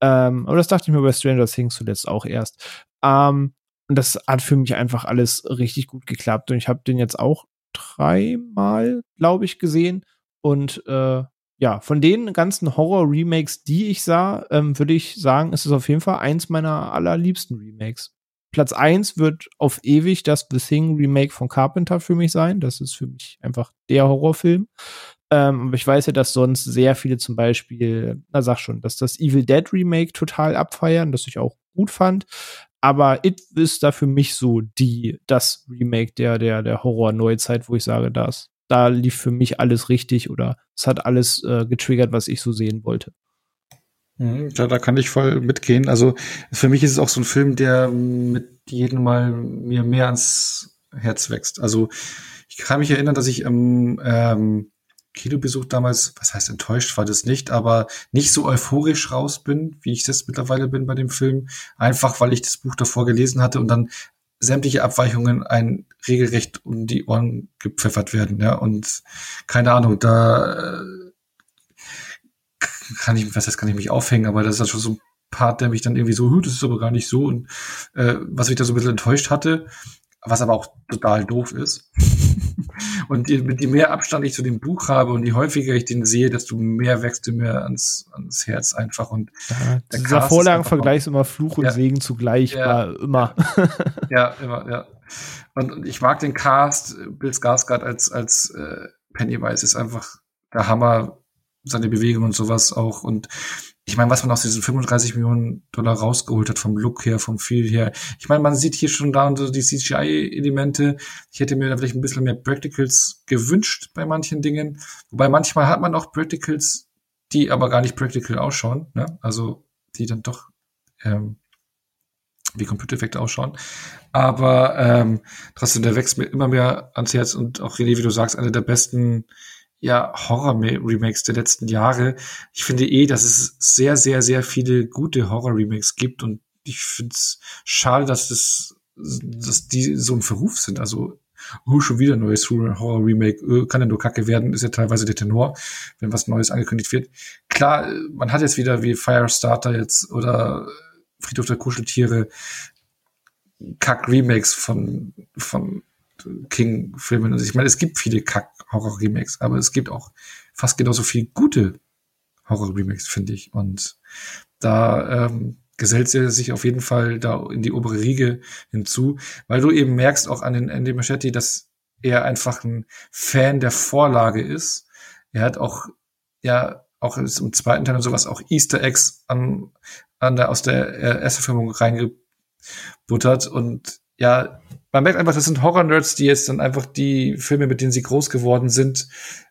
Ähm, aber das dachte ich mir bei Stranger Things zuletzt auch erst. Ähm, und das hat für mich einfach alles richtig gut geklappt. Und ich habe den jetzt auch dreimal, glaube ich, gesehen. Und äh, ja, von den ganzen Horror-Remakes, die ich sah, ähm, würde ich sagen, ist es auf jeden Fall eins meiner allerliebsten Remakes. Platz eins wird auf ewig das The Thing Remake von Carpenter für mich sein. Das ist für mich einfach der Horrorfilm. Ähm, aber ich weiß ja, dass sonst sehr viele zum Beispiel, na sag schon, dass das Evil Dead Remake total abfeiern, das ich auch gut fand. Aber It ist da für mich so die, das Remake der, der, der Horror-Neuzeit, wo ich sage, das da lief für mich alles richtig oder es hat alles äh, getriggert, was ich so sehen wollte. Mhm, ja, da kann ich voll mitgehen. Also für mich ist es auch so ein Film, der mit jedem Mal mir mehr ans Herz wächst. Also ich kann mich erinnern, dass ich im ähm, Kinobesuch damals, was heißt enttäuscht war das nicht, aber nicht so euphorisch raus bin, wie ich das mittlerweile bin bei dem Film. Einfach weil ich das Buch davor gelesen hatte und dann sämtliche Abweichungen ein regelrecht um die Ohren gepfeffert werden, ja. Und keine Ahnung, da äh, kann ich, was heißt, kann ich mich aufhängen, aber das ist schon so ein Part, der mich dann irgendwie so, das ist aber gar nicht so und äh, was mich da so ein bisschen enttäuscht hatte, was aber auch total doof ist. Und je, mit je mehr Abstand ich zu dem Buch habe und je häufiger ich den sehe, desto mehr wächst du mir ans, ans Herz einfach. Und ja, dieser Vorlagenvergleich ist immer Fluch und ja, Segen zugleich, ja, war immer. Ja, immer, ja. Und, und, ich mag den Cast, Bill Skarsgård als, als äh, Pennywise ist einfach der Hammer, seine Bewegung und sowas auch. Und ich meine, was man aus diesen 35 Millionen Dollar rausgeholt hat, vom Look her, vom Feel her. Ich meine, man sieht hier schon da und so die CGI-Elemente. Ich hätte mir da vielleicht ein bisschen mehr Practicals gewünscht bei manchen Dingen. Wobei manchmal hat man auch Practicals, die aber gar nicht practical ausschauen. Ne? Also die dann doch ähm, wie Computereffekte ausschauen. Aber ähm, trotzdem, der wächst mir immer mehr ans Herz und auch René, wie du sagst, eine der besten ja, Horror-Remakes der letzten Jahre. Ich finde eh, dass es sehr, sehr, sehr viele gute Horror-Remakes gibt und ich finde es schade, dass das, dass die so im Verruf sind. Also, oh, schon wieder ein neues Horror-Remake, oh, kann ja nur Kacke werden, ist ja teilweise der Tenor, wenn was Neues angekündigt wird. Klar, man hat jetzt wieder wie Firestarter jetzt oder Friedhof der Kuscheltiere Kack-Remakes von, von King-Filmen. Also ich meine, es gibt viele Kack-Horror-Remakes, aber es gibt auch fast genauso viele gute Horror-Remakes, finde ich. Und da ähm, gesellt sie sich auf jeden Fall da in die obere Riege hinzu, weil du eben merkst auch an den Andy Machetti, dass er einfach ein Fan der Vorlage ist. Er hat auch, ja, auch im zweiten Teil und sowas auch Easter Eggs an, an der, aus der äh, ersten Filmung reingebuttert und ja, man merkt einfach, das sind Horror-Nerds, die jetzt dann einfach die Filme, mit denen sie groß geworden sind,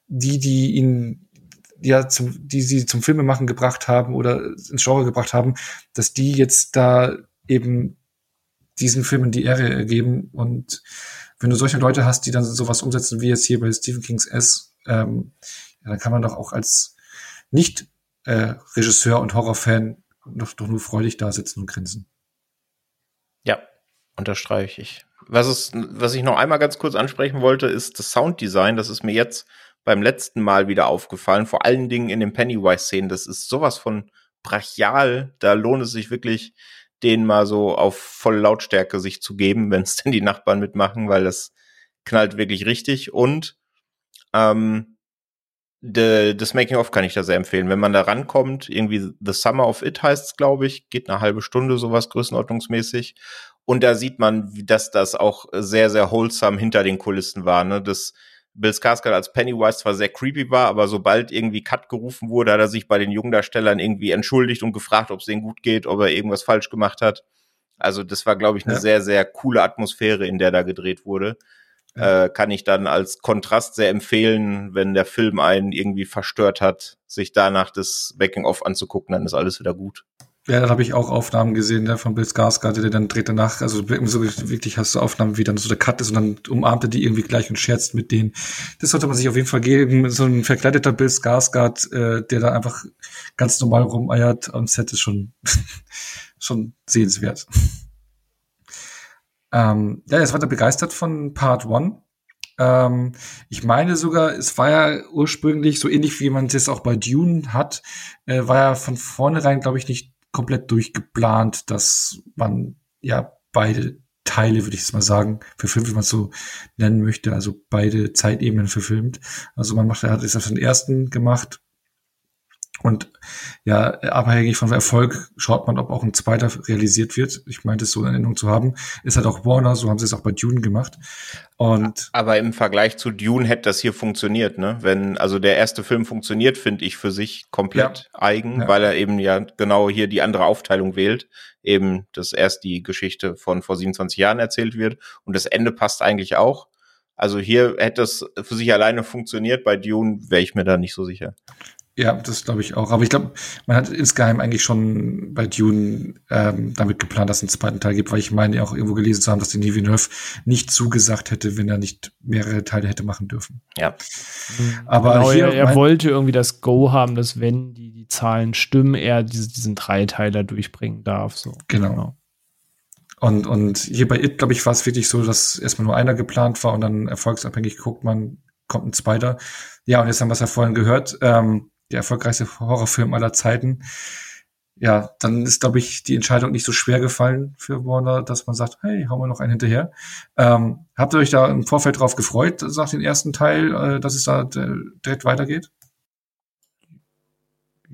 die, die ihn ja zum, die sie zum Filmemachen gebracht haben oder ins Genre gebracht haben, dass die jetzt da eben diesen Filmen die Ehre geben. Und wenn du solche Leute hast, die dann sowas umsetzen wie jetzt hier bei Stephen Kings S, ähm, ja, dann kann man doch auch als Nicht-Regisseur äh, und Horrorfan doch, doch nur freudig da sitzen und grinsen. Unterstreiche ich was, es, was ich noch einmal ganz kurz ansprechen wollte, ist das Sounddesign. Das ist mir jetzt beim letzten Mal wieder aufgefallen. Vor allen Dingen in den Pennywise-Szenen. Das ist sowas von brachial. Da lohnt es sich wirklich, den mal so auf volle Lautstärke sich zu geben, wenn es denn die Nachbarn mitmachen, weil das knallt wirklich richtig. Und ähm, de, das Making-of kann ich da sehr empfehlen. Wenn man da rankommt, irgendwie The Summer of It heißt es, glaube ich, geht eine halbe Stunde, sowas größenordnungsmäßig. Und da sieht man, dass das auch sehr, sehr wholesome hinter den Kulissen war. Ne? Das Bill Skarsgård als Pennywise zwar sehr creepy war, aber sobald irgendwie Cut gerufen wurde, hat er sich bei den Jungdarstellern irgendwie entschuldigt und gefragt, ob es denen gut geht, ob er irgendwas falsch gemacht hat. Also das war, glaube ich, eine ja. sehr, sehr coole Atmosphäre, in der da gedreht wurde. Ja. Äh, kann ich dann als Kontrast sehr empfehlen, wenn der Film einen irgendwie verstört hat, sich danach das Backing-off anzugucken, dann ist alles wieder gut. Ja, da habe ich auch Aufnahmen gesehen ne, von Bill Skarsgård, der dann dreht danach, also so wirklich hast du Aufnahmen, wie dann so der Cut ist und dann umarmt er die irgendwie gleich und scherzt mit denen. Das sollte man sich auf jeden Fall geben. So ein verkleideter Bill Skarsgård, äh, der da einfach ganz normal rumeiert am Set ist schon, schon sehenswert. ähm, ja, er ist weiter begeistert von Part One. Ähm, ich meine sogar, es war ja ursprünglich so ähnlich wie man es jetzt auch bei Dune hat, äh, war ja von vornherein, glaube ich, nicht komplett durchgeplant, dass man ja beide Teile, würde ich jetzt mal sagen, verfilmt, wie man es so nennen möchte, also beide Zeitebenen verfilmt. Also man macht, er hat es auf den ersten gemacht und ja, abhängig von Erfolg schaut man, ob auch ein zweiter realisiert wird. Ich meinte es so in Erinnerung zu haben. Ist halt auch Warner, so haben sie es auch bei Dune gemacht. Und aber im Vergleich zu Dune hätte das hier funktioniert, ne? Wenn also der erste Film funktioniert, finde ich für sich komplett ja. eigen, ja. weil er eben ja genau hier die andere Aufteilung wählt, eben dass erst die Geschichte von vor 27 Jahren erzählt wird und das Ende passt eigentlich auch. Also hier hätte es für sich alleine funktioniert, bei Dune wäre ich mir da nicht so sicher. Ja, das glaube ich auch. Aber ich glaube, man hat insgeheim eigentlich schon bei Dune ähm, damit geplant, dass es einen zweiten Teil gibt, weil ich meine auch irgendwo gelesen zu haben, dass die Denis Villeneuve nicht zugesagt hätte, wenn er nicht mehrere Teile hätte machen dürfen. Ja. Aber genau, hier, er, er wollte irgendwie das Go haben, dass wenn die, die Zahlen stimmen, er diese, diesen Dreiteiler durchbringen darf. So. Genau. genau. Und, und hier bei It, glaube ich, war es wirklich so, dass erstmal nur einer geplant war und dann erfolgsabhängig guckt man, kommt ein zweiter. Ja, und jetzt haben wir es ja vorhin gehört. Ähm, der erfolgreichste Horrorfilm aller Zeiten. Ja, dann ist, glaube ich, die Entscheidung nicht so schwer gefallen für Warner, dass man sagt, hey, hauen wir noch einen hinterher. Ähm, habt ihr euch da im Vorfeld drauf gefreut, nach dem ersten Teil, äh, dass es da direkt weitergeht?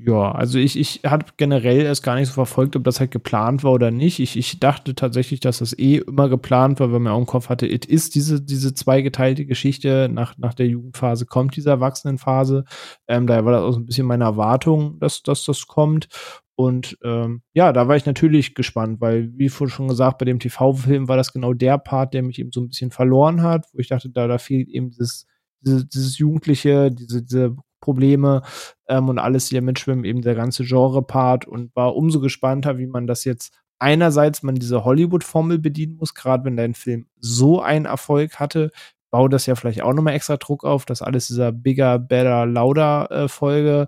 Ja, also ich, ich hatte generell erst gar nicht so verfolgt, ob das halt geplant war oder nicht. Ich, ich dachte tatsächlich, dass das eh immer geplant war, weil man auch im Kopf hatte, it ist diese, diese zweigeteilte Geschichte. Nach, nach der Jugendphase kommt diese Erwachsenenphase. Ähm, daher war das auch so ein bisschen meine Erwartung, dass, dass das kommt. Und ähm, ja, da war ich natürlich gespannt, weil, wie vorhin schon gesagt, bei dem TV-Film war das genau der Part, der mich eben so ein bisschen verloren hat, wo ich dachte, da, da fehlt eben dieses, dieses, dieses Jugendliche, diese, diese Probleme ähm, und alles hier mitschwimmen, eben der ganze Genre-Part. Und war umso gespannter, wie man das jetzt einerseits man diese Hollywood-Formel bedienen muss, gerade wenn dein Film so einen Erfolg hatte, baut das ja vielleicht auch nochmal extra Druck auf, dass alles dieser Bigger, Better, Louder äh, Folge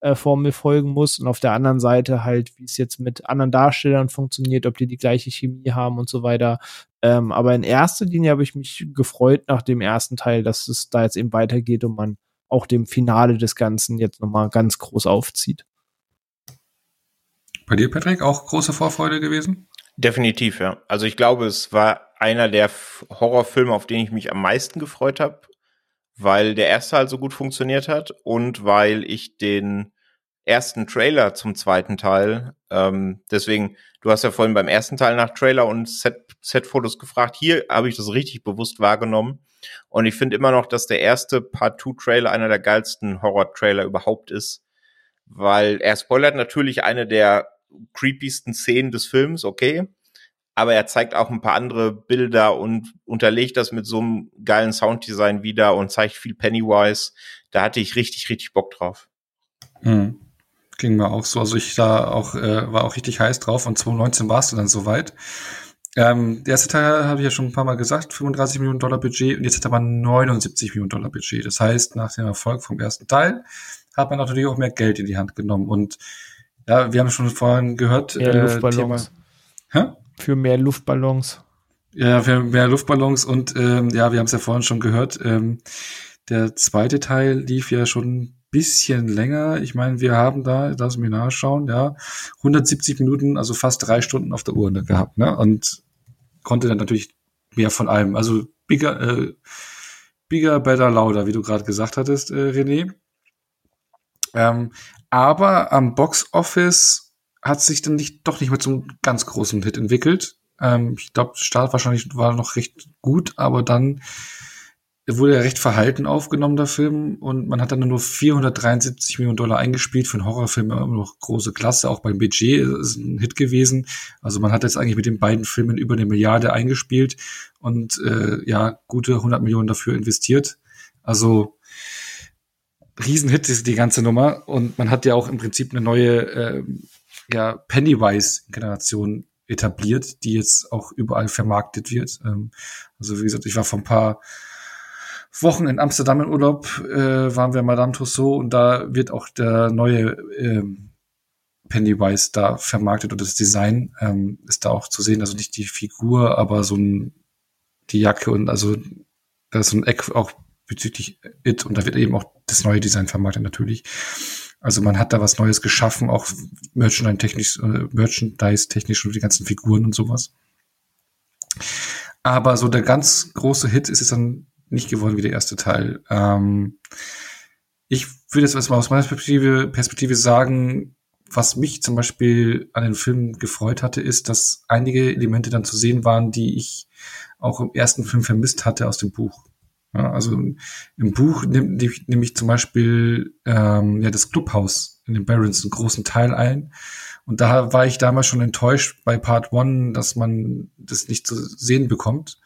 äh, Formel folgen muss. Und auf der anderen Seite halt, wie es jetzt mit anderen Darstellern funktioniert, ob die die gleiche Chemie haben und so weiter. Ähm, aber in erster Linie habe ich mich gefreut nach dem ersten Teil, dass es da jetzt eben weitergeht und man auch dem Finale des Ganzen jetzt nochmal ganz groß aufzieht. Bei dir, Patrick, auch große Vorfreude gewesen? Definitiv, ja. Also ich glaube, es war einer der Horrorfilme, auf den ich mich am meisten gefreut habe, weil der erste halt so gut funktioniert hat und weil ich den ersten Trailer zum zweiten Teil, ähm, deswegen, du hast ja vorhin beim ersten Teil nach Trailer und Set-Fotos Set gefragt, hier habe ich das richtig bewusst wahrgenommen und ich finde immer noch, dass der erste Part-2-Trailer einer der geilsten Horror-Trailer überhaupt ist, weil er spoilert natürlich eine der creepiesten Szenen des Films, okay, aber er zeigt auch ein paar andere Bilder und unterlegt das mit so einem geilen Sounddesign wieder und zeigt viel Pennywise. Da hatte ich richtig, richtig Bock drauf. Hm. Ging mir auch so. Also ich da auch, äh, war auch richtig heiß drauf und 2019 warst du dann soweit. Ähm, der erste Teil habe ich ja schon ein paar Mal gesagt, 35 Millionen Dollar Budget und jetzt hat er aber 79 Millionen Dollar Budget. Das heißt, nach dem Erfolg vom ersten Teil hat man natürlich auch mehr Geld in die Hand genommen. Und ja, wir haben schon vorhin gehört, ja, äh, Luftballons. Thema? Für mehr Luftballons. Ja, für mehr Luftballons und ähm, ja, wir haben es ja vorhin schon gehört. Ähm, der zweite Teil lief ja schon bisschen länger. Ich meine, wir haben da, lass mich nachschauen, ja, 170 Minuten, also fast drei Stunden auf der Uhr gehabt, ne? Und konnte dann natürlich mehr von allem. Also bigger, äh, bigger, better, louder, wie du gerade gesagt hattest, äh, René. Ähm, aber am Box Office hat sich dann nicht, doch nicht mehr zum ganz großen Hit entwickelt. Ähm, ich glaube, Start wahrscheinlich war noch recht gut, aber dann wurde ja recht verhalten aufgenommen, der Film, und man hat dann nur 473 Millionen Dollar eingespielt. Für einen Horrorfilm immer noch große Klasse, auch beim Budget ist ein Hit gewesen. Also man hat jetzt eigentlich mit den beiden Filmen über eine Milliarde eingespielt und äh, ja, gute 100 Millionen dafür investiert. Also Riesenhit ist die ganze Nummer und man hat ja auch im Prinzip eine neue äh, ja, Pennywise-Generation etabliert, die jetzt auch überall vermarktet wird. Ähm, also wie gesagt, ich war vor ein paar Wochen in Amsterdam in Urlaub, äh, waren wir Madame Tussauds und da wird auch der neue ähm, Pennywise da vermarktet und das Design ähm, ist da auch zu sehen. Also nicht die Figur, aber so ein, die Jacke und also da ist so ein Eck auch bezüglich It und da wird eben auch das neue Design vermarktet natürlich. Also man hat da was Neues geschaffen, auch Merchandise-technisch, äh, Merchandise-technisch und die ganzen Figuren und sowas. Aber so der ganz große Hit ist es dann nicht geworden wie der erste Teil. Ähm, ich würde jetzt erstmal aus meiner Perspektive, Perspektive sagen, was mich zum Beispiel an den Film gefreut hatte, ist, dass einige Elemente dann zu sehen waren, die ich auch im ersten Film vermisst hatte aus dem Buch. Ja, also im Buch nehme nehm ich zum Beispiel ähm, ja das Clubhaus in den Barons einen großen Teil ein. Und da war ich damals schon enttäuscht bei Part One, dass man das nicht zu sehen bekommt.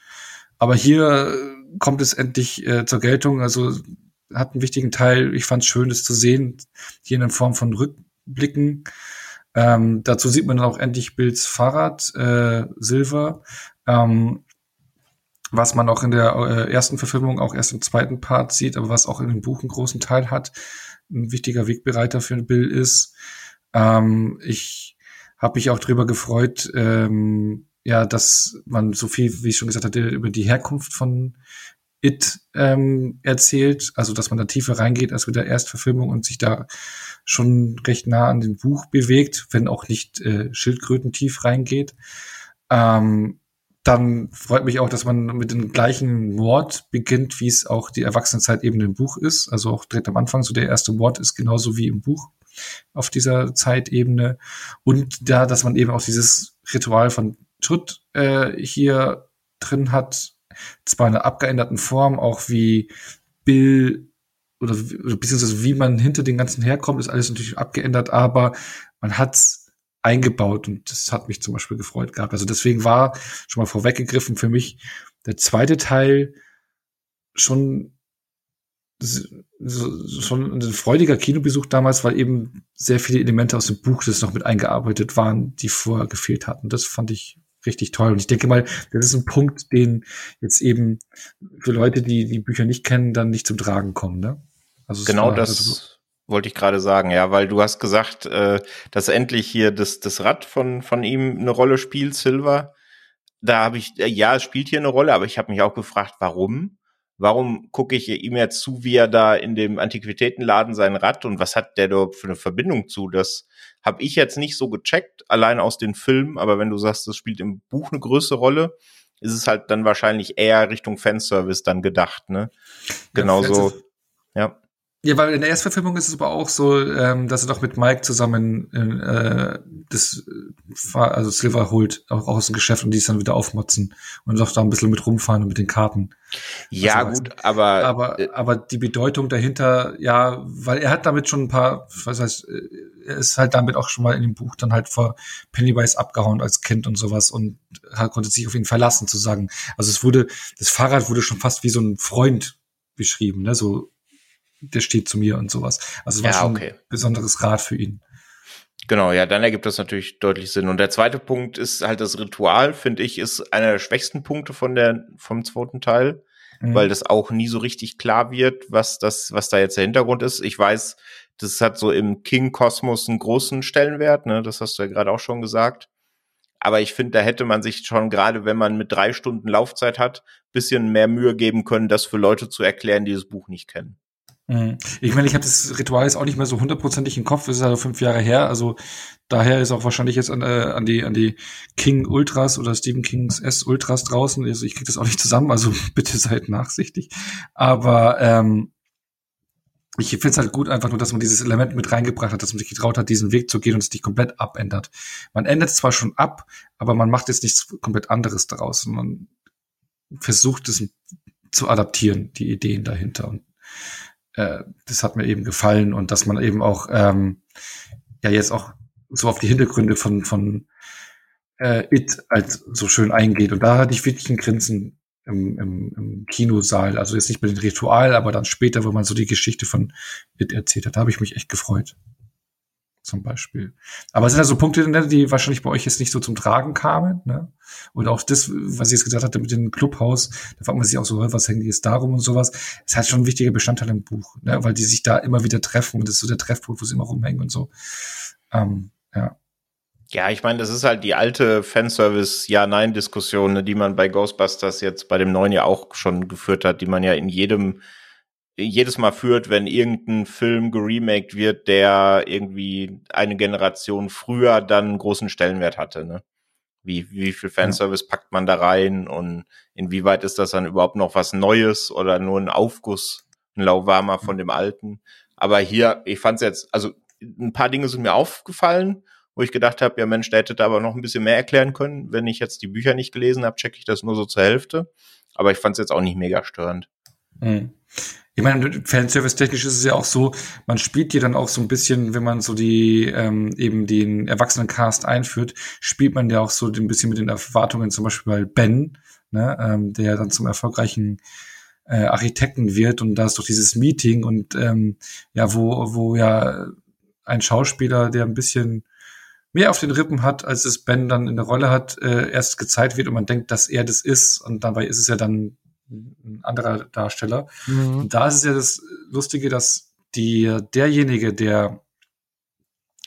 Aber hier kommt es endlich äh, zur Geltung. Also hat einen wichtigen Teil. Ich fand es schön, das zu sehen, hier in Form von Rückblicken. Ähm, dazu sieht man dann auch endlich Bills Fahrrad, äh, Silver, ähm, was man auch in der äh, ersten Verfilmung auch erst im zweiten Part sieht, aber was auch in dem Buch einen großen Teil hat. Ein wichtiger Wegbereiter für Bill ist. Ähm, ich habe mich auch drüber gefreut, ähm, ja, dass man so viel, wie ich schon gesagt hatte, über die Herkunft von It ähm, erzählt, also dass man da tiefer reingeht als mit der Erstverfilmung und sich da schon recht nah an den Buch bewegt, wenn auch nicht äh, Schildkröten tief reingeht. Ähm, dann freut mich auch, dass man mit dem gleichen Wort beginnt, wie es auch die Erwachsenenzeit eben im Buch ist. Also auch direkt am Anfang, so der erste Wort ist genauso wie im Buch. auf dieser Zeitebene. Und da, dass man eben auch dieses Ritual von Tut äh, hier drin hat, zwar in einer abgeänderten Form, auch wie Bill oder, oder beziehungsweise wie man hinter den ganzen herkommt, ist alles natürlich abgeändert, aber man hat's eingebaut und das hat mich zum Beispiel gefreut gehabt. Also deswegen war schon mal vorweggegriffen für mich der zweite Teil schon schon ein freudiger Kinobesuch damals, weil eben sehr viele Elemente aus dem Buch das noch mit eingearbeitet waren, die vorher gefehlt hatten. Das fand ich richtig toll. Und ich denke mal, das ist ein Punkt, den jetzt eben für Leute, die die Bücher nicht kennen, dann nicht zum Tragen kommen. Ne? Also genau das also wollte ich gerade sagen, ja, weil du hast gesagt, äh, dass endlich hier das, das Rad von, von ihm eine Rolle spielt, Silver. Da habe ich, äh, ja, es spielt hier eine Rolle, aber ich habe mich auch gefragt, warum? Warum gucke ich ihm jetzt zu, wie er da in dem Antiquitätenladen sein Rad und was hat der da für eine Verbindung zu? Das habe ich jetzt nicht so gecheckt, allein aus den Filmen, aber wenn du sagst, das spielt im Buch eine größere Rolle, ist es halt dann wahrscheinlich eher Richtung Fanservice dann gedacht, ne? Genauso, ja. Ja, weil in der Erstverfilmung ist es aber auch so, ähm, dass er doch mit Mike zusammen äh, das also Silver holt, auch aus dem Geschäft und die es dann wieder aufmotzen und doch da ein bisschen mit rumfahren und mit den Karten. Ja, also, gut, aber aber äh, aber die Bedeutung dahinter, ja, weil er hat damit schon ein paar, was heißt, äh, er ist halt damit auch schon mal in dem Buch dann halt vor Pennywise abgehauen als Kind und sowas und hat, konnte sich auf ihn verlassen zu sagen. Also es wurde, das Fahrrad wurde schon fast wie so ein Freund beschrieben, ne, so der steht zu mir und sowas. Also es war ja, schon okay. ein besonderes Rad für ihn. Genau, ja, dann ergibt das natürlich deutlich Sinn. Und der zweite Punkt ist halt das Ritual, finde ich, ist einer der schwächsten Punkte von der, vom zweiten Teil, mhm. weil das auch nie so richtig klar wird, was das, was da jetzt der Hintergrund ist. Ich weiß, das hat so im King-Kosmos einen großen Stellenwert, ne, das hast du ja gerade auch schon gesagt. Aber ich finde, da hätte man sich schon gerade, wenn man mit drei Stunden Laufzeit hat, bisschen mehr Mühe geben können, das für Leute zu erklären, die das Buch nicht kennen. Mhm. Ich meine, ich habe das Ritual jetzt auch nicht mehr so hundertprozentig im Kopf, es ist also fünf Jahre her, also daher ist auch wahrscheinlich jetzt an, äh, an die an die King Ultras oder Stephen Kings S Ultras draußen, also ich kriege das auch nicht zusammen, also bitte seid nachsichtig, aber ähm, ich finde es halt gut einfach nur, dass man dieses Element mit reingebracht hat, dass man sich getraut hat, diesen Weg zu gehen und es nicht komplett abändert. Man ändert es zwar schon ab, aber man macht jetzt nichts komplett anderes daraus. Man versucht es zu adaptieren, die Ideen dahinter. Und äh, das hat mir eben gefallen und dass man eben auch ähm, ja jetzt auch so auf die Hintergründe von von äh, It als so schön eingeht. Und da hatte ich wirklich ein Grinsen im, im, im Kinosaal. Also jetzt nicht mit dem Ritual, aber dann später, wo man so die Geschichte von It erzählt hat. Da habe ich mich echt gefreut zum Beispiel. Aber es sind ja so Punkte, ne, die wahrscheinlich bei euch jetzt nicht so zum Tragen kamen. Ne? Und auch das, was ich jetzt gesagt hatte mit dem Clubhaus, da fragt man sich auch so, was hängt jetzt darum und sowas. Ist halt schon ein wichtiger Bestandteil im Buch, ne? weil die sich da immer wieder treffen und das ist so der Treffpunkt, wo sie immer rumhängen und so. Ähm, ja. Ja, ich meine, das ist halt die alte Fanservice-Ja-Nein-Diskussion, ne, die man bei Ghostbusters jetzt bei dem neuen ja auch schon geführt hat, die man ja in jedem jedes Mal führt, wenn irgendein Film geremaked wird, der irgendwie eine Generation früher dann großen Stellenwert hatte. Ne? Wie, wie viel Fanservice packt man da rein und inwieweit ist das dann überhaupt noch was Neues oder nur ein Aufguss, ein Lauwarmer von dem Alten? Aber hier, ich fand es jetzt, also ein paar Dinge sind mir aufgefallen, wo ich gedacht habe, ja Mensch, der hätte da aber noch ein bisschen mehr erklären können. Wenn ich jetzt die Bücher nicht gelesen habe, checke ich das nur so zur Hälfte. Aber ich fand es jetzt auch nicht mega störend. Mhm. Ich meine, Fanservice-technisch ist es ja auch so, man spielt dir dann auch so ein bisschen, wenn man so die ähm, eben den Erwachsenencast einführt, spielt man ja auch so ein bisschen mit den Erwartungen, zum Beispiel bei Ben, ne, ähm, der dann zum erfolgreichen äh, Architekten wird und da ist doch dieses Meeting und ähm, ja, wo, wo ja ein Schauspieler, der ein bisschen mehr auf den Rippen hat, als es Ben dann in der Rolle hat, äh, erst gezeigt wird und man denkt, dass er das ist und dabei ist es ja dann ein anderer Darsteller. Mhm. Und da ist es ja das Lustige, dass die, derjenige, der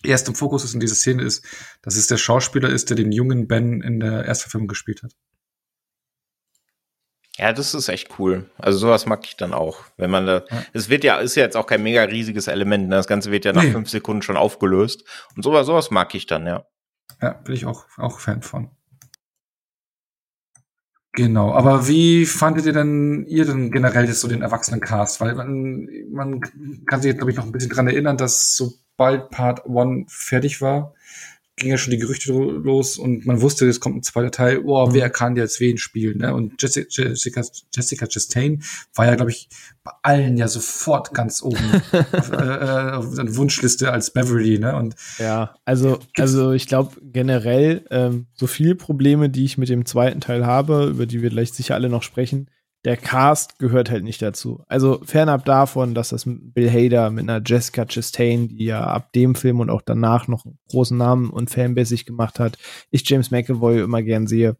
erst im Fokus ist in dieser Szene ist, dass es der Schauspieler ist, der den jungen Ben in der Erstverfilmung gespielt hat. Ja, das ist echt cool. Also sowas mag ich dann auch, wenn man da. Es wird ja, ist ja jetzt auch kein mega riesiges Element. Ne? Das Ganze wird ja nach nee. fünf Sekunden schon aufgelöst. Und sowas, sowas mag ich dann, ja. Ja, bin ich auch, auch Fan von. Genau, aber wie fandet ihr denn ihr denn generell jetzt so den Erwachsenencast? Weil man, man kann sich jetzt, glaube ich, noch ein bisschen dran erinnern, dass so sobald Part One fertig war, ging ja schon die Gerüchte los und man wusste, es kommt ein zweiter Teil, oh, wer kann jetzt wen spielen, ne? Und Jessica, Jessica, Jessica Chastain war ja, glaube ich, bei allen ja sofort ganz oben auf, äh, äh, auf der Wunschliste als Beverly, ne? Und ja, also, also ich glaube generell, ähm, so viele Probleme, die ich mit dem zweiten Teil habe, über die wir gleich sicher alle noch sprechen, der Cast gehört halt nicht dazu. Also fernab davon, dass das Bill Hader mit einer Jessica Chastain, die ja ab dem Film und auch danach noch einen großen Namen und Fanbase gemacht hat, ich James McAvoy immer gern sehe.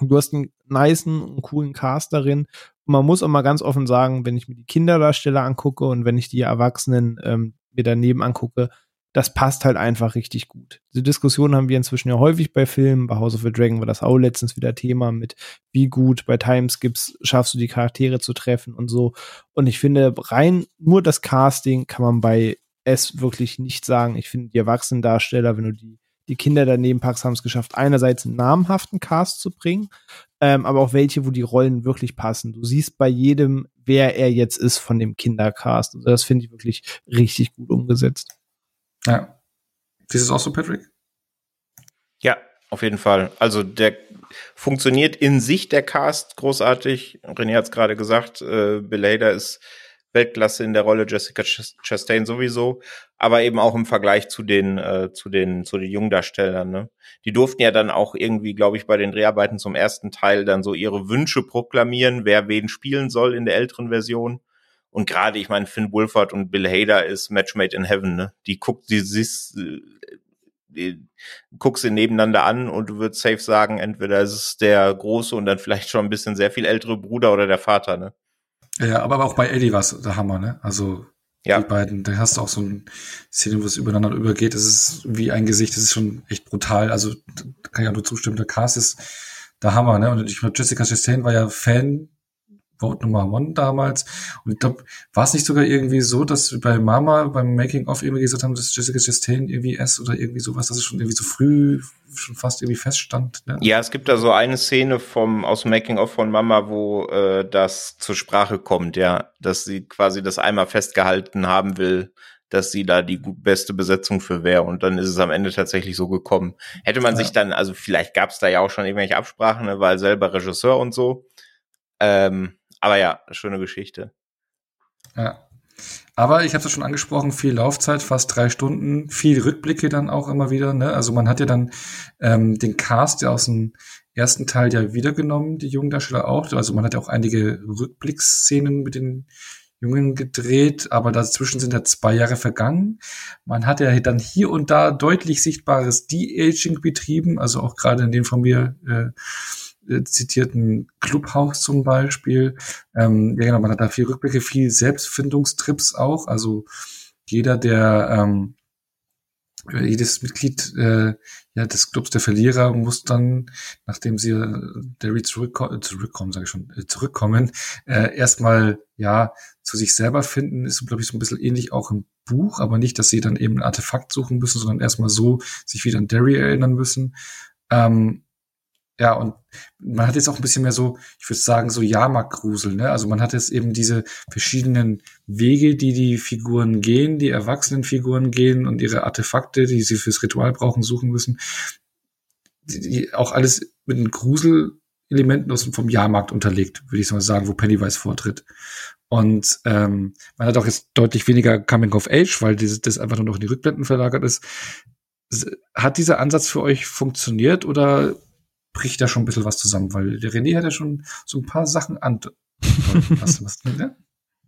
Du hast einen niceen, einen coolen Cast darin. Und man muss auch mal ganz offen sagen, wenn ich mir die Kinderdarsteller angucke und wenn ich die Erwachsenen ähm, mir daneben angucke, das passt halt einfach richtig gut. Diese Diskussion haben wir inzwischen ja häufig bei Filmen. Bei House of the Dragon war das auch letztens wieder Thema mit, wie gut bei Timeskips schaffst du die Charaktere zu treffen und so. Und ich finde, rein nur das Casting kann man bei S wirklich nicht sagen. Ich finde, die erwachsenen Darsteller, wenn du die, die Kinder daneben packst, haben es geschafft, einerseits einen namhaften Cast zu bringen, ähm, aber auch welche, wo die Rollen wirklich passen. Du siehst bei jedem, wer er jetzt ist von dem Kindercast. Also das finde ich wirklich richtig gut umgesetzt. Ja. Siehst du es auch so, Patrick? Ja, auf jeden Fall. Also der funktioniert in sich der Cast großartig. René hat es gerade gesagt, äh, Bill Hader ist Weltklasse in der Rolle, Jessica Chastain sowieso, aber eben auch im Vergleich zu den äh, zu den zu den Jungdarstellern. Ne? Die durften ja dann auch irgendwie, glaube ich, bei den Dreharbeiten zum ersten Teil dann so ihre Wünsche proklamieren, wer wen spielen soll in der älteren Version. Und gerade, ich meine, Finn Wolford und Bill Hader ist Match made in heaven, ne? Die guckt, die siehst, die, guckst sie nebeneinander an und du würdest safe sagen, entweder ist es der große und dann vielleicht schon ein bisschen sehr viel ältere Bruder oder der Vater, ne? Ja, aber auch bei Eddie war es der Hammer, ne? Also ja. die beiden, da hast du auch so eine Szene, wo es übereinander übergeht. Das ist wie ein Gesicht, das ist schon echt brutal. Also da kann ich auch nur zustimmen. Der Cast ist der Hammer, ne? Und ich glaube, Jessica Chastain war ja Fan Vote Nummer One damals. Und ich glaube, war es nicht sogar irgendwie so, dass wir bei Mama beim Making of irgendwie gesagt haben, dass Jessica Chastain irgendwie S oder irgendwie sowas, dass es schon irgendwie so früh schon fast irgendwie feststand. Ne? Ja, es gibt da so eine Szene vom aus dem Making of von Mama, wo äh, das zur Sprache kommt, ja, dass sie quasi das einmal festgehalten haben will, dass sie da die beste Besetzung für wäre. Und dann ist es am Ende tatsächlich so gekommen. Hätte man ja. sich dann, also vielleicht gab es da ja auch schon irgendwelche Absprachen, ne, weil selber Regisseur und so. Ähm, aber ja, schöne Geschichte. Ja. Aber ich habe es schon angesprochen, viel Laufzeit, fast drei Stunden, viel Rückblicke dann auch immer wieder. Ne? Also man hat ja dann ähm, den Cast ja aus dem ersten Teil ja wiedergenommen, die jungen Darsteller auch. Also man hat ja auch einige Rückblickszenen mit den Jungen gedreht, aber dazwischen sind ja zwei Jahre vergangen. Man hat ja dann hier und da deutlich sichtbares De-Aging betrieben, also auch gerade in den von mir äh, zitierten Clubhouse zum Beispiel. Ähm, ja, genau, man hat da viel Rückblicke, viel Selbstfindungstrips auch. Also jeder, der ähm, jedes Mitglied äh, ja, des Clubs der Verlierer muss dann, nachdem sie äh, Derry zurückko äh, zurückkommen, sage ich schon, äh, zurückkommen, äh, erstmal ja zu sich selber finden, ist, glaube ich, so ein bisschen ähnlich auch im Buch, aber nicht, dass sie dann eben ein Artefakt suchen müssen, sondern erstmal so sich wieder an Derry erinnern müssen. Ähm, ja, und man hat jetzt auch ein bisschen mehr so, ich würde sagen, so Jahrmarktgrusel, ne? Also man hat jetzt eben diese verschiedenen Wege, die die Figuren gehen, die erwachsenen Figuren gehen und ihre Artefakte, die sie fürs Ritual brauchen, suchen müssen. Die, die auch alles mit den Gruselelementen aus vom Jahrmarkt unterlegt, würde ich mal sagen, wo Pennywise vortritt. Und ähm, man hat auch jetzt deutlich weniger Coming of Age, weil dieses, das einfach nur noch in die Rückblenden verlagert ist. Hat dieser Ansatz für euch funktioniert oder bricht da schon ein bisschen was zusammen, weil der René hat ja schon so ein paar Sachen an. was, was, ne?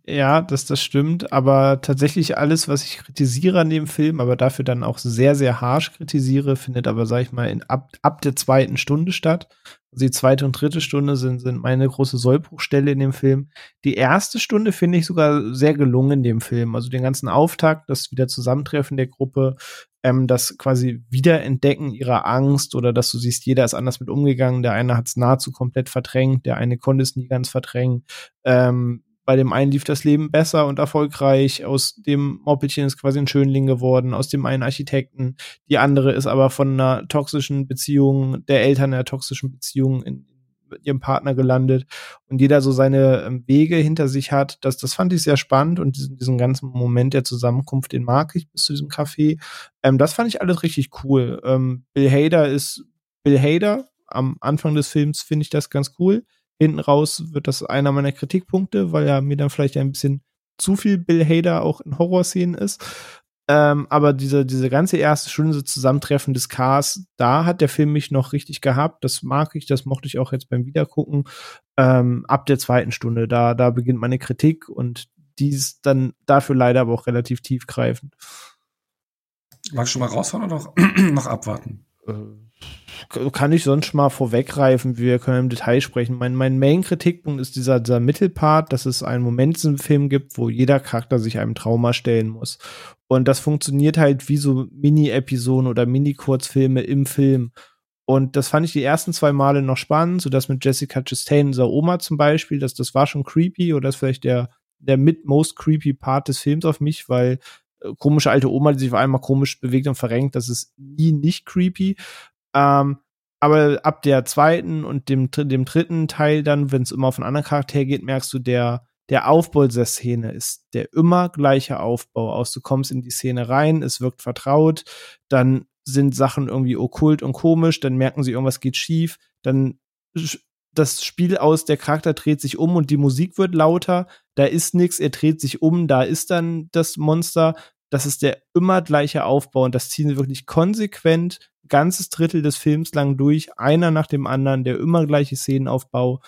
Ja, das, das stimmt, aber tatsächlich alles, was ich kritisiere an dem Film, aber dafür dann auch sehr, sehr harsch kritisiere, findet aber, sag ich mal, in, ab, ab der zweiten Stunde statt. Also die zweite und dritte Stunde sind, sind meine große Sollbruchstelle in dem Film. Die erste Stunde finde ich sogar sehr gelungen in dem Film. Also den ganzen Auftakt, das Wiederzusammentreffen der Gruppe, ähm, das quasi Wiederentdecken ihrer Angst oder dass du siehst, jeder ist anders mit umgegangen. Der eine hat es nahezu komplett verdrängt, der eine konnte es nie ganz verdrängen. Ähm, bei dem einen lief das Leben besser und erfolgreich. Aus dem Moppelchen ist quasi ein Schönling geworden, aus dem einen Architekten. Die andere ist aber von einer toxischen Beziehung, der Eltern einer toxischen Beziehung in, mit ihrem Partner gelandet und jeder so seine ähm, Wege hinter sich hat. Das, das fand ich sehr spannend und diesen, diesen ganzen Moment der Zusammenkunft, den mag ich bis zu diesem Café. Ähm, das fand ich alles richtig cool. Ähm, Bill Hader ist Bill Hader. Am Anfang des Films finde ich das ganz cool. Hinten raus wird das einer meiner Kritikpunkte, weil er mir dann vielleicht ein bisschen zu viel Bill Hader auch in Horrorszenen ist. Ähm, aber diese, diese ganze erste Stunde Zusammentreffen des Cars, da hat der Film mich noch richtig gehabt. Das mag ich, das mochte ich auch jetzt beim Wiedergucken. Ähm, ab der zweiten Stunde, da, da beginnt meine Kritik und die ist dann dafür leider aber auch relativ tiefgreifend. Magst du schon mal raushauen oder noch, noch abwarten? Äh, kann ich sonst mal vorweggreifen, wir können im Detail sprechen. Mein, mein Main-Kritikpunkt ist dieser, dieser Mittelpart, dass es einen Moment im Film gibt, wo jeder Charakter sich einem Trauma stellen muss. Und das funktioniert halt wie so Mini-Episoden oder Mini-Kurzfilme im Film. Und das fand ich die ersten zwei Male noch spannend, so dass mit Jessica Chastain, unserer Oma zum Beispiel, dass das war schon creepy oder das ist vielleicht der, der mit most creepy Part des Films auf mich, weil äh, komische alte Oma, die sich auf einmal komisch bewegt und verrenkt, das ist nie nicht creepy. Ähm, aber ab der zweiten und dem, dem dritten Teil dann, wenn es immer auf einen anderen Charakter geht, merkst du, der, der Aufbau dieser Szene ist der immer gleiche Aufbau aus. Du kommst in die Szene rein, es wirkt vertraut, dann sind Sachen irgendwie okkult und komisch, dann merken sie, irgendwas geht schief, dann das Spiel aus, der Charakter dreht sich um und die Musik wird lauter, da ist nichts, er dreht sich um, da ist dann das Monster, das ist der immer gleiche Aufbau und das ziehen sie wirklich konsequent ganzes Drittel des Films lang durch, einer nach dem anderen, der immer gleiche Szenenaufbau.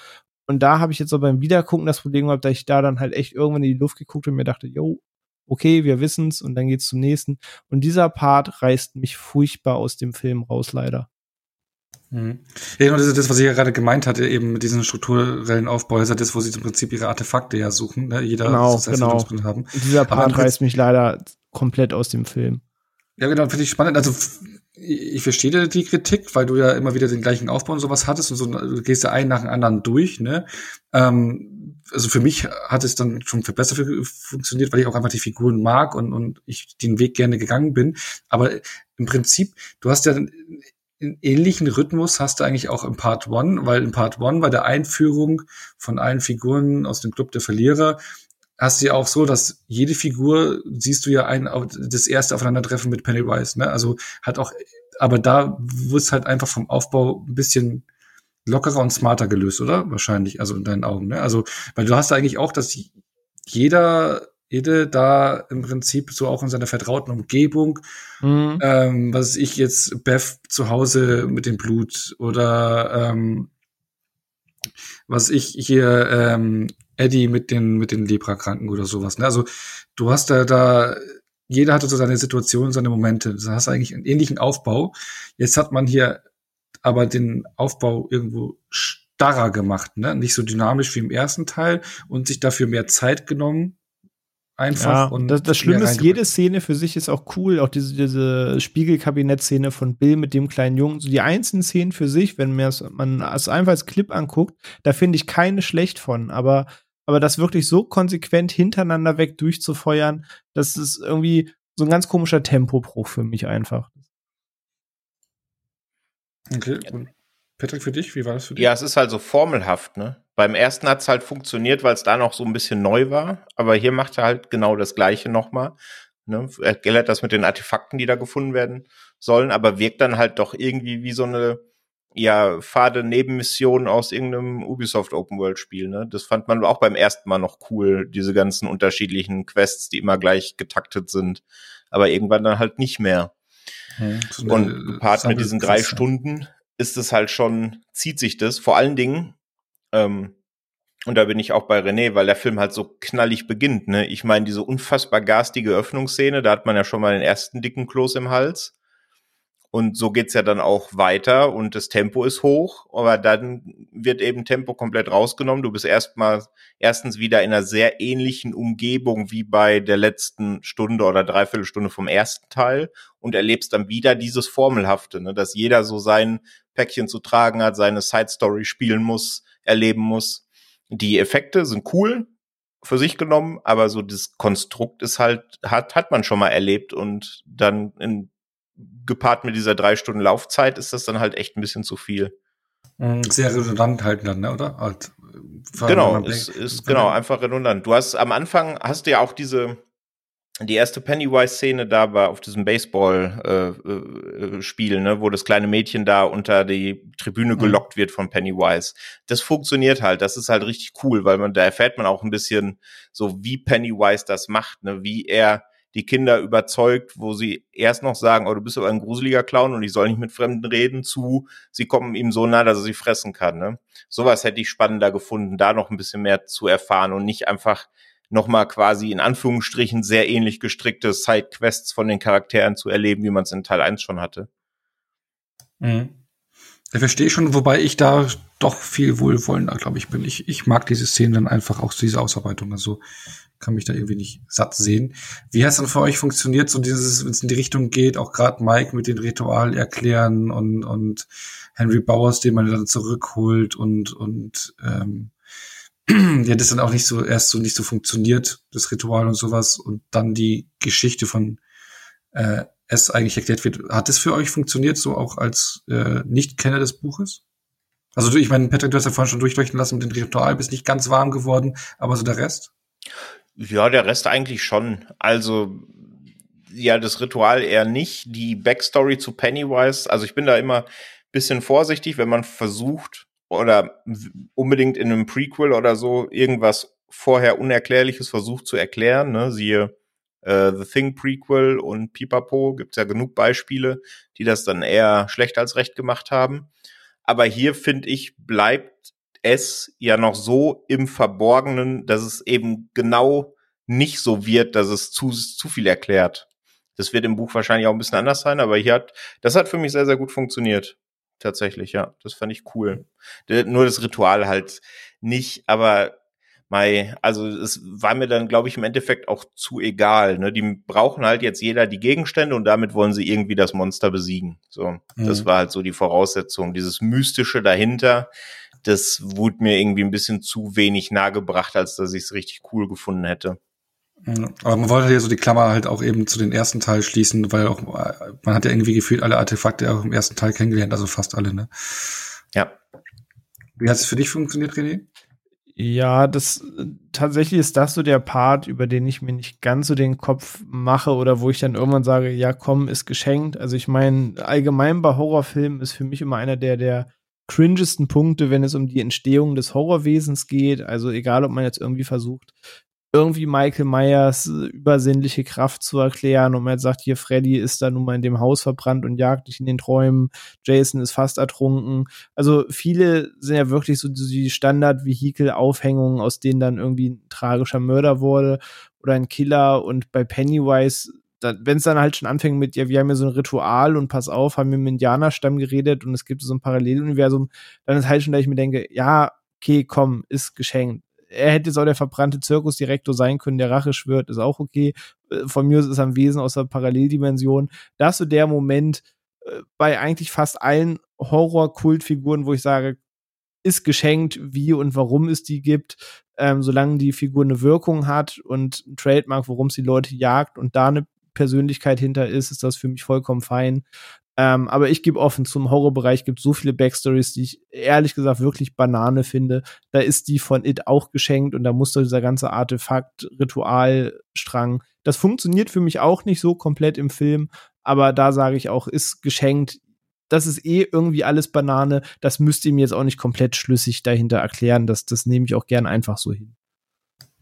Und da habe ich jetzt auch beim Wiedergucken das Problem gehabt, dass ich da dann halt echt irgendwann in die Luft geguckt und mir dachte, yo, okay, wir wissen's und dann geht's zum nächsten. Und dieser Part reißt mich furchtbar aus dem Film raus, leider. Mhm. Ja, und das ist das, was ich ja gerade gemeint hatte, eben mit diesem strukturellen Aufbau, ist ja das, wo sie im Prinzip ihre Artefakte ja suchen, ne? Jeder genau, genau. haben. Und dieser Part reißt mich leider komplett aus dem Film. Ja, genau, finde ich spannend. Also ich verstehe die Kritik, weil du ja immer wieder den gleichen Aufbau und sowas hattest und so du gehst ja einen nach dem anderen durch, ne? Ähm, also für mich hat es dann schon für besser funktioniert, weil ich auch einfach die Figuren mag und, und ich den Weg gerne gegangen bin. Aber im Prinzip, du hast ja einen ähnlichen Rhythmus hast du eigentlich auch im Part One, weil in Part One bei der Einführung von allen Figuren aus dem Club der Verlierer hast du ja auch so, dass jede Figur siehst du ja ein, das erste Aufeinandertreffen mit Pennywise, ne? Also hat auch, aber da es halt einfach vom Aufbau ein bisschen lockerer und smarter gelöst, oder? Wahrscheinlich, also in deinen Augen, ne? Also, weil du hast eigentlich auch, dass jeder, jede da im Prinzip so auch in seiner vertrauten Umgebung, mhm. ähm, was ich jetzt, Beth zu Hause mit dem Blut oder ähm, was ich hier ähm, Eddie mit den, mit den Leprakranken oder sowas. Ne? Also du hast da, da, jeder hatte so seine Situation, seine Momente. Du hast eigentlich einen ähnlichen Aufbau. Jetzt hat man hier aber den Aufbau irgendwo starrer gemacht, ne? Nicht so dynamisch wie im ersten Teil und sich dafür mehr Zeit genommen, einfach. Ja, und das, das Schlimme ist, jede Szene für sich ist auch cool. Auch diese, diese Spiegelkabinett-Szene von Bill mit dem kleinen Jungen. So die einzelnen Szenen für sich, wenn man es einfach als Clip anguckt, da finde ich keine schlecht von. Aber, aber das wirklich so konsequent hintereinander weg durchzufeuern, das ist irgendwie so ein ganz komischer Tempobruch für mich einfach. Okay. Und Patrick, für dich, wie war das für dich? Ja, es ist halt so formelhaft, ne? Beim ersten hat es halt funktioniert, weil es da noch so ein bisschen neu war. Aber hier macht er halt genau das Gleiche nochmal. Ne? Er erklärt das mit den Artefakten, die da gefunden werden sollen, aber wirkt dann halt doch irgendwie wie so eine ja, fade Nebenmission aus irgendeinem Ubisoft Open World Spiel, ne? Das fand man auch beim ersten Mal noch cool, diese ganzen unterschiedlichen Quests, die immer gleich getaktet sind, aber irgendwann dann halt nicht mehr. Hm, Und gepaart mit diesen drei Stunden ist es halt schon, zieht sich das, vor allen Dingen, ähm, und da bin ich auch bei René, weil der Film halt so knallig beginnt. Ne? Ich meine, diese unfassbar garstige Öffnungsszene, da hat man ja schon mal den ersten dicken Kloß im Hals. Und so geht's ja dann auch weiter und das Tempo ist hoch, aber dann wird eben Tempo komplett rausgenommen. Du bist erstmal erstens wieder in einer sehr ähnlichen Umgebung wie bei der letzten Stunde oder Dreiviertelstunde vom ersten Teil und erlebst dann wieder dieses Formelhafte, ne, dass jeder so sein Päckchen zu tragen hat, seine Side Story spielen muss, erleben muss. Die Effekte sind cool für sich genommen, aber so das Konstrukt ist halt, hat, hat man schon mal erlebt und dann in, gepaart mit dieser drei Stunden Laufzeit ist das dann halt echt ein bisschen zu viel. Mhm, sehr redundant halt dann, ne, oder? Halt, genau, ist, ist genau einfach redundant. Du hast am Anfang hast du ja auch diese die erste Pennywise-Szene da war auf diesem Baseball-Spiel, äh, äh, ne, wo das kleine Mädchen da unter die Tribüne mhm. gelockt wird von Pennywise. Das funktioniert halt, das ist halt richtig cool, weil man da erfährt man auch ein bisschen so, wie Pennywise das macht, ne, wie er die Kinder überzeugt, wo sie erst noch sagen, oh, du bist aber ein gruseliger Clown und ich soll nicht mit Fremden reden, zu, sie kommen ihm so nah, dass er sie fressen kann. Ne? Sowas hätte ich spannender gefunden, da noch ein bisschen mehr zu erfahren und nicht einfach nochmal quasi in Anführungsstrichen sehr ähnlich gestrickte Sidequests von den Charakteren zu erleben, wie man es in Teil 1 schon hatte. Mhm. Ich verstehe schon, wobei ich da doch viel wohlwollender, glaube ich, bin. Ich, ich mag diese Szenen dann einfach auch diese Ausarbeitung. Also kann mich da irgendwie nicht satt sehen. Wie hat es dann für euch funktioniert, so dieses, wenn es in die Richtung geht, auch gerade Mike mit den Ritual erklären und, und Henry Bowers, den man dann zurückholt und, und ähm, ja, das dann auch nicht so erst so nicht so funktioniert, das Ritual und sowas, und dann die Geschichte von äh, es eigentlich erklärt wird. Hat es für euch funktioniert, so auch als äh, Nicht-Kenner des Buches? Also du, ich meine, Patrick, du hast ja vorhin schon durchleuchten lassen mit dem Ritual, bist nicht ganz warm geworden, aber so der Rest? Ja, der Rest eigentlich schon. Also ja, das Ritual eher nicht. Die Backstory zu Pennywise, also ich bin da immer bisschen vorsichtig, wenn man versucht, oder unbedingt in einem Prequel oder so irgendwas vorher Unerklärliches versucht zu erklären. Ne? Siehe äh, The Thing Prequel und Pipapo, gibt's ja genug Beispiele, die das dann eher schlecht als recht gemacht haben. Aber hier finde ich, bleibt es ja noch so im Verborgenen, dass es eben genau nicht so wird, dass es zu, zu viel erklärt. Das wird im Buch wahrscheinlich auch ein bisschen anders sein, aber hier hat, das hat für mich sehr, sehr gut funktioniert tatsächlich, ja. Das fand ich cool. Nur das Ritual halt nicht, aber Mai, also es war mir dann, glaube ich, im Endeffekt auch zu egal. Ne? Die brauchen halt jetzt jeder die Gegenstände und damit wollen sie irgendwie das Monster besiegen. So, mhm. das war halt so die Voraussetzung. Dieses Mystische dahinter, das wurde mir irgendwie ein bisschen zu wenig nahegebracht, als dass ich es richtig cool gefunden hätte. Aber man wollte ja so die Klammer halt auch eben zu den ersten Teil schließen, weil auch, man hat ja irgendwie gefühlt alle Artefakte auch im ersten Teil kennengelernt, also fast alle, ne? Ja. Wie hat es für dich funktioniert, René? Ja, das tatsächlich ist das so der Part, über den ich mir nicht ganz so den Kopf mache oder wo ich dann irgendwann sage, ja, komm, ist geschenkt. Also ich meine, allgemein bei Horrorfilmen ist für mich immer einer der der cringesten Punkte, wenn es um die Entstehung des Horrorwesens geht. Also egal, ob man jetzt irgendwie versucht, irgendwie Michael Myers äh, übersinnliche Kraft zu erklären und man sagt, hier Freddy ist da nun mal in dem Haus verbrannt und jagt dich in den Träumen, Jason ist fast ertrunken. Also viele sind ja wirklich so die Standard-Vehikel-Aufhängungen, aus denen dann irgendwie ein tragischer Mörder wurde oder ein Killer. Und bei Pennywise wenn es dann halt schon anfängt mit, ja, wir haben ja so ein Ritual und pass auf, haben wir mit Indianerstamm geredet und es gibt so ein Paralleluniversum, dann ist halt schon, dass ich mir denke, ja, okay, komm, ist geschenkt er hätte so der verbrannte Zirkusdirektor sein können, der Rache schwört, ist auch okay. Äh, von mir ist es am Wesen aus der Paralleldimension. Das ist so der Moment äh, bei eigentlich fast allen Horror-Kultfiguren, wo ich sage, ist geschenkt, wie und warum es die gibt, ähm, solange die Figur eine Wirkung hat und ein Trademark, worum es die Leute jagt und da eine Persönlichkeit hinter ist, ist das für mich vollkommen fein. Ähm, aber ich gebe offen, zum Horrorbereich gibt so viele Backstories, die ich ehrlich gesagt wirklich Banane finde. Da ist die von It auch geschenkt und da muss doch dieser ganze Artefakt-Ritualstrang. Das funktioniert für mich auch nicht so komplett im Film, aber da sage ich auch, ist geschenkt. Das ist eh irgendwie alles Banane. Das müsst ihr mir jetzt auch nicht komplett schlüssig dahinter erklären. Das, das nehme ich auch gern einfach so hin.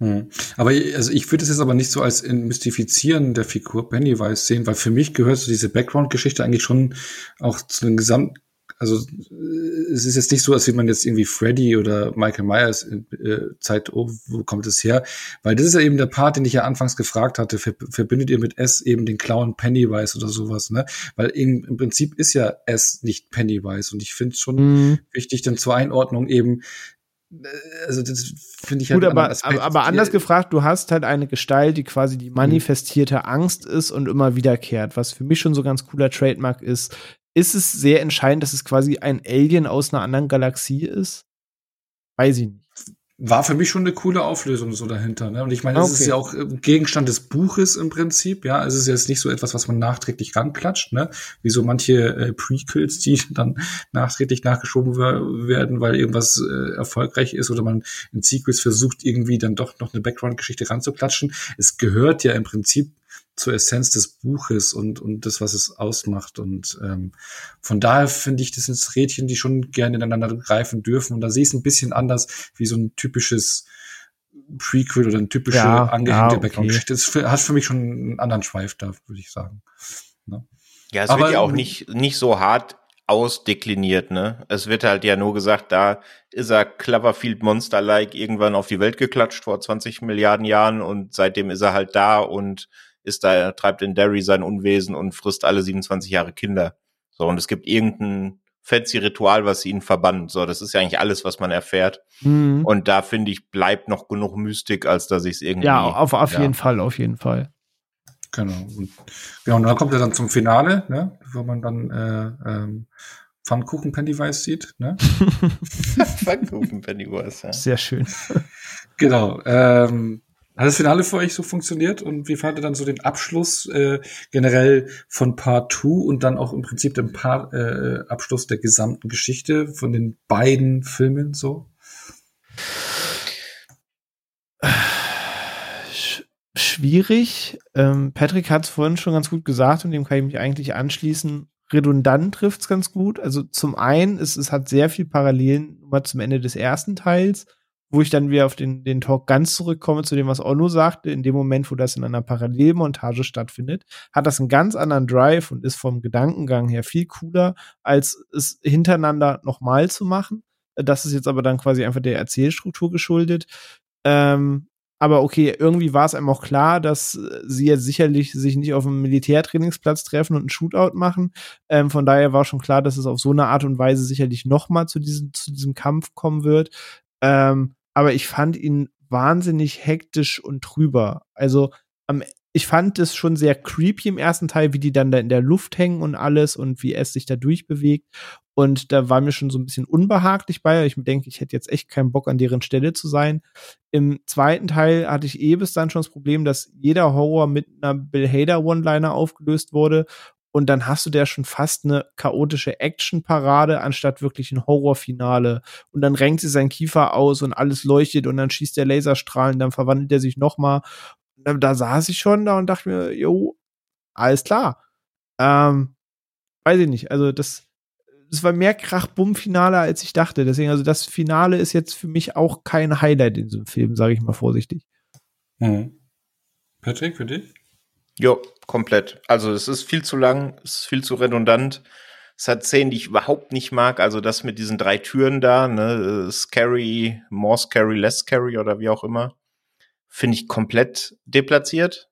Hm. Aber also ich würde es jetzt aber nicht so als Mystifizieren der Figur Pennywise sehen, weil für mich gehört so diese Background-Geschichte eigentlich schon auch zu den Gesamt, also äh, es ist jetzt nicht so, als wenn man jetzt irgendwie Freddy oder Michael Myers in, äh, Zeit, oh, wo kommt es her? Weil das ist ja eben der Part, den ich ja anfangs gefragt hatte, verbindet ihr mit S eben den Clown Pennywise oder sowas, ne? Weil eben, im Prinzip ist ja S nicht Pennywise und ich finde es schon mhm. wichtig, dann zur Einordnung eben also das finde ich halt Gut, aber, aber, aber anders gefragt, du hast halt eine Gestalt, die quasi die manifestierte mhm. Angst ist und immer wiederkehrt, was für mich schon so ganz cooler Trademark ist. Ist es sehr entscheidend, dass es quasi ein Alien aus einer anderen Galaxie ist? Weiß ich nicht. War für mich schon eine coole Auflösung so dahinter. Ne? Und ich meine, es Okay. ist ja auch äh, Gegenstand des Buches im Prinzip. Ja, es ist jetzt nicht so etwas, was man nachträglich ranklatscht, ne? Wie so manche äh, Prequels, die dann nachträglich nachgeschoben wer- werden, weil irgendwas äh, erfolgreich ist oder man in Sequels versucht, irgendwie dann doch noch eine Background-Geschichte ranzuklatschen. Es gehört ja im Prinzip zur Essenz des Buches und, und das, was es ausmacht. Und ähm, von daher finde ich, das sind Rädchen, die schon gerne ineinander greifen dürfen. Und da sehe ich es ein bisschen anders wie so ein typisches Prequel oder eine typische Ja, angehängte ja, okay. Background-Geschichte. Das für- hat für mich schon einen anderen Schweif da, würde ich sagen. Ja, es Aber- wird ja auch nicht, nicht so hart ausdekliniert, ne? Es wird halt ja nur gesagt, da ist er Cloverfield Monster-like irgendwann auf die Welt geklatscht vor 20 Milliarden Jahren und seitdem ist er halt da und ist da, treibt in Derry sein Unwesen und frisst alle 27 Jahre Kinder. So, und es gibt irgendein fancy Ritual, was ihn verbannt. So, das ist ja eigentlich alles, was man erfährt. Mhm. Und da finde ich, bleibt noch genug Mystik, als dass ich es irgendwie. Ja, auf, auf ja. jeden Fall, auf jeden Fall. Genau. Und, genau, und dann kommt er dann zum Finale, ne? wo man dann äh, ähm, Pfannkuchen Pennywise sieht. Ne? Pfannkuchen Pennywise, ja. Sehr schön. Genau. Ähm, hat das Finale für euch so funktioniert und wie fand ihr dann so den Abschluss äh, generell von Part 2 und dann auch im Prinzip den Part, äh, Abschluss der gesamten Geschichte von den beiden Filmen so? Sch schwierig. Ähm, Patrick hat es vorhin schon ganz gut gesagt und dem kann ich mich eigentlich anschließen. Redundant trifft es ganz gut. Also zum einen, es, es hat sehr viel Parallelen zum Ende des ersten Teils, wo ich dann wieder auf den, den Talk ganz zurückkomme zu dem, was Onno sagte. In dem Moment, wo das in einer Parallelmontage stattfindet, hat das einen ganz anderen Drive und ist vom Gedankengang her viel cooler, als es hintereinander nochmal zu machen. Das ist jetzt aber dann quasi einfach der Erzählstruktur geschuldet. Ähm, aber okay, irgendwie war es einem auch klar, dass sie jetzt sicherlich sich nicht auf einem Militärtrainingsplatz treffen und einen Shootout machen. Ähm, von daher war schon klar, dass es auf so eine Art und Weise sicherlich noch mal zu diesem, zu diesem Kampf kommen wird. Ähm, aber ich fand ihn wahnsinnig hektisch und trüber. Also am, ich fand es schon sehr creepy im ersten Teil, wie die dann da in der Luft hängen und alles und wie es sich da durchbewegt. Und da war mir schon so ein bisschen unbehaglich bei. Ich denke, ich hätte jetzt echt keinen Bock, an deren Stelle zu sein. Im zweiten Teil hatte ich eh bis dann schon das Problem, dass jeder Horror mit einer Bill Hader One-Liner aufgelöst wurde. Und dann hast du da schon fast eine chaotische Action-Parade, anstatt wirklich ein Horrorfinale. Und dann renkt sie sein Kiefer aus und alles leuchtet und dann schießt der Laserstrahlen, dann verwandelt er sich noch mal. Da, da saß ich schon da und dachte mir, jo, alles klar. Ähm, weiß ich nicht. Also das, es war mehr Krach-Bumm-Finale, als ich dachte. Deswegen, also das Finale ist jetzt für mich auch kein Highlight in diesem Film, sage ich mal vorsichtig. Mhm. Patrick, für dich? Jo, komplett. Also es ist viel zu lang, es ist viel zu redundant. Es hat Szenen, die ich überhaupt nicht mag. Also das mit diesen drei Türen da, ne, äh, scary, more scary, less scary oder wie auch immer, finde ich komplett deplatziert.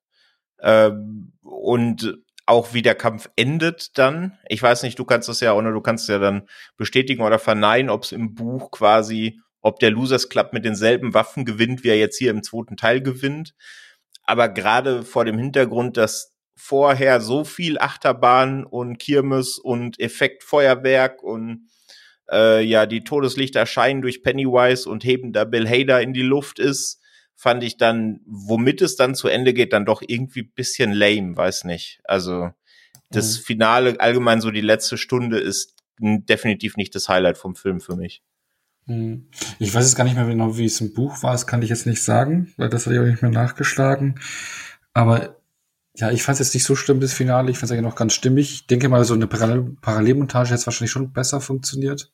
Ähm, und auch wie der Kampf endet dann. Ich weiß nicht, du kannst das ja, oder du kannst ja dann bestätigen oder verneinen, ob es im Buch quasi, ob der Losers Club mit denselben Waffen gewinnt, wie er jetzt hier im zweiten Teil gewinnt. Aber gerade vor dem Hintergrund, dass vorher so viel Achterbahn und Kirmes und Effektfeuerwerk und äh, ja, die Todeslichter scheinen durch Pennywise und heben da Bill Hader in die Luft ist, fand ich dann, womit es dann zu Ende geht, dann doch irgendwie bisschen lame, weiß nicht. Also das Mhm. Finale, allgemein so die letzte Stunde ist definitiv nicht das Highlight vom Film für mich. Hm. Ich weiß jetzt gar nicht mehr genau, wie es im Buch war. Das kann ich jetzt nicht sagen, weil das hatte ich auch nicht mehr nachgeschlagen. Aber ja, ich fand es jetzt nicht so schlimm, das Finale. Ich fand es eigentlich noch ganz stimmig. Ich denke mal, so eine Parallel Parallelmontage hätte wahrscheinlich schon besser funktioniert.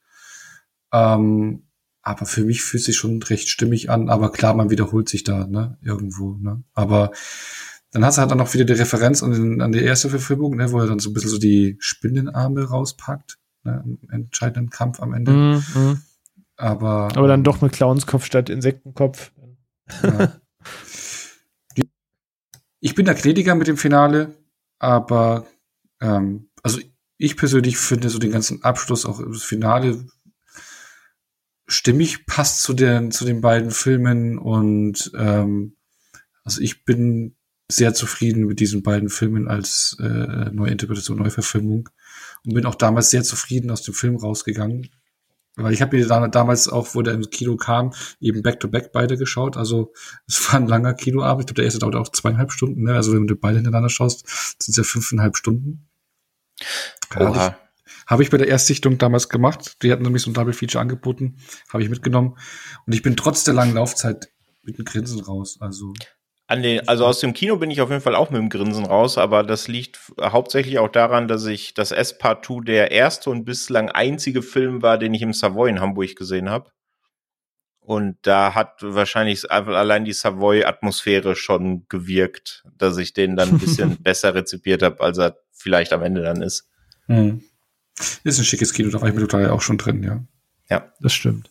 Ähm, aber für mich fühlt sich schon recht stimmig an. Aber klar, man wiederholt sich da, ne, irgendwo, ne. Aber dann hast du halt dann noch wieder die Referenz an, an die erste Verfilmung, ne, wo er dann so ein bisschen so die Spinnenarme rauspackt, ne, im entscheidenden Kampf am Ende. Mhm. Aber, Aber dann doch mit Clownskopf statt Insektenkopf. Ja. Ich bin da gnädiger mit dem Finale, aber ähm, also ich persönlich finde so den ganzen Abschluss, auch das Finale stimmig passt zu den zu den beiden Filmen und ähm, also ich bin sehr zufrieden mit diesen beiden Filmen als äh, Neuinterpretation, Neuverfilmung und bin auch damals sehr zufrieden aus dem Film rausgegangen. Weil ich habe mir da, damals auch, wo der ins Kino kam, eben back-to-back beide geschaut. Also es war ein langer Kinoabend. Ich glaube, der erste dauert auch zweieinhalb Stunden. Ne? Also wenn du beide hintereinander schaust, sind es ja fünfeinhalb Stunden. Oha. Habe ich bei der Erstsichtung damals gemacht. Die hatten nämlich so ein Double Feature angeboten. Habe ich mitgenommen. Und ich bin trotz der langen Laufzeit mit einem Grinsen raus. Also an den, also aus dem Kino bin ich auf jeden Fall auch mit dem Grinsen raus, aber das liegt hauptsächlich auch daran, dass ich das S-Partout der erste und bislang einzige Film war, den ich im Savoy in Hamburg gesehen habe. Und da hat wahrscheinlich einfach allein die Savoy-Atmosphäre schon gewirkt, dass ich den dann ein bisschen besser rezipiert habe, als er vielleicht am Ende dann ist. Hm. Ist ein schickes Kino, da war ich mit total auch schon drin, ja. Ja. Das stimmt.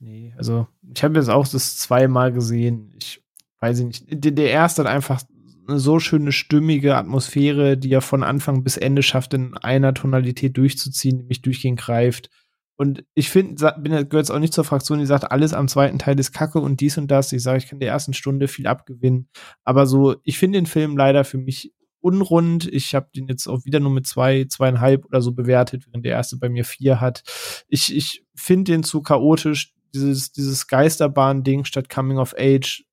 Nee, also ich habe jetzt auch das zweimal gesehen. Ich weiß ich nicht, der, der erste hat einfach eine so schöne stimmige Atmosphäre, die er von Anfang bis Ende schafft, in einer Tonalität durchzuziehen, die mich durchgehend greift. Und ich finde, bin gehört jetzt auch nicht zur Fraktion, die sagt, alles am zweiten Teil ist Kacke und dies und das. Ich sage, ich kann der ersten Stunde viel abgewinnen. Aber so, ich finde den Film leider für mich unrund. Ich habe den jetzt auch wieder nur mit zwei, zweieinhalb oder so bewertet, während der erste bei mir vier hat. Ich, ich finde den zu chaotisch. Dieses, dieses Geisterbahn-Ding statt Coming of Age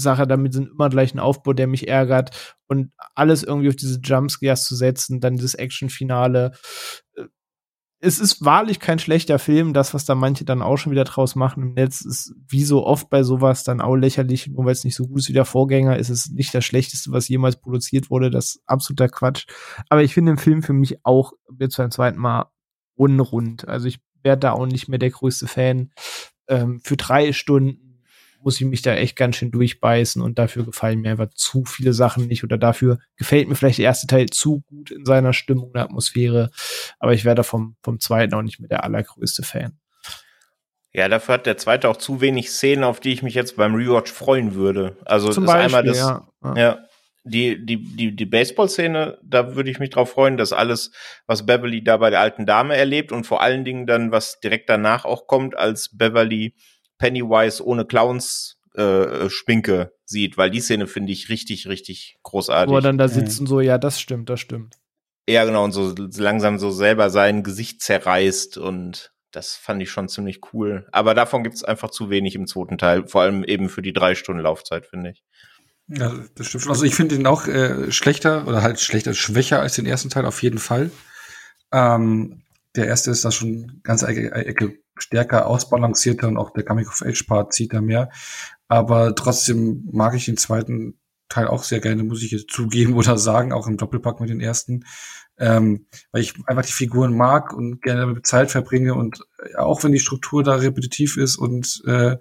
Sache damit sind immer gleich ein Aufbau, der mich ärgert und alles irgendwie auf diese Jumpscares zu setzen, dann dieses Actionfinale. Äh, es ist wahrlich kein schlechter Film. Das, was da manche dann auch schon wieder draus machen im Netz, ist wie so oft bei sowas dann auch lächerlich. Nur weil es nicht so gut ist wie der Vorgänger, ist es nicht das Schlechteste, was jemals produziert wurde. Das ist absoluter Quatsch. Aber ich finde den Film für mich auch jetzt beim zweiten Mal unrund. Also ich werde da auch nicht mehr der größte Fan. Ähm, für drei Stunden muss ich mich da echt ganz schön durchbeißen und dafür gefallen mir einfach zu viele Sachen nicht oder dafür gefällt mir vielleicht der erste Teil zu gut in seiner Stimmung und Atmosphäre, aber ich werde vom, vom zweiten auch nicht mehr der allergrößte Fan. Ja, dafür hat der zweite auch zu wenig Szenen, auf die ich mich jetzt beim Rewatch freuen würde. Also Zum Beispiel, einmal das, ja. ja die, die, die, die Baseball-Szene, da würde ich mich drauf freuen, dass alles, was Beverly da bei der alten Dame erlebt und vor allen Dingen dann, was direkt danach auch kommt, als Beverly Pennywise ohne Clowns äh, Schminke sieht, weil die Szene finde ich richtig, richtig großartig. Wo er dann da sitzt und so, ja, das stimmt, das stimmt. Ja, genau, und so langsam so selber sein Gesicht zerreißt und das fand ich schon ziemlich cool. Aber davon gibt es einfach zu wenig im zweiten Teil, vor allem eben für die drei Stunden Laufzeit, finde ich. Ja, das stimmt schon. Also ich finde ihn auch äh, schlechter oder halt schlechter, schwächer als den ersten Teil auf jeden Fall. Ähm, der erste ist da schon ganz Ecke, Ecke stärker ausbalancierter und auch der Coming-of-Age-Part zieht da mehr. Aber trotzdem mag ich den zweiten Teil auch sehr gerne, muss ich jetzt zugeben oder sagen, auch im Doppelpack mit den ersten, ähm, weil ich einfach die Figuren mag und gerne damit Zeit verbringe und auch wenn die Struktur da repetitiv ist und äh,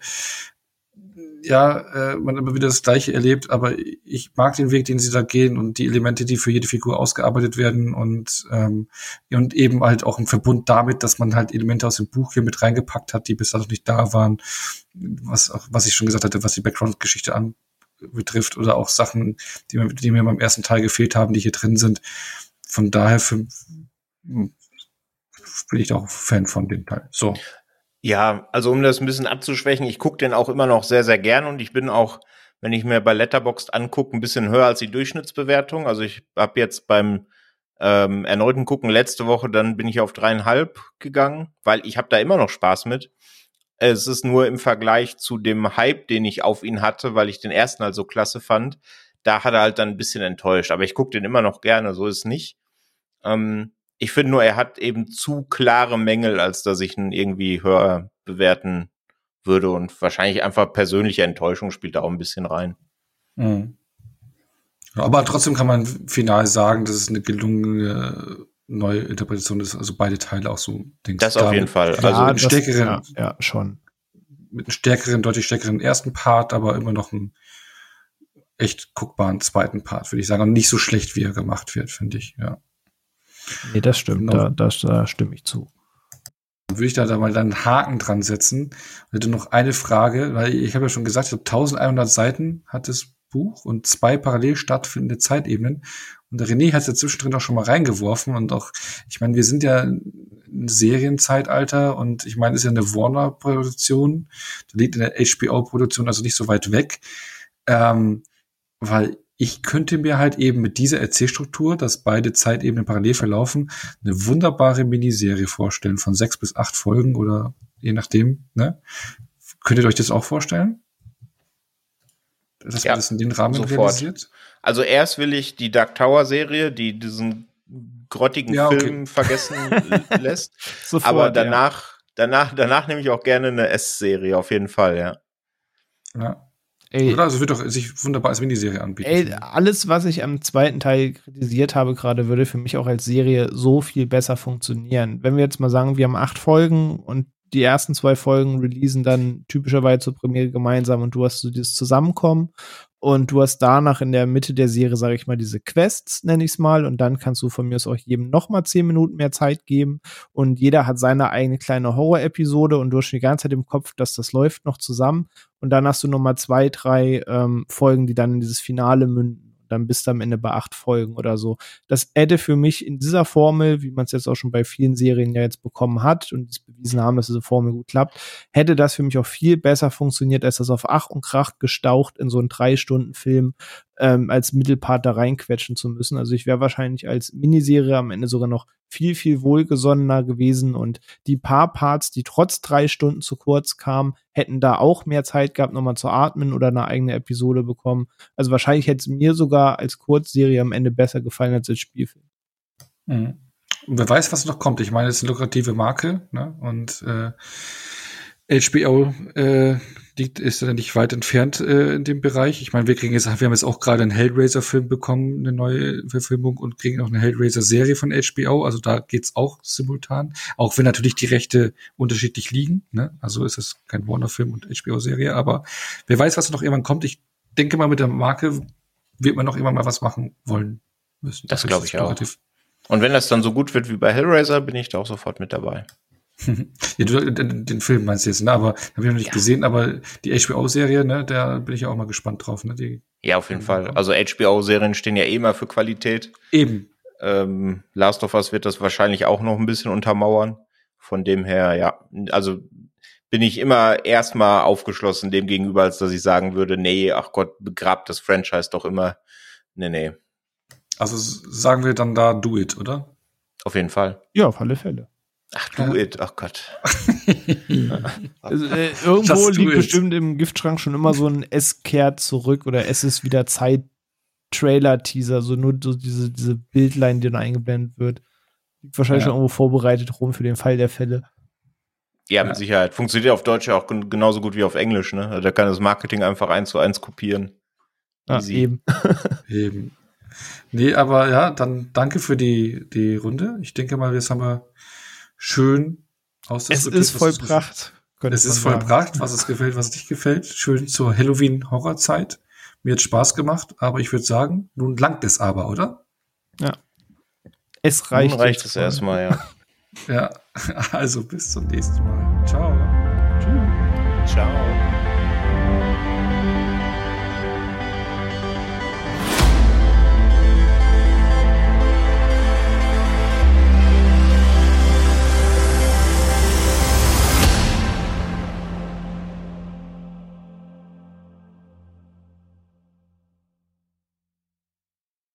ja, äh, man immer wieder das Gleiche erlebt, aber ich mag den Weg, den sie da gehen und die Elemente, die für jede Figur ausgearbeitet werden und ähm, und eben halt auch im Verbund damit, dass man halt Elemente aus dem Buch hier mit reingepackt hat, die bis dato nicht da waren, was auch, was ich schon gesagt hatte, was die Background-Geschichte an betrifft oder auch Sachen, die mir, die mir beim ersten Teil gefehlt haben, die hier drin sind. Von daher für, bin ich auch Fan von dem Teil. So. Ja, also um das ein bisschen abzuschwächen, ich gucke den auch immer noch sehr, sehr gern und ich bin auch, wenn ich mir bei Letterboxd angucke, ein bisschen höher als die Durchschnittsbewertung. Also ich habe jetzt beim ähm, erneuten Gucken letzte Woche, dann bin ich auf dreieinhalb gegangen, weil ich habe da immer noch Spaß mit. Es ist nur im Vergleich zu dem Hype, den ich auf ihn hatte, weil ich den ersten halt so klasse fand, da hat er halt dann ein bisschen enttäuscht. Aber ich gucke den immer noch gerne, so ist es nicht. Ähm, ich finde nur, er hat eben zu klare Mängel, als dass ich ihn irgendwie höher bewerten würde und wahrscheinlich einfach persönliche Enttäuschung spielt da auch ein bisschen rein. Mhm. Aber trotzdem kann man final sagen, dass es eine gelungene neue Interpretation ist, also beide Teile auch so. Denkst, das auf jeden Fall. Also ja, stärkeren, ja, ja, schon. Mit einem stärkeren, deutlich stärkeren ersten Part, aber immer noch einen echt guckbaren zweiten Part, würde ich sagen. Und nicht so schlecht, wie er gemacht wird, finde ich, ja. Nee, das stimmt, genau. da, das, da stimme ich zu. Dann würde ich da, da mal dann einen Haken dran setzen. Ich hätte noch eine Frage, weil ich habe ja schon gesagt, ich habe 1100 Seiten hat das Buch und zwei parallel stattfindende Zeitebenen. Und der René hat es ja zwischendrin auch schon mal reingeworfen und auch, ich meine, wir sind ja ein Serienzeitalter und ich meine, es ist ja eine Warner-Produktion, da liegt in der HBO-Produktion also nicht so weit weg, ähm, weil ich könnte mir halt eben mit dieser Erzählstruktur, dass beide Zeitebenen parallel verlaufen, eine wunderbare Miniserie vorstellen von sechs bis acht Folgen oder je nachdem, ne? Könnt ihr euch das auch vorstellen? Dass ja, man das in den Rahmen sofort. realisiert? Also erst will ich die Dark Tower Serie, die diesen grottigen ja, okay. Film vergessen lässt. Sofort, aber danach, ja. danach, danach nehme ich auch gerne eine S-Serie, auf jeden Fall, ja. Ja. Ey, Oder? Also wird doch sich wunderbar als Miniserie anbieten. Ey, alles, was ich am zweiten Teil kritisiert habe, gerade würde für mich auch als Serie so viel besser funktionieren. Wenn wir jetzt mal sagen, wir haben acht Folgen und die ersten zwei Folgen releasen dann typischerweise zur Premiere gemeinsam und du hast so dieses Zusammenkommen und du hast danach in der Mitte der Serie, sage ich mal, diese Quests, nenne ich es mal, und dann kannst du von mir aus auch jedem noch mal zehn Minuten mehr Zeit geben. Und jeder hat seine eigene kleine Horror-Episode und du hast die ganze Zeit im Kopf, dass das läuft noch zusammen. Und dann hast du noch mal zwei, drei ähm, Folgen, die dann in dieses Finale münden dann bist du am Ende bei acht Folgen oder so. Das hätte für mich in dieser Formel, wie man es jetzt auch schon bei vielen Serien ja jetzt bekommen hat und es bewiesen haben, dass diese Formel gut klappt, hätte das für mich auch viel besser funktioniert, als das auf Ach und Krach gestaucht in so einen drei Stunden Film ähm, als Mittelpart da reinquetschen zu müssen. Also ich wäre wahrscheinlich als Miniserie am Ende sogar noch viel, viel wohlgesonnener gewesen und die paar Parts, die trotz drei Stunden zu kurz kamen, hätten da auch mehr Zeit gehabt, nochmal zu atmen oder eine eigene Episode bekommen. Also wahrscheinlich hätte es mir sogar als Kurzserie am Ende besser gefallen als als Spielfilm. Mhm. Und wer weiß, was noch kommt. Ich meine, es ist eine lukrative Marke ne? und äh, HBO äh, liegt, ist ja nicht weit entfernt äh, in dem Bereich. Ich meine, wir kriegen jetzt, wir haben jetzt auch gerade einen Hellraiser-Film bekommen, eine neue Verfilmung und kriegen auch eine Hellraiser-Serie von HBO. Also da geht's auch simultan. Auch wenn natürlich die Rechte unterschiedlich liegen. Ne? Also ist es kein Warner-Film und HBO-Serie. Aber wer weiß, was noch irgendwann kommt. Ich denke mal, mit der Marke wird man noch immer mal was machen wollen müssen. Das, das glaube ich auch. Und wenn das dann so gut wird wie bei Hellraiser, bin ich da auch sofort mit dabei ja, du, den, den, Film meinst du jetzt, ne? Aber habe ich noch nicht ja. gesehen, aber die HBO-Serie, ne, da bin ich ja auch mal gespannt drauf, ne? Die, ja, auf jeden Fall. Also HBO-Serien stehen ja eh immer für Qualität. Eben. Ähm, Last of Us wird das wahrscheinlich auch noch ein bisschen untermauern. Von dem her, ja, also bin ich immer erstmal aufgeschlossen dem gegenüber, als dass ich sagen würde, nee, ach Gott, begrabt das Franchise doch immer. Nee, nee. Also sagen wir dann da do it, oder? Auf jeden Fall. Ja, auf alle Fälle. Ach du ja. it, ach Gott. also, äh, irgendwo liegt it. bestimmt im Giftschrank schon immer so ein Es kehrt zurück oder es ist wieder Zeit Trailer-Teaser, so nur so diese, diese Bildline, die dann eingeblendet wird. Liegt wahrscheinlich ja. schon irgendwo vorbereitet rum für den Fall der Fälle. Ja, mit ja. Sicherheit. Funktioniert auf Deutsch ja auch genauso gut wie auf Englisch, ne? Also da kann das Marketing einfach eins zu eins kopieren. Ah, eben. eben. Nee, aber ja, dann danke für die, die Runde. Ich denke mal, jetzt haben wir schön aus Es ist vollbracht. Es ist vollbracht, was es gefällt, was es nicht gefällt. Schön zur Halloween-Horrorzeit. Mir hat Spaß gemacht, aber ich würde sagen, nun langt es aber, oder? Ja. Es reicht. Nun reicht es erstmal, ja. ja, also bis zum nächsten Mal. Ciao. Tschüss. Ciao.